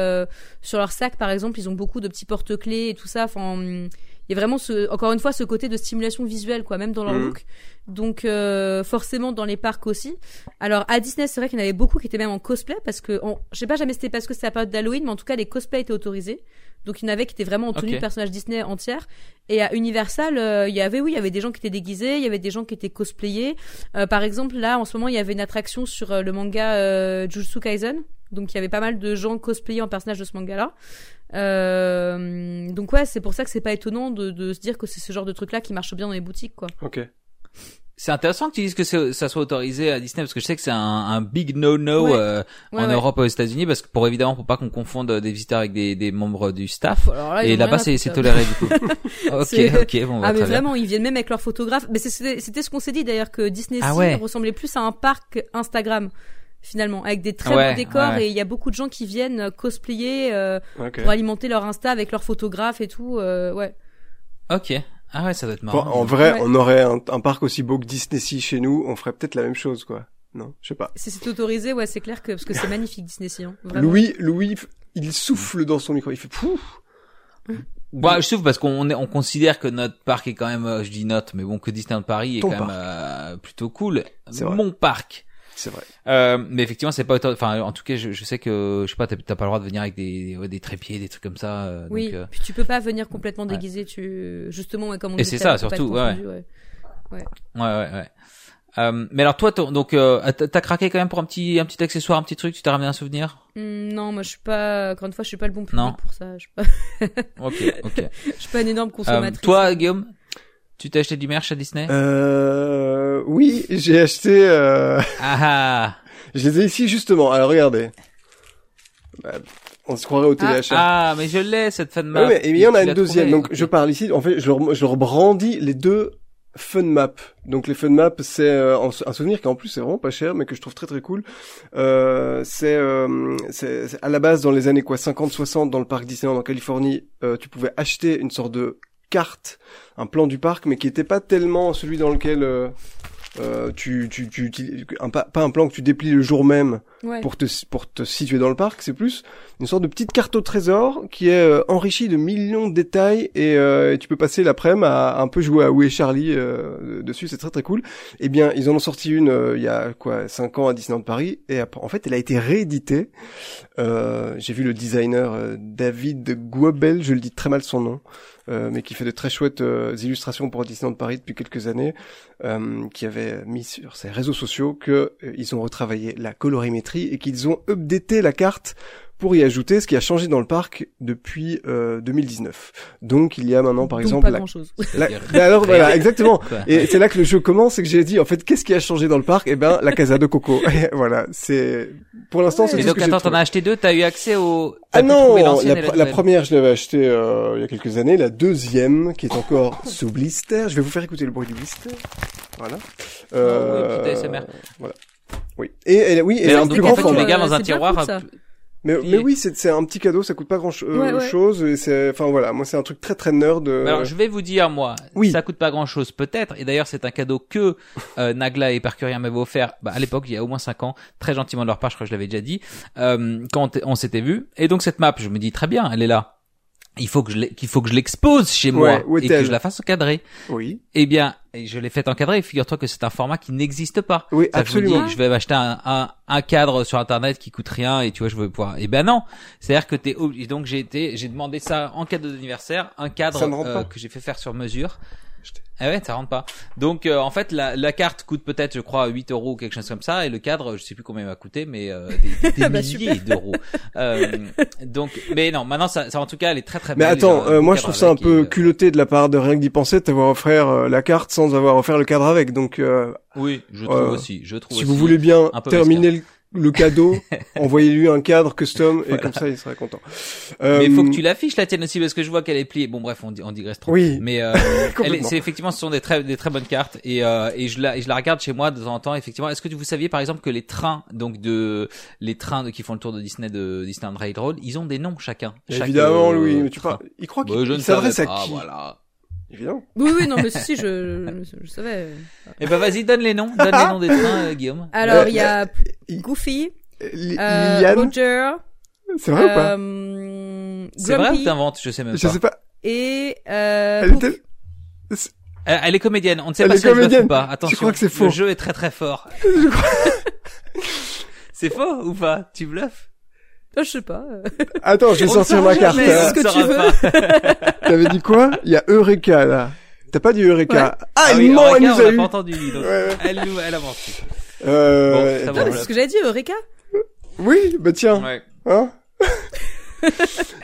sur leur sac par exemple ils ont beaucoup de petits porte-clés et tout ça. Enfin il y a vraiment ce, encore une fois ce côté de stimulation visuelle quoi même dans leur mhm. look. Donc euh, forcément dans les parcs aussi. Alors à Disney c'est vrai qu'il y en avait beaucoup qui étaient même en cosplay parce que je sais pas jamais c'était parce que c'était la période d'Halloween mais en tout cas les cosplays étaient autorisés. Donc il y en avait qui étaient vraiment en tenue de personnage Disney entière. Et à Universal euh, il y avait oui il y avait des gens qui étaient déguisés il y avait des gens qui étaient cosplayés. Euh, par exemple là en ce moment il y avait une attraction sur le manga Jujutsu Kaisen. Donc il y avait pas mal de gens cosplayés en personnage de ce manga là euh, donc ouais, c'est pour ça que c'est pas étonnant de, de se dire que c'est ce genre de truc là qui marche bien dans les boutiques quoi. Ok. C'est intéressant que tu dises que ça soit autorisé à Disney parce que je sais que c'est un, un, big no-no euh, en Europe aux États-Unis parce que pour évidemment pour pas qu'on confonde des visiteurs avec des, des membres du staff et là-bas c'est toléré du coup. ok ok bon. Bah, ah mais vraiment ils viennent même avec leurs photographes. Mais c'était ce qu'on s'est dit d'ailleurs que Disney ah ressemblait plus à un parc Instagram finalement, avec des très beaux décors et il y a beaucoup de gens qui viennent euh, cosplayer euh, pour alimenter leur Insta avec leurs photographes et tout. Euh, ouais. Ok. Ah ouais, ça doit être marrant. en vrai, on aurait un, parc aussi beau que Disney Sea chez nous, on ferait peut-être la même chose, quoi. Non, je sais pas. Si c'est autorisé, ouais, c'est clair que parce que c'est magnifique Disney Sea. Hein, Louis, Louis, il souffle dans son micro, il fait pouf. Bah, je souffle parce qu'on on considère que notre parc est quand même, je dis notre, mais bon, que Disneyland Paris est quand même plutôt cool. Mon parc c'est vrai. Euh, mais effectivement, c'est pas enfin en tout cas, je, je sais que je sais pas, t'as pas le droit de venir avec des des trépieds, des trucs comme ça. Euh, oui. Donc, euh... Puis tu peux pas venir complètement déguisé, tu justement comme on Et c'est ça surtout, ouais. ouais. Ouais, ouais, ouais. Euh, mais alors toi, donc, euh, t'as craqué quand même pour un petit, un petit accessoire, un petit truc. Tu t'as ramené un souvenir? Mmh, Non, moi je suis pas. Encore une fois, je suis pas le bon public pour ça. Je suis pas. ok, ok. Je suis pas une énorme consommatrice. toi, Guillaume, tu t'es acheté du merch à Disney? Euh oui, j'ai acheté euh... Ah, ah Je les ai ici justement. Alors regardez. Bah, on se croirait au téléachat. Ah, ah mais je l'ai cette fan map. Oui, mais il y en a une deuxième. Donc je parle ici. En fait, je leur, je brandis les deux fun maps. Donc les fun maps, c'est euh, un souvenir qui en plus c'est vraiment pas cher, mais que je trouve très très cool. Euh, c'est euh, à la base dans les années quoi 50-60 dans le parc Disneyland en Californie, euh, tu pouvais acheter une sorte de carte, un plan du parc, mais qui était pas tellement celui dans lequel euh, euh, tu, tu, tu, un, pas, un plan que tu déplies le jour même pour te pour te situer dans le parc, c'est plus une sorte de petite carte au trésor qui est euh, enrichie de millions de détails et, euh, tu peux passer l'après-midi à, un peu jouer à Où est Charlie euh, dessus, c'est très très cool. Eh bien, ils en ont sorti une il y a quoi 5 ans à Disneyland Paris et en fait, elle a été rééditée. J'ai vu le designer David Guabel, je le dis très mal son nom. Mais qui fait de très chouettes illustrations pour Disneyland Paris depuis quelques années, qui avait mis sur ses réseaux sociaux que ils ont retravaillé la colorimétrie et qu'ils ont updaté la carte pour y ajouter ce qui a changé dans le parc depuis euh, 2019. Donc il y a maintenant par Donc exemple pas la, grand chose. la- Mais alors voilà exactement. Quoi. Et c'est là que le jeu commence, c'est que j'ai dit en fait qu'est-ce qui a changé dans le parc? Eh ben la Casa de Coco. Et voilà, c'est pour l'instant c'est Et tout ce donc que attends, t'en as acheté deux, t'as eu accès au... Ah non, la, et pr- première je l'avais achetée euh, il y a quelques années, la deuxième qui est encore sous blister. Je vais vous faire écouter le bruit du blister. Voilà. Oh, oui, petit ASMR. Voilà. Oui. Et elle, oui, elle Mais alors, donc, plus en grand fait, cadeau, tu les format. gardes dans euh, un tiroir. cool. Mais, mais oui, c'est c'est un petit cadeau, ça coûte pas grand cho- euh, Ouais, ouais. chose. Et c'est, enfin voilà, moi c'est un truc très très nerd. euh, Alors, je vais vous dire, moi, Oui. ça coûte pas grand chose, peut-être. Et d'ailleurs, c'est un cadeau que euh, Nagla et Percurien m'avaient offert bah, à l'époque, il y a au moins 5 ans, très gentiment de leur part, je crois que je l'avais déjà dit, euh, quand on s'était vu. Et donc, cette map, je me dis très bien, elle est là. Il faut que je qu'il faut que je l'expose chez moi où et que je la fasse encadrer. Oui. Eh bien, et je l'ai fait encadrer. et Figure-toi que c'est un format qui n'existe pas. Oui, Ça, je me dis, absolument. Je vais m'acheter un, un, un cadre sur internet qui coûte rien et tu vois je veux pouvoir. Eh ben non, c'est-à-dire que t'es obligé. Donc j'ai été, j'ai demandé ça en cadeau d'anniversaire, un cadre euh, que j'ai fait faire sur mesure. Ah ouais, ça rentre pas. Donc euh, en fait la, la carte coûte peut-être je crois 8 euros ou quelque chose comme ça et le cadre je sais plus combien il m'a coûté mais euh, des, des, des Bah, milliers d'euros. Euh, donc mais non maintenant ça, ça en tout cas elle est très très Mais belle. attends, J'ai un euh, beau moi je trouve ça un peu et, euh, culotté de la part de rien que d'y penser de t'avoir offert euh, la carte sans avoir offert le cadre avec. Donc euh, Oui, je trouve Euh, aussi. Je trouve si aussi. vous voulez bien terminer le, le cadeau, envoyez-lui un cadre custom et Voilà. comme ça il sera content. Mais il Euh, faut que tu l'affiches la tienne aussi parce que je vois qu'elle est pliée. Bon bref, on, on digresse trop. Oui. Mais euh, c'est effectivement ce sont des très des très bonnes cartes et euh, et je la et je la regarde chez moi de temps en temps effectivement. Est-ce que vous saviez par exemple que les trains donc de les trains de, qui font le tour de Disney de Disneyland Railroad, ils ont des noms chacun. Évidemment, euh, Louis, mais tu train. parles. Il croit Bah, qu'il je ne il s'adresse à qui? voilà. Évidemment. Oui, oui, non, mais si, si, je, je, je savais. Eh ben vas-y, donne les noms, donne les noms des trains, euh, Guillaume. Alors, Euh, il y a il- Goofy, Li- euh, Liliane, Roger, c'est vrai ou pas euh, C'est vrai ou Grumpy t'inventes Je sais même Je pas. sais pas. et euh, Elle Hook. était... Elle, elle est comédienne. On ne sait Elle pas est si elle bluffe comédienne. ou pas. Attention. crois que c'est faux Le jeu est très très fort. c'est faux ou pas? Tu bluffes? Je sais pas. euh. Attends, je vais sortir ma carte. ce que tu veux. T'avais dit quoi? Il y a Eureka là. T'as pas dit Eureka? Ah, Ah elle oui, elle Eureka, nous on a eu. pas entendu. donc. Ouais, ouais. Elle nous, elle a menti. Euh, Bon, Ah, mais c'est ce que j'avais dit, Eureka? Oui, bah tiens, Ouais. hein?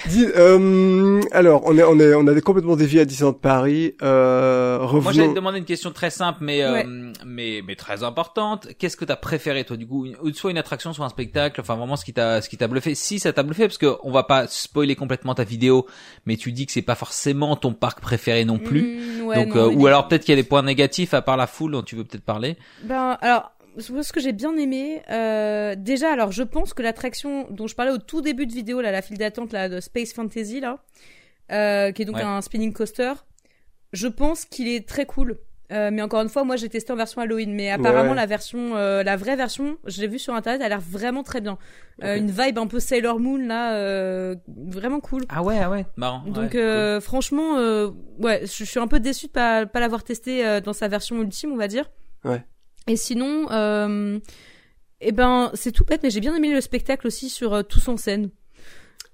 Dis, euh, alors, on est, on est, on a complètement dévié à Disneyland Paris. Euh, revenons. Moi, j'allais te demander une question très simple, mais euh, mais mais très importante. Qu'est-ce que t'as préféré, toi, du coup, une- soit une attraction, soit un spectacle, enfin vraiment ce qui t'a ce qui t'a bluffé. Si ça t'a bluffé, parce que on va pas spoiler complètement ta vidéo, mais tu dis que c'est pas forcément ton parc préféré non plus. Mm, ouais, Donc, non, euh, ou alors peut-être qu'il y a des points négatifs à part la foule dont tu veux peut-être parler. Ben, alors, ce que j'ai bien aimé, euh, déjà, alors, je pense que l'attraction dont je parlais au tout début de vidéo, là, la file d'attente, là, de Space Fantasy, là, euh, qui est donc Ouais. un spinning coaster, je pense qu'il est très cool. Euh, mais encore une fois, moi, j'ai testé en version Halloween, mais apparemment, Ouais. la version, euh, la vraie version, je l'ai vue sur internet, elle a l'air vraiment très bien. Euh. Une vibe un peu Sailor Moon, là, euh, vraiment cool. Ah ouais, ah ouais, marrant. Donc ouais, euh, franchement, euh, ouais, je suis un peu déçue de pas pas l'avoir testé euh, dans sa version ultime, on va dire. Ouais. Et sinon, euh, eh ben c'est tout bête, mais j'ai bien aimé le spectacle aussi sur euh, Tous en scène.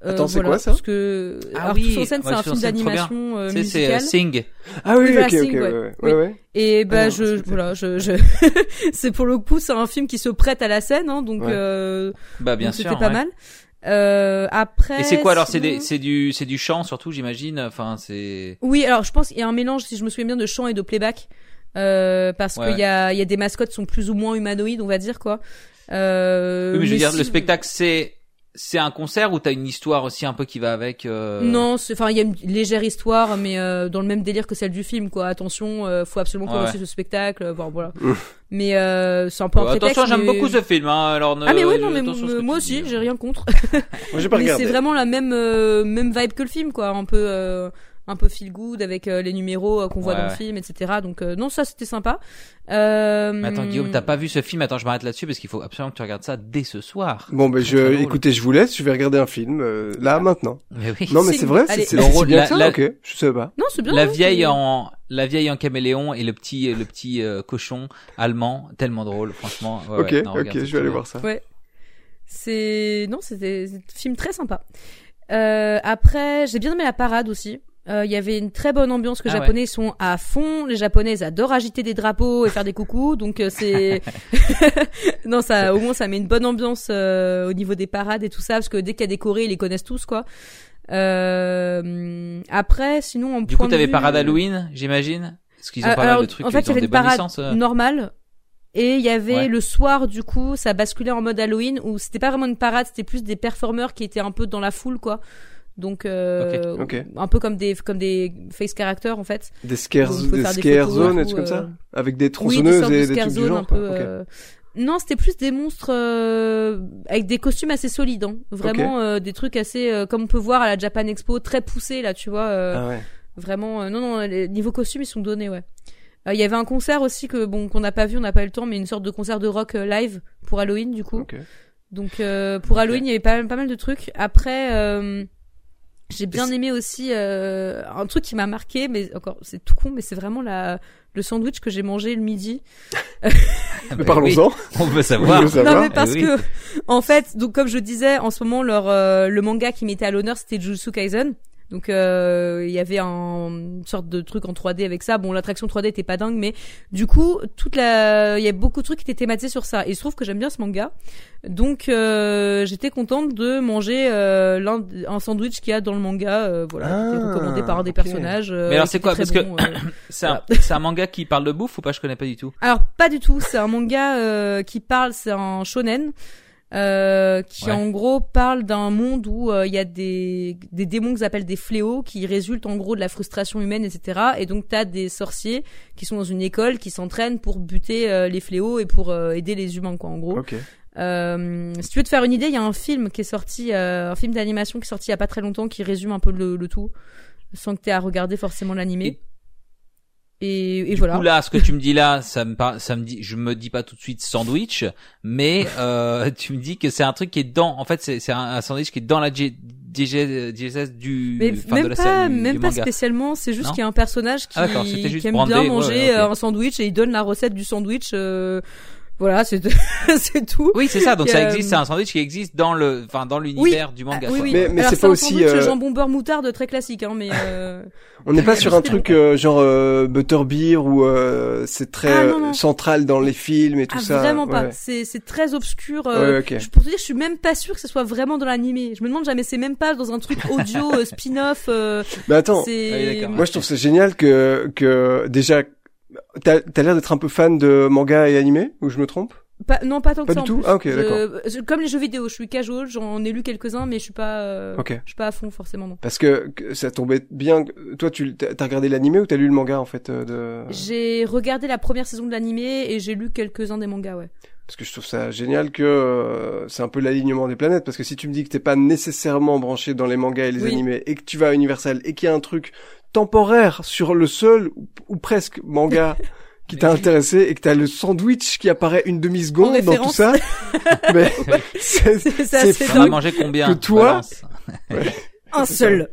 Euh, Attends, c'est voilà, quoi, ça Parce que Ah alors, oui, Tous en scène, ouais, c'est un film d'animation euh, cool. Tu sais, c'est euh. Sing. Ah oui, Oui, ok, ok, Sing, ouais, ouais. Oui. Et ben Ah non, je voilà, je, je... c'est pour le coup, c'est un film qui se prête à la scène, hein, donc Ouais. euh, Bah bien donc sûr. c'était pas ouais. mal. Euh, après. Et c'est quoi alors C'est sinon- des, c'est du, c'est du chant surtout, j'imagine. Enfin, c'est. Oui, alors je pense qu'il y a un mélange, si je me souviens bien, de chant et de playback. Euh, parce Ouais, qu'il y a, il y a des mascottes qui sont plus ou moins humanoïdes, on va dire, quoi. Euh, Oui, mais je veux dire, si- le spectacle, c'est, c'est un concert ou t'as une histoire aussi un peu qui va avec. Euh... Non, c'est- enfin, il y a une légère histoire, mais euh, dans le même délire que celle du film, quoi. Attention, euh, faut absolument Ouais, commencer ce spectacle, euh, bon, voilà. mais euh, c'est un peu un Euh, prétexte. attention, j'aime mais- beaucoup ce film. Hein, alors ne- Ah mais oui, non, mais moi aussi, dis, j'ai hein. rien contre. Moi, j'ai pas mais regardé. c'est vraiment la même euh, même vibe que le film, quoi. Un peu euh, un peu feel good avec euh, les numéros euh, qu'on voit Ouais, dans le ouais. film, etc. Donc euh, non, ça c'était sympa. Euh, Mais attends, Guillaume, t'as pas vu ce film? Attends, je m'arrête là-dessus parce qu'il faut absolument que tu regardes ça dès ce soir. Bon, ben je, drôle. écoutez, je vous laisse. Je vais regarder un film euh, là maintenant. Mais oui. Non, mais c'est vrai, c'est Le bien la- ça. la- Ok, je sais pas. Non, c'est bien. la vieille c'est- en la vieille en caméléon et le petit le petit euh, cochon allemand tellement drôle franchement ouais, ok, ouais, non, ok, je vais aller voir ça. Ouais. C'est non, c'était un film très sympa. Euh, après, j'ai bien aimé la parade aussi. Euh, Il y avait une très bonne ambiance que les Ah ouais. japonais sont à fond. Les japonaises adorent agiter des drapeaux et faire des coucous, donc euh, c'est non ça au moins ça met une bonne ambiance euh, au niveau des parades et tout ça parce que dès qu'il y a des chorés ils les connaissent tous quoi. Euh, après sinon en Du point coup, t'avais parade Halloween, j'imagine? Parce qu'ils ont pas mal de trucs en fait, il y avait une parade licences. normale. Et il y avait Ouais. le soir, du coup, ça basculait en mode Halloween, où c'était pas vraiment une parade, c'était plus des performeurs qui étaient un peu dans la foule, quoi. Donc, euh, un peu comme des, comme des face characters, en fait. Des scare, des scare zones et et tout, trucs comme ça euh. Avec des Oui, des tronçonneuses sortes de et des trucs du genre un peu. Euh, Non, c'était plus des monstres euh, avec des costumes assez solides, hein. Vraiment euh, des trucs assez, euh, comme on peut voir à la Japan Expo, très poussés là, tu vois. euh, Ah ouais. Vraiment, euh, non, non, les niveaux costumes, ils sont donnés, ouais. Euh, Il y avait un concert aussi que bon qu'on n'a pas vu, on n'a pas eu le temps, mais une sorte de concert de rock euh, live pour Halloween du coup. Donc euh, pour. Halloween, il y avait pas, pas mal de trucs. Après, euh, j'ai bien aimé aussi euh, un truc qui m'a marqué, mais encore c'est tout con, mais c'est vraiment la le sandwich que j'ai mangé le midi. Ah Mais bah parlons-en. oui, on veut savoir. Non mais parce Eh oui. que en fait, donc comme je disais, en ce moment leur euh, le manga qui mettait à l'honneur c'était Jujutsu Kaisen. Donc euh, il y avait un, une sorte de truc en 3D avec ça. Bon, l'attraction 3D était pas dingue, mais du coup, toute la, il y a beaucoup de trucs qui étaient thématisés sur ça. Et il se trouve que j'aime bien ce manga, donc euh, j'étais contente de manger euh, un sandwich qu'il y a dans le manga, euh, voilà, qui était Ah, recommandé par un des ok. personnages. euh, Mais alors, c'est quoi Parce que- bon, euh. C'est un, c'est un manga qui parle de bouffe ou pas? Je connais pas du tout. Alors pas du tout, c'est un manga euh, qui parle, c'est un shonen euh, qui Ouais. en gros parle d'un monde où euh, il y a des, des démons qu'ils appellent des fléaux qui résultent en gros de la frustration humaine, etc. Et donc t'as des sorciers qui sont dans une école qui s'entraînent pour buter euh, les fléaux et pour euh, aider les humains quoi en gros. Ok. Euh, si tu veux te faire une idée, il y a un film qui est sorti, euh, un film d'animation qui est sorti il y a pas très longtemps qui résume un peu le, le tout, sans que tu aies à regarder forcément l'animé. Et, et Du voilà. coup là, ce que tu me dis là, ça me ça me dit, je me dis pas tout de suite sandwich, mais euh, tu me dis que c'est un truc qui est dans, en fait, c'est c'est un, sandwich qui est dans la DGS du, Mais de même la pas, du- même du pas manga. spécialement. C'est juste qu'il y a un personnage qui, Ah, juste qui aime bien manger ouais, euh, un sandwich et il donne la recette du sandwich. euh, voilà, c'est c'est tout. Oui, c'est ça. Donc Et, ça euh, existe. C'est un sandwich qui existe dans le, enfin dans l'univers du manga. Ah, oui, oui. Mais- mais c'est pas un aussi, euh, jambon beurre moutarde très classique, hein, mais euh, On n'est pas sur un truc euh, genre euh, Butterbeer où euh, c'est très Ah, non, non. central dans les films et tout ah, ça. vraiment pas. Ouais. C'est c'est très obscur. euh, Ouais, ok. je, pour te dire, je suis même pas sûre que ce soit vraiment dans l'animé. Je me demande jamais, c'est même pas dans un truc audio euh, spin-off. euh, Mais attends, c'est. Ah moi je trouve c'est génial que que déjà t'as as, l'air d'être un peu fan de manga et animé ou je me trompe Pas- non, pas tant que Pas ça. du en tout. Ah, ok, d'accord. Comme les jeux vidéo, je suis casual, j'en ai lu quelques-uns, mais je suis pas, euh, je suis pas à fond forcément non. Parce que, que ça tombait bien. Toi, tu t'as regardé l'animé ou t'as lu le manga en fait euh, de... J'ai regardé la première saison de l'animé et j'ai lu quelques-uns des mangas, ouais. Parce que je trouve ça génial que euh, c'est un peu l'alignement des planètes. Parce que si tu me dis que t'es pas nécessairement branché dans les mangas et les Oui. animés et que tu vas à Universal et qu'il y a un truc temporaire sur le seul ou, ou presque manga qui t'a intéressé et que t'as le sandwich qui apparaît une demi seconde dans tout ça, mais c'est C'est mangé combien que toi-. Un seul.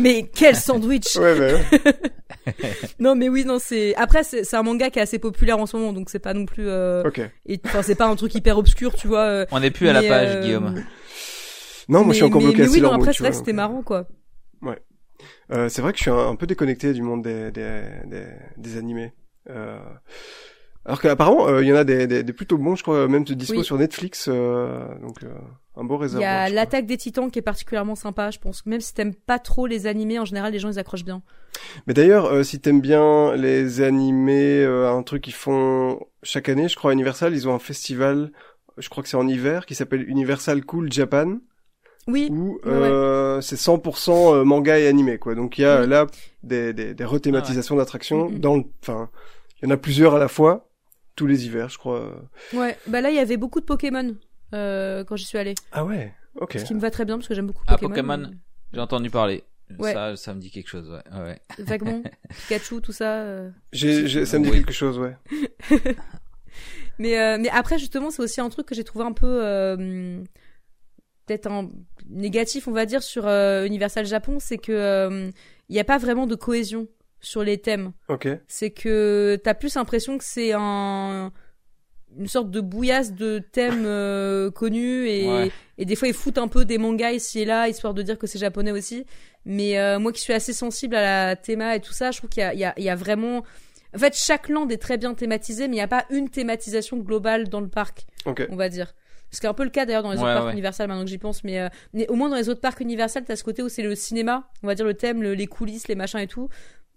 mais quel sandwich ouais, ouais, ouais. Non, mais oui, non, c'est. Après, c'est c'est un manga qui est assez populaire en ce moment, donc c'est pas non plus. Euh... Ok. et- Enfin, c'est pas un truc hyper obscur, tu vois. euh, On n'est plus à la mais, page, euh, Guillaume. Non, moi mais- je suis encore mais- bloqué mais à oui, non, après, c'est vrai vois, que c'était donc, marrant, quoi. Euh, c'est vrai que je suis un, un peu déconnecté du monde des, des, des, des animés. Euh, alors qu'apparemment, euh, il y en a des, des, des plutôt bons, je crois, même de dispo Oui. sur Netflix. euh, donc, euh, un beau Il réservoir. y a l'attaque des titans qui est particulièrement sympa, je pense. Même si t'aimes pas trop les animés, en général, les gens ils accrochent bien. Mais d'ailleurs, euh, si t'aimes bien les animés, euh, un truc qu'ils font chaque année, je crois à Universal, ils ont un festival, je crois que c'est en hiver, qui s'appelle Universal Cool Japan, Oui, où Ouais, euh, c'est 100% euh, manga et animé, quoi. Donc il y a Oui. là des, des, des rethématisations d'attractions Mhm. dans le, enfin, il y en a plusieurs à la fois, tous les hivers, je crois. ouais. Bah là, il y avait beaucoup de Pokémon euh, quand j'y suis allée. Ah ouais, ok. Ce qui me va très bien parce que j'aime beaucoup Ah, Pokémon. Pokémon. J'ai entendu parler. Ouais. Ça, ça me dit quelque chose, ouais. ouais, ouais. Vaguement. Pikachu, tout ça. euh. J'ai, j'ai, ça me dit Oui. quelque chose, ouais. Mais, euh, mais après, justement, c'est aussi un truc que j'ai trouvé un peu. Euh, peut-être un négatif, on va dire, sur euh, Universal Japon, c'est que euh, il n'y a pas vraiment de cohésion sur les thèmes. Ok. C'est que t'as plus l'impression que c'est un une sorte de bouillasse de thèmes euh, connus et, et des fois ils foutent un peu des mangas ici et là histoire de dire que c'est japonais aussi. Mais euh, moi qui suis assez sensible à la théma et tout ça, je trouve qu'il y a, il y, a, il y a vraiment en fait, chaque land est très bien thématisé, mais il n'y a pas une thématisation globale dans le parc, on va dire. Ce qui est un peu le cas d'ailleurs dans les autres parcs Universal maintenant que j'y pense, mais, euh, mais, au moins dans les autres parcs Universal, t'as ce côté où c'est le cinéma, on va dire le thème, les coulisses, les machins et tout.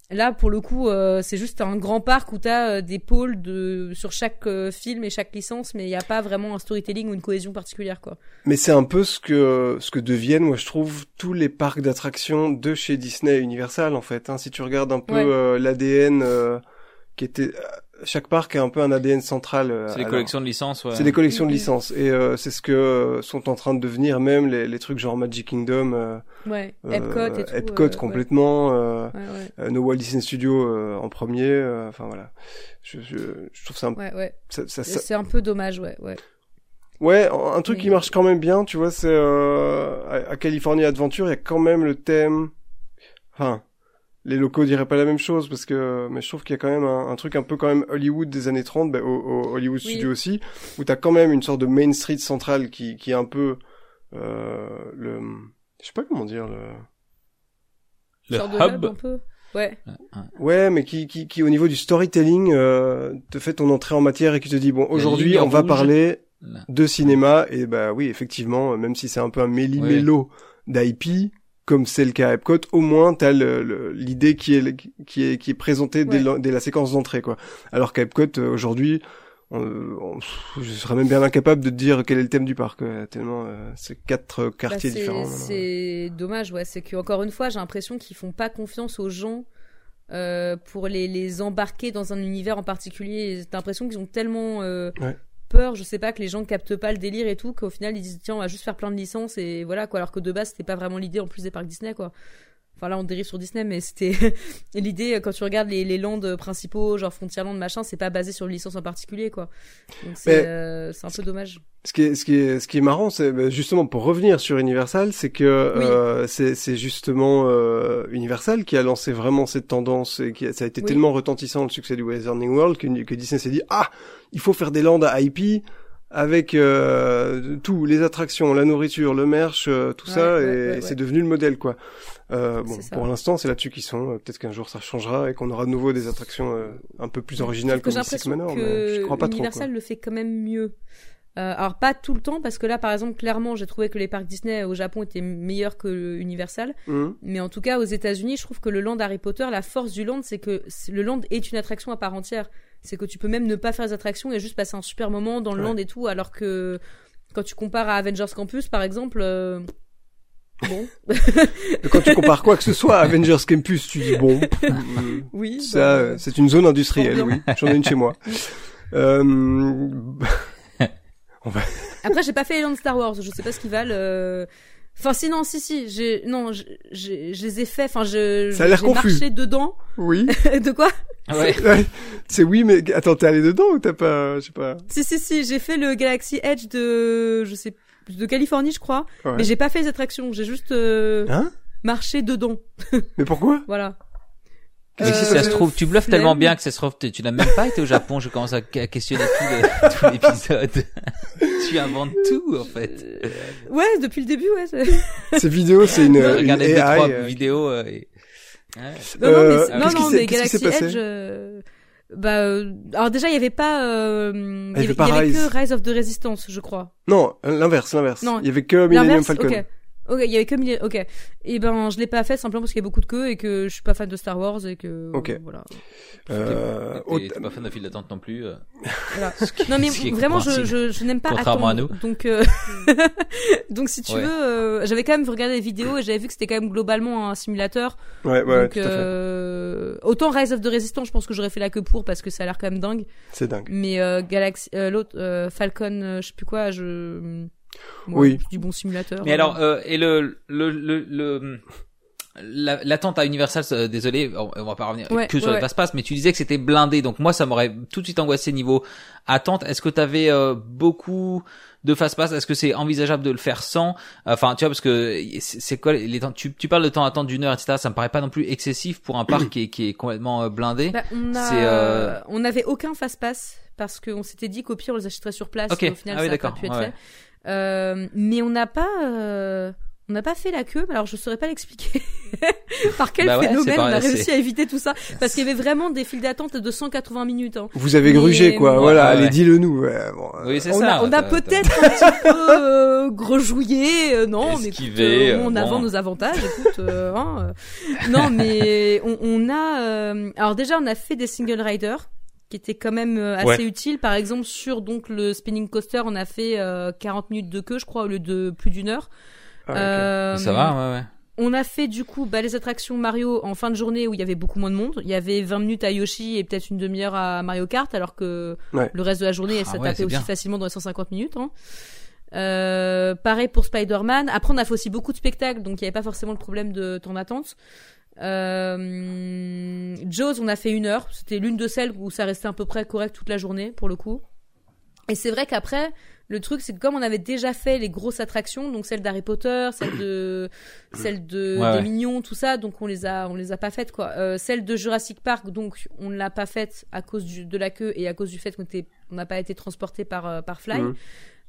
Là, pour le coup, euh, c'est juste un grand parc où t'as euh, des pôles de sur chaque euh, film et chaque licence, mais il n'y a pas vraiment un storytelling ou une cohésion particulière, quoi. Mais c'est un peu ce que ce que deviennent, moi, je trouve, tous les parcs d'attractions de chez Disney et Universal, en fait. Hein. Si tu regardes un peu l'ADN qui était chaque parc a un peu un ADN central. Euh, c'est des collections de licences, ouais. C'est des collections de licences et euh, c'est ce que euh, sont en train de devenir même les, les trucs genre Magic Kingdom. Euh, ouais. Epcot et tout. Epcot complètement. Ouais. Ouais, no Walt Disney Studios en premier. Enfin voilà. Je, je, je, trouve ça. Un... Ouais ouais. Ça, ça, c'est un peu dommage, ouais ouais. Ouais, un truc qui marche quand même bien, tu vois, c'est à, à California Adventure, il y a quand même le thème. Enfin, les locaux diraient pas la même chose parce que mais je trouve qu'il y a quand même un, truc un peu quand même Hollywood des années 30 bah, au, Hollywood Studio aussi où t'as quand même une sorte de Main Street centrale qui qui est un peu euh, le je sais pas comment dire le le hub, un peu. Ouais. Ouais, mais qui, qui, qui au niveau du storytelling euh, te fait ton entrée en matière et qui te dit bon aujourd'hui on va parler de cinéma et bah oui effectivement même si c'est un peu un méli-mélo d'IP comme c'est le cas à Epcot, au moins t'as l'idée qui est qui est qui est présentée dès, la, séquence d'entrée quoi. Alors qu'à Epcot euh, aujourd'hui, je serais même bien incapable de dire quel est le thème du parc, tellement euh, c'est quatre bah, quartiers différents. C'est dommage, ouais. C'est que encore une fois, j'ai l'impression qu'ils font pas confiance aux gens euh, pour les, les embarquer dans un univers en particulier. T'as l'impression qu'ils ont tellement euh, peur, je sais pas, que les gens captent pas le délire et tout, qu'au final ils disent tiens on va juste faire plein de licences et voilà quoi, alors que de base c'était pas vraiment l'idée en plus des parcs Disney quoi. Enfin là on dérive sur Disney mais c'était l'idée quand tu regardes les, les lands principaux genre Frontierland machin c'est pas basé sur une licence en particulier quoi. Donc c'est euh, un peu dommage. Ce qui est ce qui est ce qui est marrant c'est bah, justement pour revenir sur Universal c'est que euh, c'est c'est justement euh, Universal qui a lancé vraiment cette tendance et qui ça a été tellement retentissant le succès du Wizarding World que, que Disney s'est dit ah il faut faire des lands à IP avec euh, tout, les attractions, la nourriture, le merch, euh, tout ça, et c'est devenu le modèle, quoi. Euh, bon, pour l'instant, c'est là-dessus qu'ils sont. Euh, peut-être qu'un jour ça changera et qu'on aura de nouveau des attractions euh, un peu plus originales comme Six Manor, mais je crois pas trop. Universal le fait quand même mieux. Euh, alors pas tout le temps parce que là par exemple clairement j'ai trouvé que les parcs Disney au Japon étaient meilleurs que Universal mmh. mais en tout cas aux États-Unis je trouve que le land Harry Potter la force du land c'est que le land est une attraction à part entière c'est que tu peux même ne pas faire les attractions et juste passer un super moment dans le land et tout alors que quand tu compares à Avengers Campus par exemple euh, Bon. Quand tu compares quoi que ce soit à Avengers Campus, tu dis bon. oui. Ça, bah, c'est une zone industrielle, oui. J'en ai une chez moi. Euh... Après, j'ai pas fait les lands Star Wars. Je sais pas ce qu'ils valent. Euh. Enfin, si, non, si, si. J'ai, non, je, je, les ai fait. Enfin, je, ça a l'air confus. marché dedans. Oui. de quoi? Ouais. c'est oui, mais attends, t'es allé dedans ou t'as pas, je sais pas. Si, si, si. J'ai fait le Galaxy Edge de, je sais, de Californie, je crois. Mais j'ai pas fait les attractions. J'ai juste, euh, hein? marché dedans. mais pourquoi? voilà. Mais si ça se trouve, tu bluffes tellement bien que ça se trouve, tu n'as même pas été au Japon. Je commence à questionner tout l'épisode. tu inventes tout, en fait. Euh, ouais, depuis le début, ouais. Ces vidéos, c'est une, Regardez deux, trois euh, vidéos. Euh, et... Non, non, mais, non, non, mais Galaxy Edge, bah, alors déjà, il y avait pas, il y avait, y avait que Rise of the Resistance, je crois. Non, l'inverse, l'inverse. Non. Il y avait que Millennium Falcon. Okay. Ok, il y avait que mille... Ok. Et eh ben, je l'ai pas fait simplement parce qu'il y a beaucoup de queues et que je suis pas fan de Star Wars et que. Ok. Voilà. Euh... T'es pas fan de file d'attente non plus. Euh... Voilà. non mais vraiment, je, je, je n'aime pas Contrairement attendre. à nous. Donc, euh... donc si tu veux, euh... j'avais quand même regardé les vidéos et j'avais vu que c'était quand même globalement un simulateur. Ouais, ouais. Donc, tout à fait. Euh... autant Rise of the Resistance, je pense que j'aurais fait la queue pour parce que ça a l'air quand même dingue. C'est dingue. Mais euh, Galaxy, euh, l'autre euh, Falcon, je sais plus quoi, je oui. Du bon simulateur. Mais alors, euh, et le, le, le, le l'attente à Universal, euh, désolé, on, va pas revenir que sur les passe-passe, mais tu disais que c'était blindé, donc moi ça m'aurait tout de suite angoissé niveau attente. Est-ce que tu avais euh, beaucoup de fast-pass Est-ce que c'est envisageable de le faire sans? Enfin, tu vois, parce que c'est quoi les temps? Tu, tu parles de temps d'attente d'une heure, etc. Ça me paraît pas non plus excessif pour un parc qui est, qui est complètement blindé. Bah, on, a... on avait aucun fast-pass parce qu'on s'était dit qu'au pire on les achèterait sur place. Ok. Et au final, Ah oui, ça a pas d'accord. pu être Ouais, fait. Euh, mais on n'a pas, euh, on n'a pas fait la queue. Alors je saurais pas l'expliquer. Par quel Bah ouais, phénomène on a réussi à éviter tout ça Parce qu'il y avait vraiment des files d'attente de 180 minutes. Hein. Vous avez Mais- grugé quoi, Ouais, voilà, ouais, allez dis-le nous. ouais, bon, euh, Oui, c'est On ça. a, on a peut-être un petit peu euh, grejouillé, euh, non, mais écoute, Esquivé, euh, on bon. nos avantages, écoute, euh, hein, euh. non, mais on, on a, euh, alors déjà, on a fait des single riders qui étaient quand même euh, assez Ouais. utiles. Par exemple, sur donc le spinning coaster, on a fait euh, 40 minutes de queue, je crois, au lieu de plus d'une heure. ah. Euh, Ça va, ouais, ouais. On a fait du coup bah, les attractions Mario en fin de journée où il y avait beaucoup moins de monde. Il y avait 20 minutes à Yoshi et peut-être une demi-heure à Mario Kart, alors que Ouais. le reste de la journée, Ah ça ouais, tapait aussi bien. facilement dans les 150 minutes. Hein. Euh, pareil pour Spider-Man. Après, on a fait aussi beaucoup de spectacles, donc il n'y avait pas forcément le problème de temps d'attente. Euh, Jaws, on a fait une heure. C'était l'une de celles où ça restait à peu près correct toute la journée, pour le coup. Et c'est vrai qu'après, le truc, c'est que comme on avait déjà fait les grosses attractions, donc celle d'Harry Potter, celle de, celle de, Ouais, des ouais. Mignons, tout ça, donc on les a, on les a pas faites, quoi. Euh, celle de Jurassic Park, donc on ne l'a pas faite à cause du, de la queue et à cause du fait qu'on était, on n'a pas été transporté par, euh, par Fly. Mhm.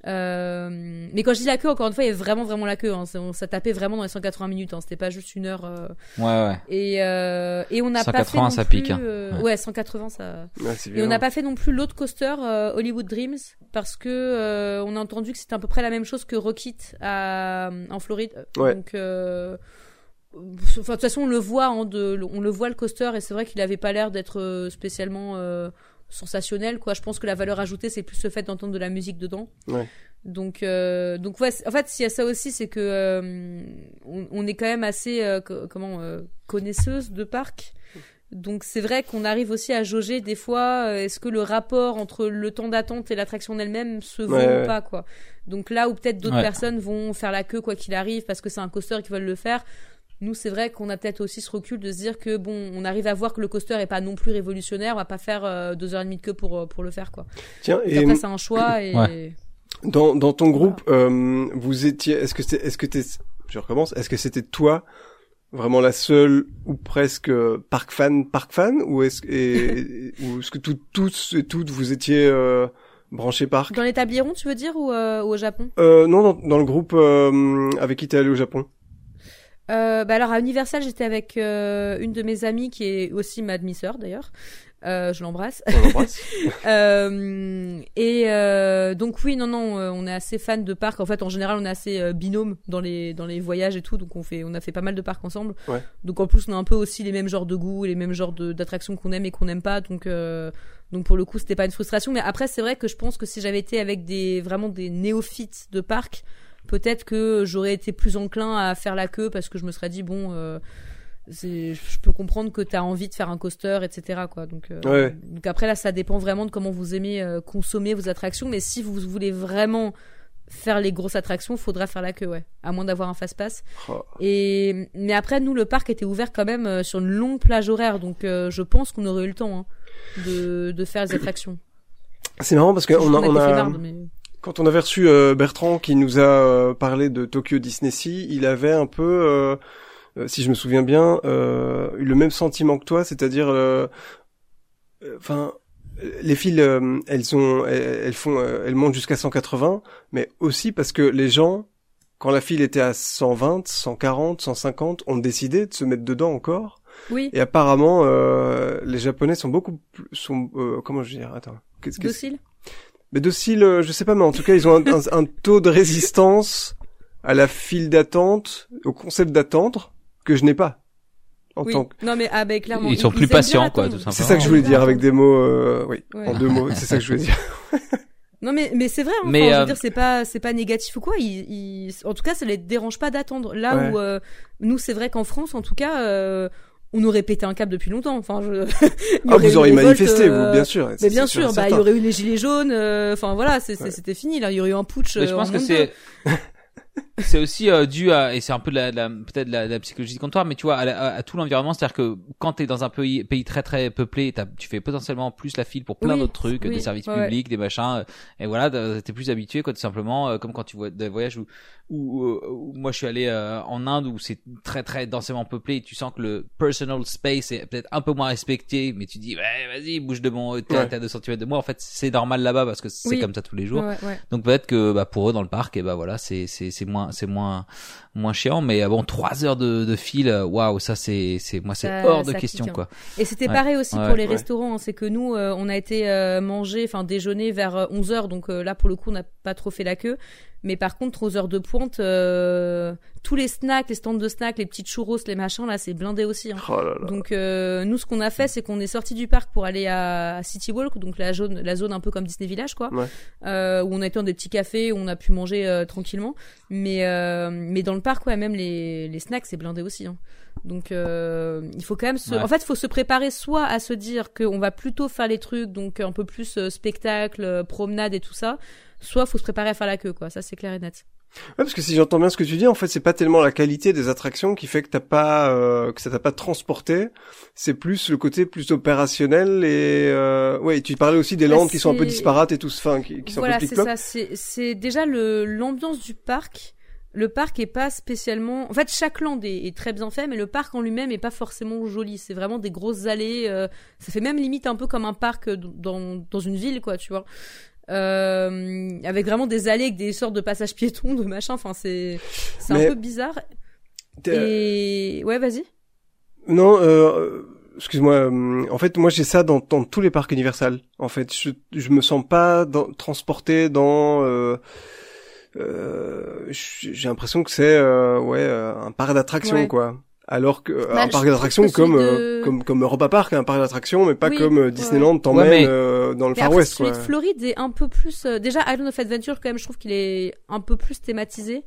Euh, mais quand je dis la queue, encore une fois, il y avait vraiment, vraiment la queue. Hein. Ça, on- ça tapait vraiment dans les 180 minutes. Hein. C'était pas juste une heure. euh, Ouais, ouais. Et, euh, et on n'a pas 180, fait non ça plus, pique, hein. euh, Ouais. ouais. 180, ça. Ouais, Et on n'a pas fait non plus l'autre coaster euh, Hollywood Dreams parce que euh, on a entendu que c'était à peu près la même chose que Rocket à, en Floride. Ouais. Donc, euh, enfin, de toute façon, on le voit, hein, de, on le voit le coaster et c'est vrai qu'il avait pas l'air d'être spécialement euh, sensationnel. Quoi, je pense que la valeur ajoutée c'est plus le fait d'entendre de la musique dedans. Ouais. Donc, euh, donc ouais, en fait, s'il y a ça aussi, c'est que euh, on, on est quand même assez, euh, co- comment, euh, connaisseuse de parc. Donc c'est vrai qu'on arrive aussi à jauger des fois, euh, est-ce que le rapport entre le temps d'attente et l'attraction en elle-même se vaut Ouais, ouais. ou pas quoi. Donc là où peut-être d'autres Ouais. personnes vont faire la queue quoi qu'il arrive parce que c'est un coaster qui veulent le faire. Nous c'est vrai qu'on a peut-être aussi ce recul de se dire que bon, on arrive à voir que le coaster est pas non plus révolutionnaire, on va pas faire euh, deux heures et demie de queue pour euh, pour le faire quoi. Tiens, et après c'est un choix et Ouais. dans, dans ton groupe, euh, vous étiez, est-ce que c'est, est-ce que t'es, je recommence, est-ce que c'était toi vraiment la seule ou presque euh, park fan, park fan, ou est-ce que, et- ou est-ce que tout, tous et toutes vous étiez euh, branchés parc? Dans les tu veux dire ou, euh, ou au Japon? Euh, Non, dans, dans le groupe euh, avec qui t'es allé au Japon? Euh, bah alors à Universal, j'étais avec euh, une de mes amies qui est aussi ma demi-sœur d'ailleurs. Euh, je l'embrasse. Euh, et donc oui, non, non, on est assez fan de parcs. En fait, en général, on est assez binôme dans les dans les voyages et tout. Donc on fait, on a fait pas mal de parcs ensemble. Ouais. Donc en plus, on a un peu aussi les mêmes genres de goûts, les mêmes genres d'attractions qu'on aime et qu'on n'aime pas. Donc donc pour le coup, c'était pas une frustration. Mais après, c'est vrai que je pense que si j'avais été avec des vraiment des néophytes de parcs, peut-être que j'aurais été plus enclin à faire la queue parce que je me serais dit bon. Euh, je peux comprendre que tu as envie de faire un coaster, etc. Quoi. Donc, euh, Ouais. donc après là, ça dépend vraiment de comment vous aimez euh, consommer vos attractions. Mais si vous voulez vraiment faire les grosses attractions, faudra faire la queue, ouais, à moins d'avoir un fast pass. Oh. Et mais après, nous, le parc était ouvert quand même sur une longue plage horaire, donc je pense qu'on aurait eu le temps hein, de, de faire les attractions. C'est marrant parce qu'on a, on a, mais- Quand on avait reçu euh, Bertrand qui nous a euh, parlé de Tokyo Disney Sea, il avait un peu, euh, si je me souviens bien, euh, eu le même sentiment que toi, c'est-à-dire, enfin, les files, euh, elles ont, elles, font, elles montent jusqu'à 180, mais aussi parce que les gens, quand la file était à 120, 140, 150, ont décidé de se mettre dedans encore. Oui, Et apparemment, euh, les Japonais sont beaucoup plus, sont, euh, comment je veux dire, attends, qu'est-ce que docile. Mais docile, euh, je sais pas, mais en tout cas, ils ont un, un- un taux de résistance à la file d'attente, au concept d'attendre, que je n'ai pas. En Oui. tant que... Non mais ah ben clairement. Ils sont plus patients, quoi, tout simplement. C'est ça que je voulais dire avec des mots, euh, oui, Ouais. en deux mots, c'est ça que je voulais dire. Non mais mais c'est vrai. hein. Mais, Enfin, je veux euh, dire c'est pas c'est pas négatif ou quoi. Ils, ils- en tout cas ça les dérange pas d'attendre. Là Ouais. où euh, nous c'est vrai qu'en France en tout cas euh, on aurait pété un câble depuis longtemps. Enfin je. Ah, aurait vous auriez manifesté, euh, vous, bien sûr. Mais bien sûr, bah il y aurait eu les gilets jaunes. euh, Enfin voilà Ouais. c'était fini là. Il y aurait eu un putsch. Mais je euh, pense en que c'est, c'est aussi euh, dû à et c'est un peu de la, la peut-être la, la, psychologie du comptoir mais tu vois à, à, tout l'environnement c'est-à-dire que quand tu es dans un pays pays très très peuplé tu fais potentiellement plus la file pour plein d'autres trucs des services publics des machins et voilà t'es plus habitué quoi tout simplement euh, comme quand tu vois des voyages où où, moi je suis allé euh, en Inde où c'est très très densément peuplé et tu sens que le personal space est peut-être un peu moins respecté mais tu dis ouais vas-y bouge de mon t'es à 2 cm de moi. En fait c'est normal là-bas parce que c'est comme ça tous les jours. Donc peut-être que bah, pour eux dans le parc et bah voilà c'est c'est c'est moins c'est moins moins chiant mais bon trois heures de, de fil waouh ça c'est c'est moi c'est hors de question hein. quoi. Et c'était pareil aussi pour les restaurants hein. c'est que nous euh, on a été euh, manger enfin déjeuner vers 11 heures. Donc là pour le coup on n'a pas trop fait la queue mais par contre, aux heures de pointe, euh, tous les snacks, les stands de snacks, les petites churros, les machins, là, c'est blindé aussi. Hein. Oh donc, euh, nous, ce qu'on a fait, c'est qu'on est sorti du parc pour aller à City Walk, donc la zone, la zone un peu comme Disney Village, quoi, euh, où on a été dans des petits cafés, où on a pu manger euh, tranquillement. Mais, euh, mais dans le parc, ouais, même les, les snacks, c'est blindé aussi. Hein. Donc, il faut quand même se... En fait, il faut se préparer soit à se dire qu'on va plutôt faire les trucs, donc un peu plus spectacle, promenade et tout ça, soit faut se préparer à faire la queue, quoi. Ça, c'est clair et net. Ouais, parce que si j'entends bien ce que tu dis, en fait, c'est pas tellement la qualité des attractions qui fait que t'as pas euh, que ça t'a pas transporté. C'est plus le côté plus opérationnel et euh, ouais. tu parlais aussi des bah, landes qui sont un peu disparates et tout, enfin, qui, qui sont voilà, un peu c'est ça. C'est déjà le l'ambiance du parc. Le parc est pas spécialement. En fait, chaque land est, très bien fait, mais le parc en lui-même est pas forcément joli. C'est vraiment des grosses allées. Euh, ça fait même limite un peu comme un parc dans dans une ville, quoi. Tu vois. Euh, avec vraiment des allées avec des sortes de passages piétons, de machin. Enfin, c'est c'est un peu bizarre. Et ouais, vas-y. Non, euh, excuse-moi. Euh, en fait, moi j'ai ça dans, dans, tous les parcs Universal. En fait, je je me sens pas dans, transporté dans. Euh, euh, j'ai l'impression que c'est ouais un parc d'attractions quoi alors que bah, un parc d'attractions comme, euh, comme comme Europa Park un parc d'attractions mais pas comme euh, Disneyland t'emmène euh, dans le Far West quoi. Celui de Floride est un peu plus déjà Island of Adventure quand même je trouve qu'il est un peu plus thématisé.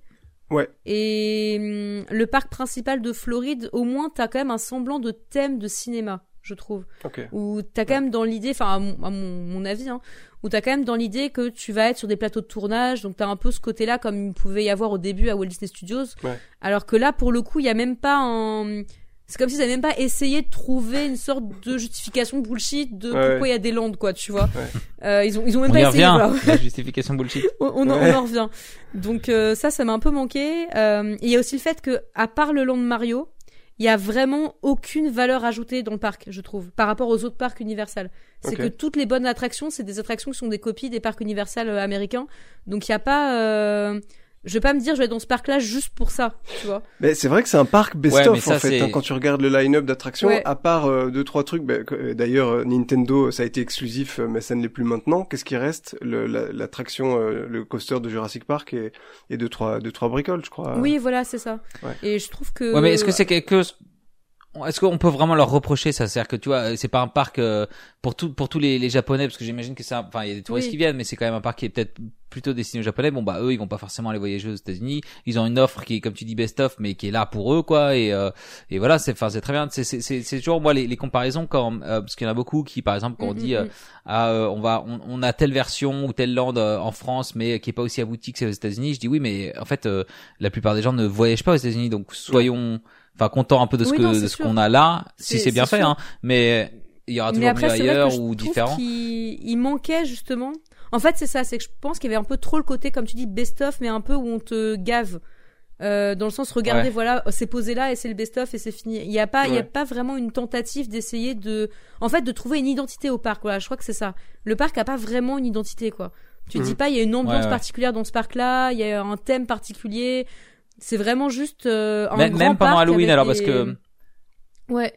Ouais. Et hum, le parc principal de Floride au moins t'as quand même un semblant de thème de cinéma je trouve. Okay. Où t'as quand même dans l'idée, enfin à, mon, mon, avis, hein, où t'as quand même dans l'idée que tu vas être sur des plateaux de tournage, donc t'as un peu ce côté-là comme il pouvait y avoir au début à Walt Disney Studios. Ouais. Alors que là, pour le coup, il y a même pas un... C'est comme s'ils avaient même pas essayé de trouver une sorte de justification bullshit de pourquoi il y a des landes, quoi, tu vois. Euh, ils ont, ils ont même on pas essayé. Revient, la justification bullshit. on, on, en, revient. Donc euh, ça, ça m'a un peu manqué. Euh, il y a aussi le fait que, à part le land de Mario, il y a vraiment aucune valeur ajoutée dans le parc, je trouve, par rapport aux autres parcs Universal. C'est que toutes les bonnes attractions, c'est des attractions qui sont des copies des parcs Universal euh, américains. Donc il y a pas euh je vais pas me dire je vais dans ce parc là juste pour ça tu vois. Mais c'est vrai que c'est un parc best of en fait hein, quand tu regardes le line-up d'attractions à part euh, deux trois trucs bah, d'ailleurs euh, Nintendo ça a été exclusif mais ça ne l'est plus maintenant. Qu'est-ce qui reste? L'attraction le, coaster de Jurassic Park et, et deux trois deux trois bricoles je crois. Oui voilà c'est ça. Et je trouve que ouais mais est-ce que c'est quelque est-ce qu'on peut vraiment leur reprocher ça? C'est-à-dire que tu vois, c'est pas un parc euh, pour tout pour tous les, les japonais parce que j'imagine que c'est enfin il y a des touristes qui viennent mais c'est quand même un parc qui est peut-être plutôt destiné aux japonais. Bon bah eux ils vont pas forcément aller voyager aux États-Unis. Ils ont une offre qui est comme tu dis best of mais qui est là pour eux quoi et euh, et voilà c'est enfin c'est très bien. C'est c'est c'est toujours moi les, les comparaisons quand euh, parce qu'il y en a beaucoup qui par exemple quand on mm, dit mm, mm. ah on va on, on, a telle version ou telle land en France mais qui est pas aussi aboutie que c'est aux États-Unis. Je dis oui mais en fait la plupart des gens ne voyagent pas aux États-Unis donc soyons enfin content un peu de ce que de ce qu'on a là. Si c'est bien fait hein. Mais il y aura toujours mieux ailleurs ou différent. il manquait justement. En fait c'est ça c'est que je pense qu'il y avait un peu trop le côté comme tu dis best of mais un peu où on te gave. Euh, dans le sens regardez voilà c'est posé là et c'est le best of et c'est fini. Il y a pas il y a pas vraiment une tentative d'essayer de en fait de trouver une identité au parc voilà. Je crois que c'est ça. Le parc a pas vraiment une identité quoi. Tu te dis pas il y a une ambiance particulière dans ce parc là il y a un thème particulier c'est vraiment juste euh, un même, grand même pendant Halloween alors parce que ouais.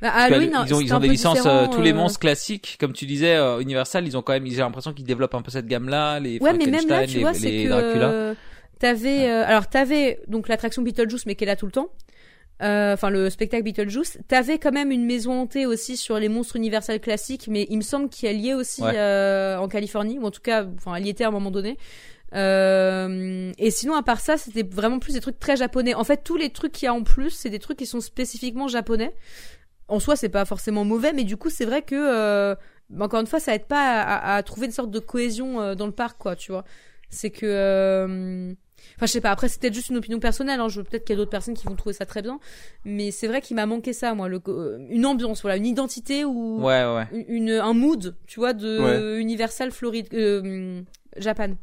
Bah, Halloween, ils ont, ils ont des licences euh, tous les euh, monstres classiques comme tu disais euh, Universal ils ont quand même j'ai l'impression qu'ils développent un peu cette gamme là les ouais mais même là tu vois c'est que t'avais alors t'avais donc l'attraction Beetlejuice mais qui est là tout le temps enfin le spectacle Beetlejuice t'avais quand même une maison hantée aussi sur les monstres Universal classiques mais il me semble qu'elle y est aussi en Californie ou en tout cas enfin elle y était à un moment donné euh, et sinon, à part ça, c'était vraiment plus des trucs très japonais. En fait, tous les trucs qu'il y a en plus, c'est des trucs qui sont spécifiquement japonais. En soi, c'est pas forcément mauvais, mais du coup, c'est vrai que, euh, encore une fois, ça aide pas à, à, trouver une sorte de cohésion euh, dans le parc, quoi, tu vois. C'est que, euh, Enfin, je sais pas. Après, c'était juste une opinion personnelle. Hein. Je peut-être qu'il y a d'autres personnes qui vont trouver ça très bien, mais c'est vrai qu'il m'a manqué ça, moi, le, euh, une ambiance, voilà, une identité ou ouais, ouais. Une, un mood, tu vois, de Universal Floride, euh, Japan.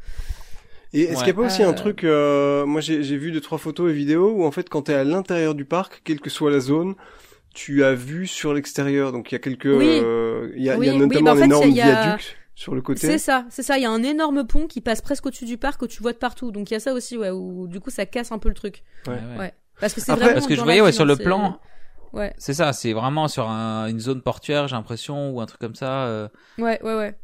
Et est-ce qu'il n'y a pas aussi un truc, euh, moi j'ai vu deux trois photos et vidéos où en fait quand tu es à l'intérieur du parc, quelle que soit la zone, tu as vu sur l'extérieur. Donc il y a quelques, il y, a, y, a, notamment bah, un énorme viaduc sur le côté. C'est ça, c'est ça. Il y a un énorme pont qui passe presque au-dessus du parc que tu vois de partout. Donc il y a ça aussi, ouais, où du coup ça casse un peu le truc. Ouais. ouais. Parce que c'est vraiment. Parce que je voyais ouais, sur le plan. Ouais. C'est ça, c'est vraiment sur un, une zone portuaire, j'ai l'impression, ou un truc comme ça. Euh... Ouais, ouais, ouais.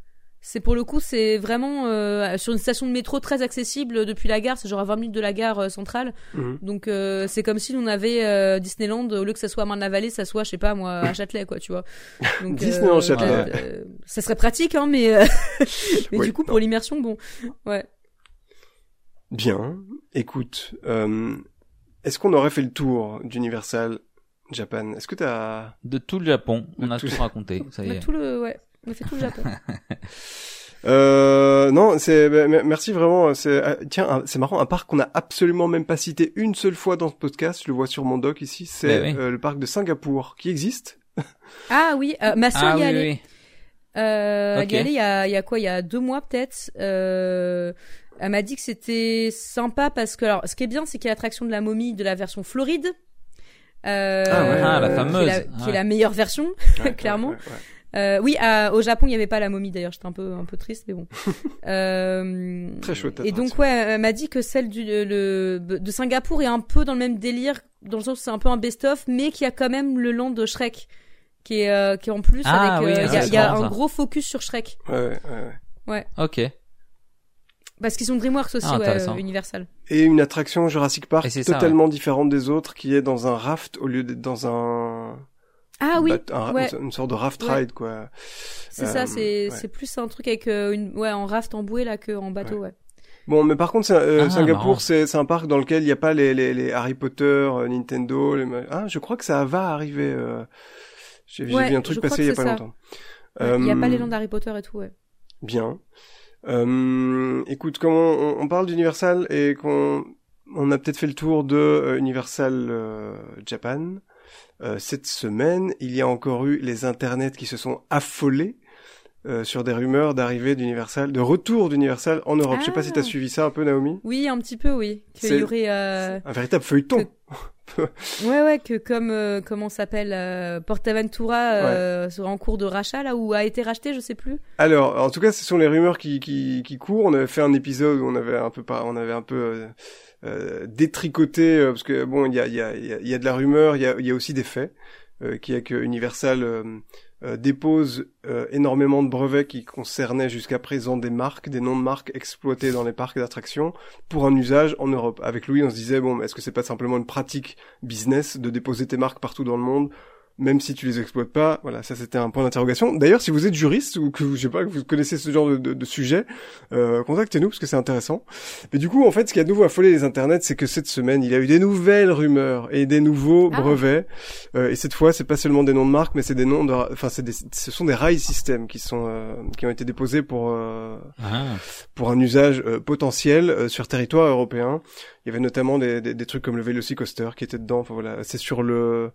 C'est pour le coup, c'est vraiment euh, sur une station de métro très accessible depuis la gare. C'est genre à 20 minutes de la gare euh, centrale. Mhm. Donc euh, c'est comme si on avait euh, Disneyland au lieu que ça soit à Marne-la-Vallée, ça soit, je sais pas moi, à Châtelet, quoi, tu vois. Donc, Disneyland Châtelet. ça serait pratique, hein, mais mais du coup pour l'immersion, bon, ouais. Bien. Écoute, est-ce qu'on aurait fait le tour d'Universal Japan? Est-ce que t'as de tout le Japon On a tout, raconté. Ça y est. Tout le, ouais. On a fait tout le Japon. Euh, non, c'est bah, merci vraiment. C'est euh, tiens, c'est marrant, un parc qu'on a absolument même pas cité une seule fois dans ce podcast. Je le vois sur mon doc ici. C'est ben euh, le parc de Singapour qui existe. ah oui, euh, ma soeur ah, y allait. Oui, Euh, y il y a, il y a quoi Il y a deux mois peut-être. Euh, elle m'a dit que c'était sympa parce que alors, ce qui est bien, c'est qu'il y a l'attraction de la momie de la version Floride. Euh, ah, ouais. ah, la fameuse, qui est la, qui est la meilleure version, clairement. Euh, oui, au Japon, il n'y avait pas la momie d'ailleurs. J'étais un peu un peu triste, mais bon. euh, Très chouette. Et donc ouais, elle m'a dit que celle du le de Singapour est un peu dans le même délire, dans le sens où c'est un peu un best-of, mais qui a quand même le land de Shrek, qui est euh, qui est en plus ah avec. Euh, il y a, un gros focus sur Shrek. Ouais, ouais, ouais. Ouais. Ok. Parce qu'ils sont DreamWorks aussi, ah, ouais, Universal. Et une attraction Jurassic Park totalement différente des autres, qui est dans un raft au lieu d'être dans un ah oui, une sorte de raft ride quoi. C'est ça, c'est c'est plus un truc avec euh, une ouais en raft en bouée là que en bateau ouais. Bon, mais par contre, euh, ah, Singapour, c'est c'est un parc dans lequel il n'y a pas les, les, les Harry Potter, euh, Nintendo. Les... Ah, je crois que ça va arriver. J'ai vu un truc passer il y a pas longtemps. Il n'y a pas les lands Harry Potter et tout, ouais. Bien. écoute, comme on, on parle d'Universal et qu'on on a peut-être fait le tour de Universal Japan. Euh, cette semaine, il y a encore eu les internets qui se sont affolés euh, sur des rumeurs d'arrivée d'Universal, de retour d'Universal en Europe. Je sais pas si tu as ah. suivi ça un peu, Naomi? Oui, un petit peu, oui. Qu'il y aurait euh... un véritable feuilleton. ouais, ouais, que comme euh, comment s'appelle euh, Portaventura euh, sera en cours de rachat là ou a été racheté, je sais plus. Alors, en tout cas, ce sont les rumeurs qui qui, qui courent. On avait fait un épisode où on avait un peu pas, on avait un peu détricoter euh, parce que bon il y a, y, a, y a de la rumeur, il y a, y a aussi des faits euh, qui est que Universal dépose énormément de brevets qui concernaient jusqu'à présent des marques, des noms de marques exploités dans les parcs d'attractions pour un usage en Europe. Avec Louis, on se disait bon, est-ce que c'est pas simplement une pratique business de déposer tes marques partout dans le monde même si tu les exploites pas. Voilà, ça c'était un point d'interrogation. D'ailleurs, si vous êtes juriste ou que je sais pas que vous connaissez ce genre de, de, sujet, euh, contactez-nous parce que c'est intéressant. Mais du coup, en fait, ce qui a de nouveau affolé les internets, c'est que cette semaine, il y a eu des nouvelles rumeurs et des nouveaux ah. brevets. Euh, et cette fois, c'est pas seulement des noms de marques, mais c'est des noms de, enfin, c'est des, ce sont des rail systems qui sont euh, qui ont été déposés pour euh, ah. pour un usage euh, potentiel sur territoire européen. Il y avait notamment des, des, des trucs comme le Velocicoaster qui était dedans. Enfin voilà, c'est sur le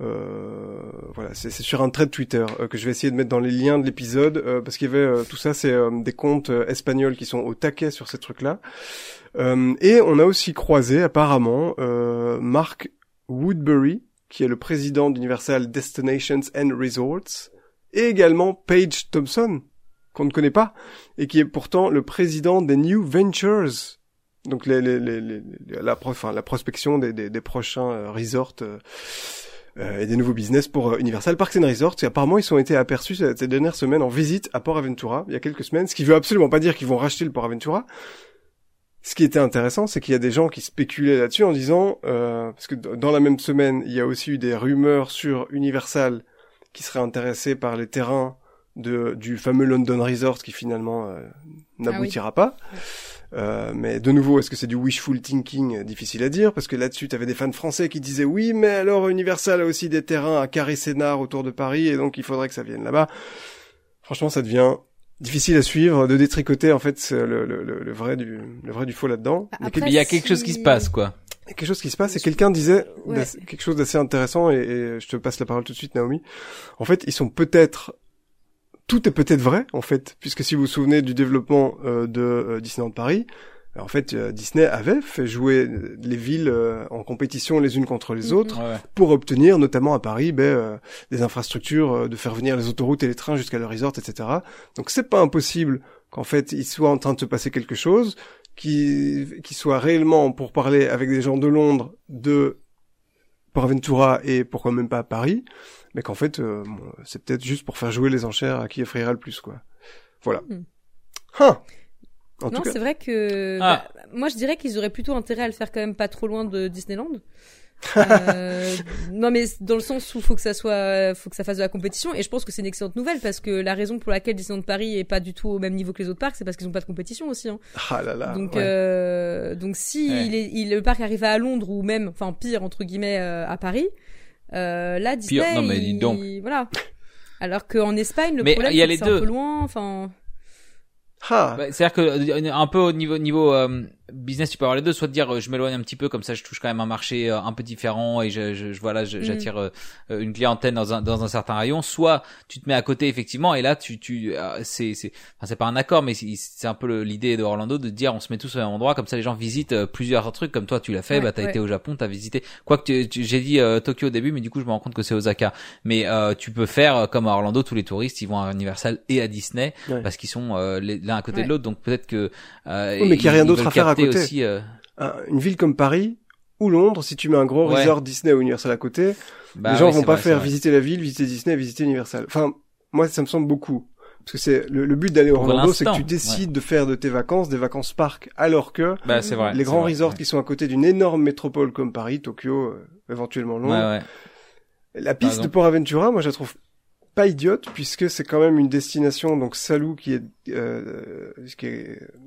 euh, voilà, c'est sur un thread Twitter euh, que je vais essayer de mettre dans les liens de l'épisode euh, parce qu'il y avait tout ça, c'est des comptes espagnols qui sont au taquet sur ces trucs-là. et on a aussi croisé apparemment Mark Woodbury, qui est le président d'Universal Destinations and Resorts, et également Paige Thompson, qu'on ne connaît pas, et qui est pourtant le président des New Ventures, donc les, les, les, la, enfin, la prospection des, des, des prochains resorts euh, et des nouveaux business pour euh, Universal Parks and Resorts. Et apparemment, ils ont été aperçus ces dernières semaines en visite à Port Aventura, il y a quelques semaines, ce qui veut absolument pas dire qu'ils vont racheter le Port Aventura. Ce qui était intéressant, c'est qu'il y a des gens qui spéculaient là-dessus en disant, euh, parce que dans la même semaine, il y a aussi eu des rumeurs sur Universal qui serait intéressé par les terrains de, du fameux London Resort qui finalement euh, n'aboutira ah pas. Euh, mais de nouveau, est-ce que c'est du wishful thinking Difficile à dire, parce que là-dessus, tu avais des fans français qui disaient oui, mais alors Universal a aussi des terrains à carré Sénard autour de Paris, et donc il faudrait que ça vienne là-bas. Franchement, ça devient difficile à suivre, de détricoter en fait le, le, le, vrai du le vrai du faux là-dedans. il y a quelque chose qui se passe quoi. Il y a quelque chose qui se passe et quelqu'un disait quelque chose d'assez intéressant et, je te passe la parole tout de suite Naomi. En fait, ils sont peut-être tout est peut-être vrai en fait, puisque si vous vous souvenez du développement euh, de euh, Disneyland Paris, en fait, euh, Disney avait fait jouer les villes euh, en compétition les unes contre les mhm. autres pour obtenir, notamment à Paris, ben, euh, des infrastructures, de faire venir les autoroutes et les trains jusqu'à le resort, etc. Donc c'est pas impossible qu'en fait il soit en train de se passer quelque chose qui qui soit réellement pour parler avec des gens de Londres, de Porventura et pourquoi même pas à Paris, mais qu'en fait c'est peut-être juste pour faire jouer les enchères à qui offrira le plus quoi. Voilà. Hein non, c'est vrai que ah. bah, moi je dirais qu'ils auraient plutôt intérêt à le faire quand même pas trop loin de Disneyland. Euh, non mais dans le sens où faut que ça soit faut que ça fasse de la compétition et je pense que c'est une excellente nouvelle parce que la raison pour laquelle Disneyland Paris est pas du tout au même niveau que les autres parcs c'est parce qu'ils ont pas de compétition aussi hein. ah là là donc euh, donc si il est, il, le parc arrive à Londres ou même enfin pire entre guillemets euh, à Paris euh, là Disney pire, non, mais dis donc. voilà. Alors qu'en Espagne le problème c'est c'est un peu loin enfin. Bah, C'est-à-dire que euh, un peu au niveau niveau euh, business, tu peux avoir les deux, soit de dire euh, je m'éloigne un petit peu comme ça, je touche quand même un marché euh, un peu différent et je, je, voilà, mm. j'attire euh, une clientèle dans un dans un certain rayon. Soit tu te mets à côté effectivement et là tu tu c'est c'est enfin, c'est pas un accord mais c'est un peu l'idée de Orlando de dire on se met tous au même endroit comme ça les gens visitent plusieurs trucs comme toi tu l'as fait, ouais, bah t'as été au Japon, t'as visité. Quoi que j'ai dit Tokyo au début mais du coup je me rends compte que c'est Osaka. Mais tu peux faire comme à Orlando tous les touristes ils vont à Universal et à Disney parce qu'ils sont l'un à côté de l'autre donc peut-être que oui, mais qu'il n'y a rien d'autre à faire à aussi. Euh, une ville comme Paris ou Londres, si tu mets un gros resort Disney ou Universal à côté, bah les gens vont pas faire visiter la ville, visiter Disney, visiter Universal. Enfin, moi, ça me semble beaucoup. Parce que c'est le, but d'aller au Orlando, c'est que tu décides de faire de tes vacances des vacances parcs, alors que bah, vrai, les grands resorts qui sont à côté d'une énorme métropole comme Paris, Tokyo, euh, éventuellement Londres. La piste de Port Aventura, moi, je la trouve pas idiote puisque c'est quand même une destination donc Salou qui est, euh, qui,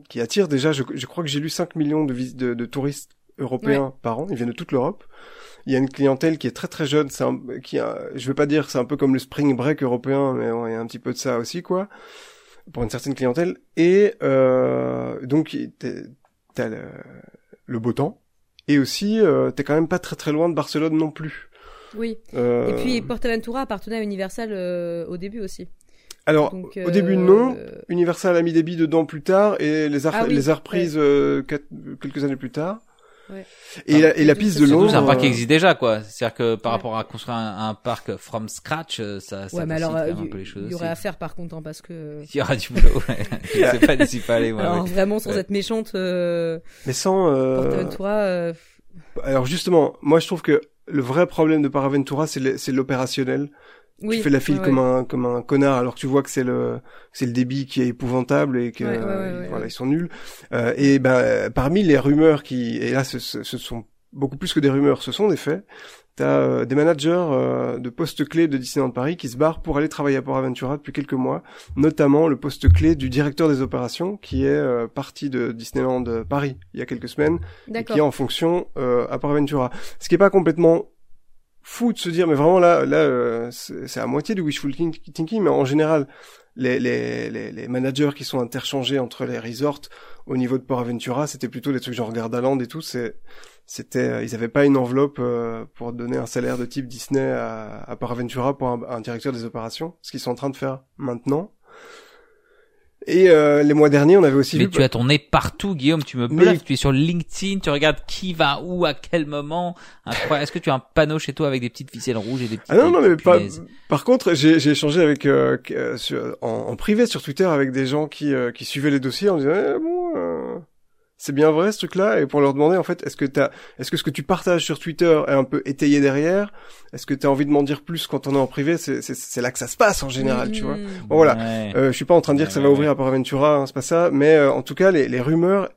qui, attire déjà je, je crois que j'ai lu 5 millions de, de, de touristes européens par an. Ils viennent de toute l'Europe. Il y a une clientèle qui est très très jeune. C'est qui a, je veux pas dire c'est un peu comme le spring break européen mais il y a un petit peu de ça aussi quoi. Pour une certaine clientèle. Et euh, donc t'as le, le beau temps. Et aussi euh, t'es quand même pas très très loin de Barcelone non plus oui. Euh... Et puis Portaventura appartenait à Universal euh, au début aussi. Alors, au début, non. Euh, Universal a mis des billes dedans plus tard et les a, ah les a reprises euh, quelques années plus tard. Ouais. Et, la, et la piste de Londres. C'est un parc qui existe déjà, quoi. C'est-à-dire que par rapport à construire un, un, parc from scratch, ça, ça ouais, mais alors, un peu les choses. Il y aurait à faire par contre, hein, parce que. Il y aura du boulot. Ouais. Je sais pas d'ici pas aller. Moi, alors vraiment sans être méchante. Mais sans. Portaventura. Alors justement, moi je trouve que le vrai problème de Paraventura, c'est l'opérationnel. Oui, tu fais la file comme un comme un connard alors que tu vois que c'est le c'est le débit qui est épouvantable et que voilà ils sont nuls. Euh, et ben parmi les rumeurs qui et là ce, ce, sont beaucoup plus que des rumeurs, ce sont des faits. T'as euh, des managers euh, de postes clés de Disneyland Paris qui se barrent pour aller travailler à Port Aventura depuis quelques mois, notamment le poste clé du directeur des opérations qui est euh, parti de Disneyland Paris il y a quelques semaines et qui est en fonction à Port Aventura. Ce qui est pas complètement fou de se dire, mais vraiment là, là, c'est à moitié du wishful thinking, mais en général, les, les, les, les, managers qui sont interchangés entre les resorts au niveau de Port Aventura, c'était plutôt des trucs genre Gardaland et tout. C'était euh, ils avaient pas une enveloppe euh, pour donner un salaire de type Disney à, à Paraventura pour un, directeur des opérations, ce qu'ils sont en train de faire maintenant. Et euh, les mois derniers, on avait aussi Mais vu... tu as ton nez partout, Guillaume. Tu me bluffes. Tu es sur LinkedIn. Tu regardes qui va où à quel moment. Est-ce que tu as un panneau chez toi avec des petites ficelles rouges et des petites Ah non, non, mais pas... Par contre, j'ai échangé avec en, en, privé sur Twitter avec des gens qui qui suivaient les dossiers en disant eh, bon c'est bien vrai ce truc-là? Et pour leur demander en fait est-ce que t'as est-ce que ce que tu partages sur Twitter est un peu étayé derrière? Est-ce que tu as envie de m'en dire plus quand on est en privé? C'est c'est là que ça se passe en général tu vois. Mmh. bon voilà. Euh, je suis pas en train de dire que ça va ouvrir à Paraventura hein, c'est pas ça mais euh, en tout cas les, les rumeurs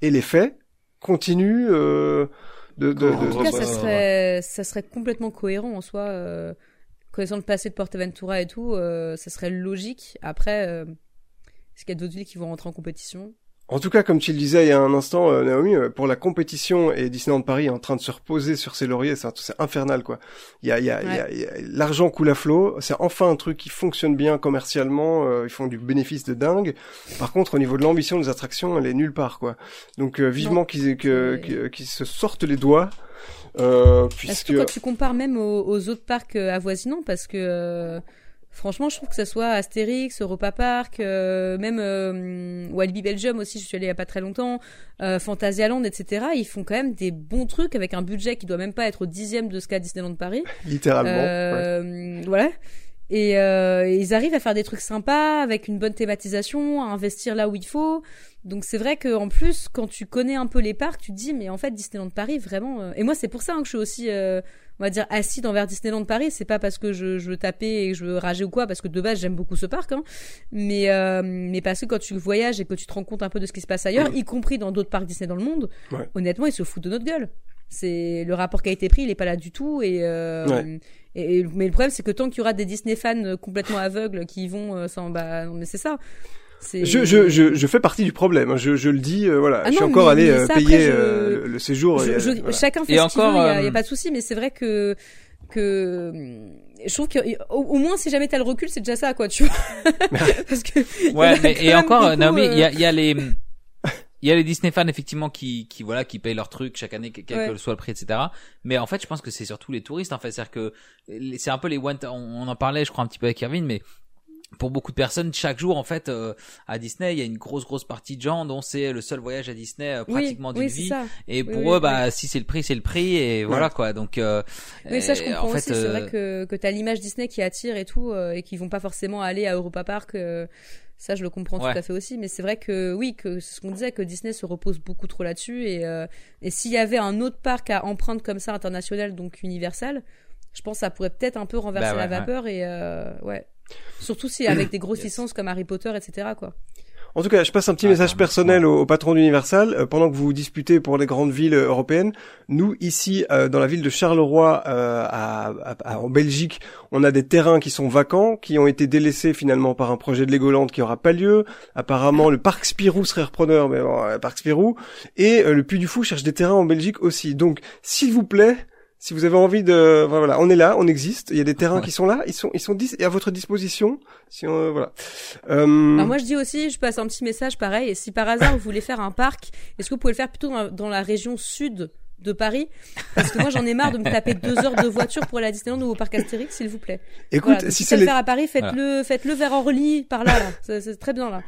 et les faits continuent euh, de, de, en tout cas ça serait ça serait complètement cohérent en soi euh, connaissant le passé de Portaventura et tout euh, ça serait logique. Après est-ce qu'il y a d'autres villes qui vont rentrer en compétition? En tout cas, comme tu le disais il y a un instant, euh, Naomi, euh, pour la compétition et Disneyland Paris est en train de se reposer sur ses lauriers, c'est infernal quoi. Il y a, il y a, il y a, l'argent coule à flot. C'est enfin un truc qui fonctionne bien commercialement. Euh, ils font du bénéfice de dingue. Par contre, au niveau de l'ambition des attractions, elle est nulle part quoi. Donc vivement qu'ils qu'ils se sortent les doigts. Euh, puisque... quand tu compares même aux, aux autres parcs avoisinants, parce que Franchement, je trouve que ce soit Astérix, Europa Park, euh, même euh, Walibi Belgium aussi, je suis allée il y a pas très longtemps, euh, Fantasyland, etc. Ils font quand même des bons trucs avec un budget qui doit même pas être au dixième de ce qu'a Disneyland Paris. Littéralement. Euh, Voilà. Et euh, ils arrivent à faire des trucs sympas avec une bonne thématisation, à investir là où il faut. Donc c'est vrai que en plus, quand tu connais un peu les parcs, tu te dis mais en fait Disneyland Paris vraiment. Et moi c'est pour ça hein, que je suis aussi, on va dire, acide envers Disneyland Paris. C'est pas parce que je, je veux taper et que je veux rager ou quoi, parce que de base j'aime beaucoup ce parc. Hein. Mais euh, mais parce que quand tu voyages et que tu te rends compte un peu de ce qui se passe ailleurs, y compris dans d'autres parcs Disney dans le monde, honnêtement ils se foutent de notre gueule. C'est le rapport qui a été pris, il est pas là du tout et, euh, et, mais le problème c'est que tant qu'il y aura des Disney fans complètement aveugles qui vont euh, sans bah non mais c'est ça. Je, je, je, je, fais partie du problème. Hein. Je, je le dis, euh, voilà. Ah je suis encore allé euh, payer le séjour. Chacun fait ce qu'il veut. Il y, a, pas de souci, mais c'est vrai que que je trouve que au, moins si jamais t'as le recul, c'est déjà ça, quoi. Tu vois Parce que ouais, mais, et encore, Naomi, il y a, y a les il y a les Disney fans effectivement qui qui voilà qui payent leur truc chaque année quel que soit le prix etc mais en fait je pense que c'est surtout les touristes en fait c'est à dire que c'est un peu les one on, en parlait je crois un petit peu avec Irvine mais pour beaucoup de personnes, chaque jour en fait euh, à Disney, il y a une grosse grosse partie de gens dont c'est le seul voyage à Disney euh, pratiquement d'une vie. Et pour eux, bah si c'est le prix, c'est le prix et voilà quoi. Donc euh, oui, ça je comprends aussi. C'est vrai que que t'as l'image Disney qui attire et tout et qui vont pas forcément aller à Europa Park. Ça, je le comprends tout à fait aussi, mais c'est vrai que oui, que ce qu'on disait, que Disney se repose beaucoup trop là-dessus, et, euh, et s'il y avait un autre parc à empreinte comme ça international, donc Universal, je pense que ça pourrait peut-être un peu renverser bah la vapeur et euh, ouais. Surtout si avec des grosses licences comme Harry Potter, etc. quoi. En tout cas, je passe un petit ah, message personnel au, patron d'Universal. Euh, pendant que vous disputez pour les grandes villes euh, européennes, nous ici euh, dans la ville de Charleroi, à, en Belgique, on a des terrains qui sont vacants, qui ont été délaissés finalement par un projet de Legoland qui aura pas lieu. Apparemment, le parc Spirou serait repreneur, mais bon, le parc Spirou et le Puy du Fou cherche des terrains en Belgique aussi. Donc, s'il vous plaît si vous avez envie de, voilà, on est là, on existe. Il y a des terrains qui sont là, ils sont, ils sont à votre disposition. Si on, voilà. Euh... moi, je dis aussi, je passe un petit message pareil. Et si par hasard vous voulez faire un parc, est-ce que vous pouvez le faire plutôt dans la région sud de Paris parce que moi j'en ai marre de me taper deux heures de voiture pour aller à Disneyland ou au parc Astérix s'il vous plaît. Écoute, si c'est le faire à Paris, faites-le, faites-le vers Orly par là, là. c'est très bien là.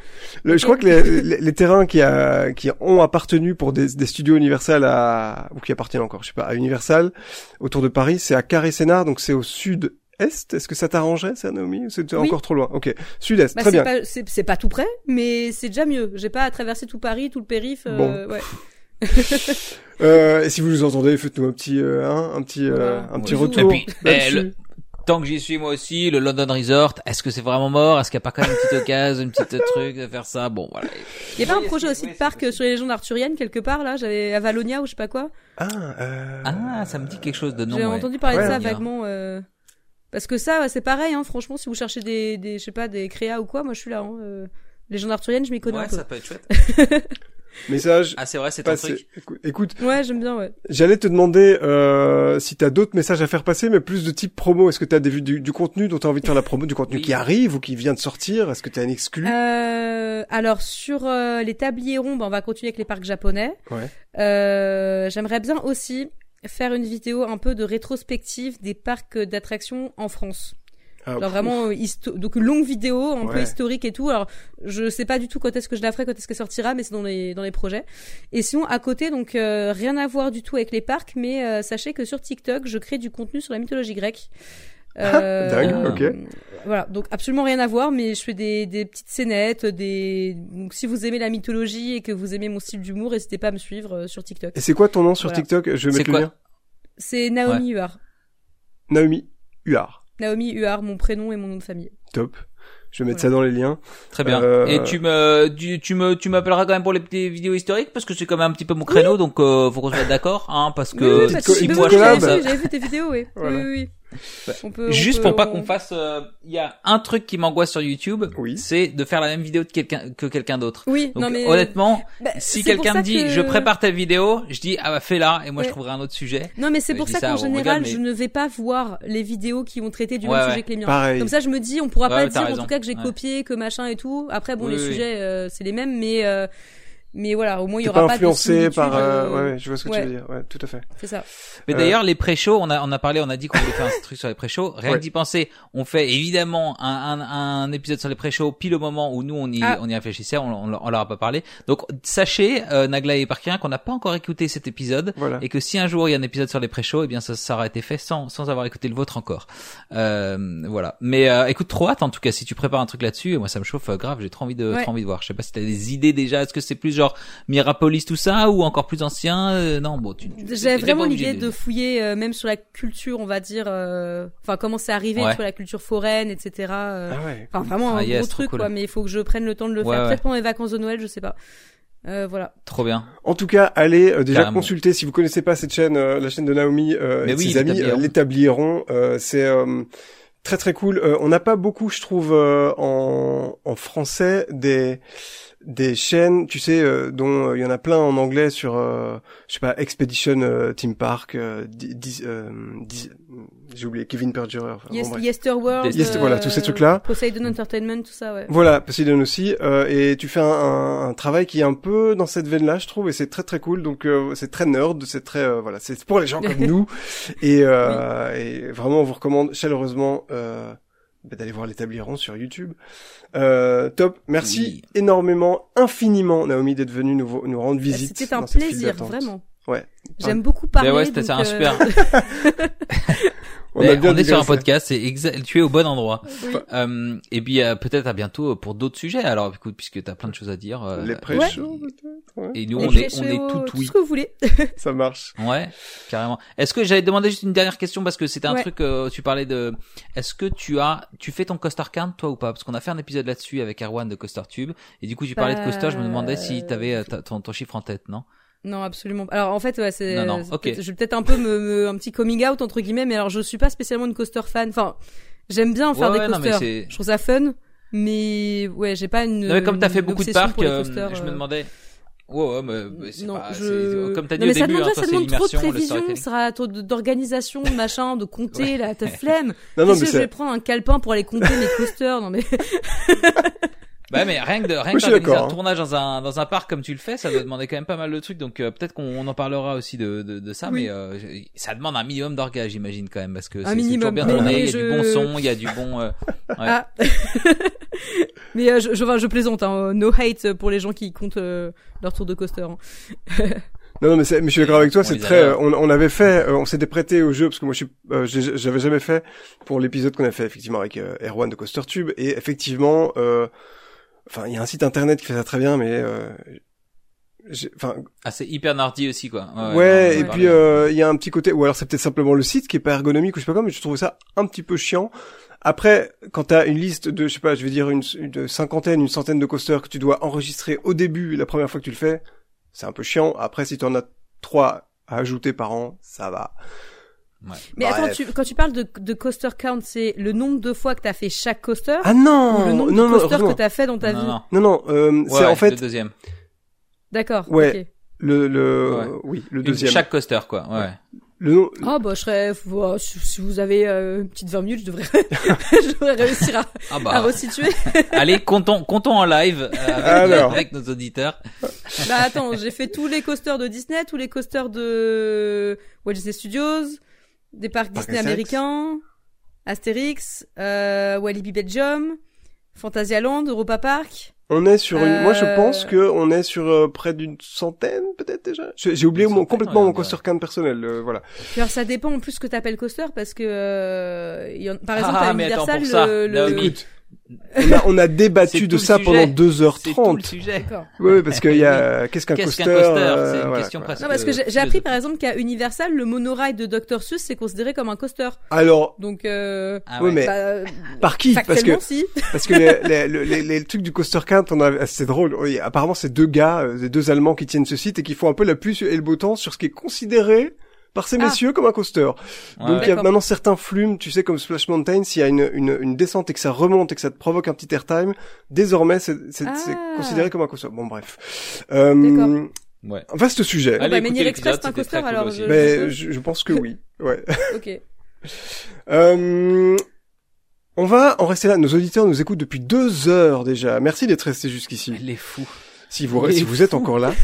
Je crois que les, les, terrains qui a, qui ont appartenu pour des, des, studios Universal à ou qui appartiennent encore, je sais pas, à Universal autour de Paris, c'est à Carré-Sénard, donc c'est au sud est Est-ce que ça t'arrangerait, ça, Naomi C'est encore trop loin? Ok, sud-est, bah, très bien. C'est pas tout près, mais c'est déjà mieux. J'ai pas à traverser tout Paris, tout le périph. Euh, ouais. euh, et si vous nous entendez, faites-nous un petit, euh, hein, un petit, euh, un petit retour. Puis, eh, tant que j'y suis moi aussi, le London Resort, est-ce que c'est vraiment mort? Est-ce qu'il n'y a pas quand même une petite occasion, une petite truc de faire ça? Bon, voilà. Il y a pas un projet aussi de parc sur les légendes arthuriennes quelque part là? J'avais à Valonia ou je sais pas quoi? Ah, ah, ça me dit quelque chose de non. J'ai entendu parler de ça vaguement. Parce que ça, c'est pareil, hein, franchement, si vous cherchez des, des, je sais pas, des créas ou quoi, moi je suis là. Hein. Légendes arthuriennes, je m'y connais ouais, un peu. ça peut être chouette. Message. Ah c'est vrai, c'est ton truc. Écoute. Ouais, j'aime bien, ouais. J'allais te demander euh, si t'as d'autres messages à faire passer, mais plus de type promo. Est-ce que t'as des, du, du contenu dont t'as envie de faire la promo, du contenu qui arrive ou qui vient de sortir? Est-ce que t'as un exclu? Euh, Alors sur euh, les tabliers ronds, ben, on va continuer avec les parcs japonais. Ouais. Euh, J'aimerais bien aussi faire une vidéo un peu de rétrospective des parcs d'attractions en France. Ah, Alors vraiment euh, donc longue vidéo un peu historique et tout alors je sais pas du tout quand est-ce que je la ferai quand est-ce qu'elle sortira mais c'est dans les dans les projets et sinon à côté donc euh, rien à voir du tout avec les parcs mais euh, sachez que sur TikTok je crée du contenu sur la mythologie grecque euh, Dingue, ok. Voilà, donc absolument rien à voir, mais je fais des, des petites scénettes, des. Donc si vous aimez la mythologie et que vous aimez mon style d'humour, n'hésitez pas à me suivre sur TikTok. Et c'est quoi ton nom sur TikTok? Je vais mettre le lien. C'est Naomi Huard. Naomi Huard. Naomi Huard, mon prénom et mon nom de famille. Top. Je vais mettre ça dans les liens. Très bien. Euh, et tu me, tu, me, tu m'appelleras quand même pour les petites vidéos historiques parce que c'est quand même un petit peu mon créneau, donc euh, faut qu'on soit d'accord, hein, parce que oui, oui, si moi j'avais vu tes vidéos, oui. oui, oui. Juste pour pas qu'on fasse, euh, il y a un truc qui m'angoisse sur YouTube, Oui. c'est de faire la même vidéo de quelqu'un que quelqu'un d'autre. Oui, Donc non mais honnêtement, bah, si quelqu'un me dit que- je prépare ta vidéo, je dis ah bah fais-la et moi je trouverai un autre sujet. Non, mais c'est pour ça ça, qu'en général, rigole, mais- je ne vais pas voir les vidéos qui vont traiter du Ouais, même ouais. sujet que les miens. Pareil. Comme ça, je me dis, on pourra Ouais, pas dire en raison. tout cas que j'ai Ouais. copié, que machin et tout. Après, bon, Oui, les oui. sujets, euh, c'est les mêmes, mais euh, mais voilà, au moins il y aura pas pas, influencé de par. euh, euh, Ouais, ouais, je vois ce que ouais. tu veux dire. Ouais, tout à fait. C'est ça. Mais Euh, d'ailleurs, les pré-shows, on a, on a parlé, on a dit qu'on voulait faire un truc sur les pré-shows. Rien Ouais. que d'y penser, on fait évidemment un, un, un épisode sur les pré-shows pile au moment où nous on y, Ah. on y réfléchissait, on, on, on leur a pas parlé. Donc sachez, euh, Nagla et Parkien, qu'on n'a pas encore écouté cet épisode Voilà. et que si un jour il y a un épisode sur les pré-shows, eh bien ça, ça aura été fait sans, sans avoir écouté le vôtre encore. Euh, voilà. Mais euh, écoute, trop hâte en tout cas. Si tu prépares un truc là-dessus, moi ça me chauffe euh, grave. J'ai trop envie de, Ouais. trop envie de voir. Je sais pas si t'as des idées déjà. Est-ce que c'est plus genre Mirapolis tout ça ou encore plus ancien Euh, Non, bon, tu. tu- pas vraiment l'idée de fouiller euh, même sur la culture, on va dire, euh, enfin comment c'est arrivé, Ouais. tu vois, la culture foraine, etc. euh, Ah ouais. Enfin vraiment Ah, un yes, gros truc cool. quoi, mais il faut que je prenne le temps de le Ouais, faire. ouais. Peut-être pendant les vacances de Noël, je sais pas. Euh, voilà. Trop bien. En tout cas, allez euh, déjà Carrément. consulter si vous connaissez pas cette chaîne, euh, la chaîne de Naomi euh, et oui, ses amis, euh, euh, c'est euh, très très cool. Euh, on n'a pas beaucoup, je trouve, euh, en, en français des des chaînes, tu sais, euh, dont euh, il y en a plein en anglais sur, euh, je sais pas, Expedition euh, Team Park, euh, euh, j'ai oublié Kevin Perjurer. enfin, bon, Yes, bref. Yesterworld. Yes- voilà, tous ces trucs-là. Poseidon Entertainment, tout ça, ouais. Voilà, Poseidon aussi, euh, et tu fais un, un, un travail qui est un peu dans cette veine-là, je trouve, et c'est très très cool. Donc euh, c'est très nerd, c'est très euh, voilà, c'est pour les gens comme nous, et, euh, et vraiment on vous recommande chaleureusement euh, bah, d'aller voir l'établieron sur YouTube. Euh, top, merci Oui. énormément, infiniment Naomi d'être venue nous, rendre Bah, visite. C'était un plaisir, vraiment. Ouais. J'aime beaucoup parler. Mais ouais, c'était un euh, super. On Mais a bien on est sur un podcast, c'est tu es au bon endroit. oui. Euh, et puis euh, peut-être à bientôt pour d'autres sujets. Alors écoute, puisque t'as plein de choses à dire. euh, Les peut-être, ouais. Et nous Les on est, on est tout tout oui. ce que vous voulez. ça marche. Ouais, carrément. Est-ce que j'avais demandé juste une dernière question parce que c'était un Ouais. truc euh, tu parlais de est-ce que tu as tu fais ton coaster count toi ou pas? Parce qu'on a fait un épisode là-dessus avec Erwan de Coaster Tube et du coup tu parlais de coaster, je me demandais si t'avais euh, ta- ton, ton chiffre en tête, non? Non, absolument. pas. Alors en fait, ouais, c'est. Non, non, c'est ok. peut-être- Je vais peut-être un peu me, me- un petit coming out entre guillemets, mais alors je suis pas spécialement une coaster fan. Enfin, j'aime bien faire Ouais, des ouais, coasters. c'est- je trouve ça fun, mais ouais, j'ai pas une. Non mais comme t'as fait beaucoup de parcs, euh, je me euh. demandais ouais, mais, mais c'est non, pas, je... c'est- comme t'as dit non, mais au ça début, demande, hein, ça demande trop de prévision, ça sera trop d'organisation, de machin, de compter, là, t'as flemme. Non, non, mais que je vais prendre un calepin pour aller compter mes coasters, non mais. Bah mais rien que de rien que un hein. tournage dans un dans un parc comme tu le fais, ça doit demander quand même pas mal de trucs. Donc euh, peut-être qu'on on en parlera aussi de de, de ça, Oui. mais euh, ça demande un minimum d'orgas, j'imagine quand même, parce que Un c'est toujours minimum. bien tourné, il y a je- du bon son, il y a du bon. euh, ouais. Ah. mais euh, je, je, enfin, je plaisante, hein, no hate pour les gens qui comptent euh, leur tour de coaster. hein. Non, non, mais, c'est- mais je suis d'accord avec toi, c'est très, on, on avait fait, euh, on s'était prêté au jeu, parce que moi je suis, euh, j'avais jamais fait pour l'épisode qu'on a fait effectivement avec euh, Erwan de Coaster Tube, et effectivement, euh, enfin, il y a un site internet qui fait ça très bien, mais, euh, enfin, Ah c'est hyper nardi aussi quoi. ouais, et puis euh, il y a un petit côté, ou alors c'est peut-être simplement le site qui est pas ergonomique ou je sais pas quoi, mais je trouve ça un petit peu chiant. Après, quand t'as une liste de, je sais pas, je vais dire une, une cinquantaine, une centaine de coasters que tu dois enregistrer au début, la première fois que tu le fais, c'est un peu chiant. Après, si tu en as trois à ajouter par an, ça va. Mais Bref. attends, tu, quand tu parles de, de coaster count, c'est le nombre de fois que t'as fait chaque coaster Ah ou non, le nombre non, de non, coasters que t'as fait dans ta non, vie non. non, non, euh, Ouais, c'est en le fait deuxième. D'accord. Ouais. ok. le, le, Ouais. oui, le Une- deuxième. Chaque coaster quoi. Ouais. Le nom, Ah bah je serais, bah, si si vous avez euh, une petite 20 minutes, je devrais, je devrais réussir à, Ah à bah. resituer. allez, comptons comptons en live euh, avec, Alors. avec nos auditeurs. Bah attends, j'ai fait tous les coasters de Disney, tous les coasters de Walt Disney Studios, des parcs Parc Disney Astérix. américains, Astérix, euh, Walibi Belgium, Fantasyland, Europa Park. on est sur une, moi je Euh, pense que on est sur euh, près d'une centaine peut-être déjà. J'ai oublié mon, complètement mon on coaster count personnel, euh, voilà. Alors ça dépend en plus ce que t'appelles coaster parce que euh, il y en- par exemple Ah, à mais attends, Universal pour ça, le, le- Écoute, on a, on a débattu de ça sujet. pendant C'est tout le 2h30. sujet. D'accord. Oui, parce qu'il y a, qu'est-ce qu'un Qu'est-ce coaster? qu'un coaster euh, C'est une voilà, question presque. Non parce que j'ai j'ai appris par exemple qu'à Universal le monorail de Dr Seuss c'est considéré comme un coaster. Alors, Donc euh, Ah oui, ouais. mais bah, par qui? Parce que, si. parce que les, les, les, les- trucs du coaster count, on a, c'est drôle. Oui, apparemment, c'est deux gars, euh, des deux Allemands qui tiennent ce site et qui font un peu la pluie et le beau temps sur ce qui est considéré par ces Ah. messieurs comme un coaster. Ouais, Donc il y a maintenant certains flumes, tu sais, comme Splash Mountain, s'il y a une, une, une descente et que ça remonte et que ça te provoque un petit airtime, désormais c'est c'est- Ah. c'est considéré comme un coaster. Bon bref. Euh. Ouais. vaste sujet. Allez, bah, écoutez Menhir l'épisode, Express, c'est un coaster, cool alors, je- Mais je, je pense que oui. Ouais. Ok. Euh, on va en rester là. Nos auditeurs nous écoutent depuis deux heures déjà. Merci d'être restés jusqu'ici. Elle est fou. Si vous, si vous êtes encore là.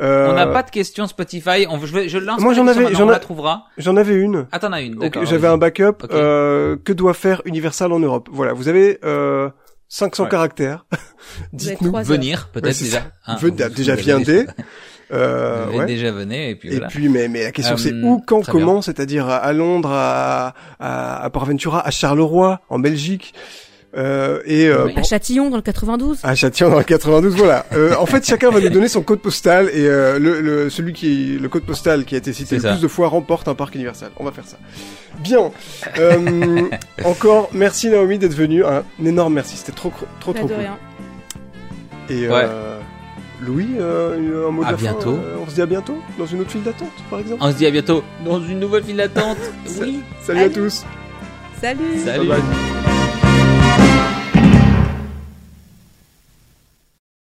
Euh, On n'a pas de questions Spotify. On, je, vais- je lance. Moi, j'en question avais- j'en a- la trouvera. J'en avais une. Ah, t'en as une. J'avais un backup. Euh, que doit faire Universal en Europe? Voilà, vous avez euh, 500 Ouais. caractères. Dites-nous. Venir, Ouais, peut-être c'est déjà. Hein, vous- déjà viendez. Euh, vous ouais. déjà venez et puis Et voilà. puis, mais, mais la question c'est Euh, où, quand, comment, c'est-à-dire à, à Londres, à, à, à Port Aventura, à Charleroi, en Belgique, euh, et euh, Oui. À Châtillon, dans le 92. à Châtillon dans le 92. Voilà. Euh, en fait, chacun va nous donner son code postal et euh, le, le celui qui le code postal qui a été cité le ça. plus de fois remporte un parc universal. On va faire ça. Bien. Euh, encore merci Naomi d'être venue. Un énorme merci. C'était trop trop trop, de cool. rien. Et Ouais. euh, Louis, euh, un mot de À la fin, bientôt. euh, on se dit à bientôt dans une autre file d'attente, par exemple. On se dit à bientôt dans une nouvelle file d'attente. Oui. Salut à tous. Salut. Salut. Bye bye.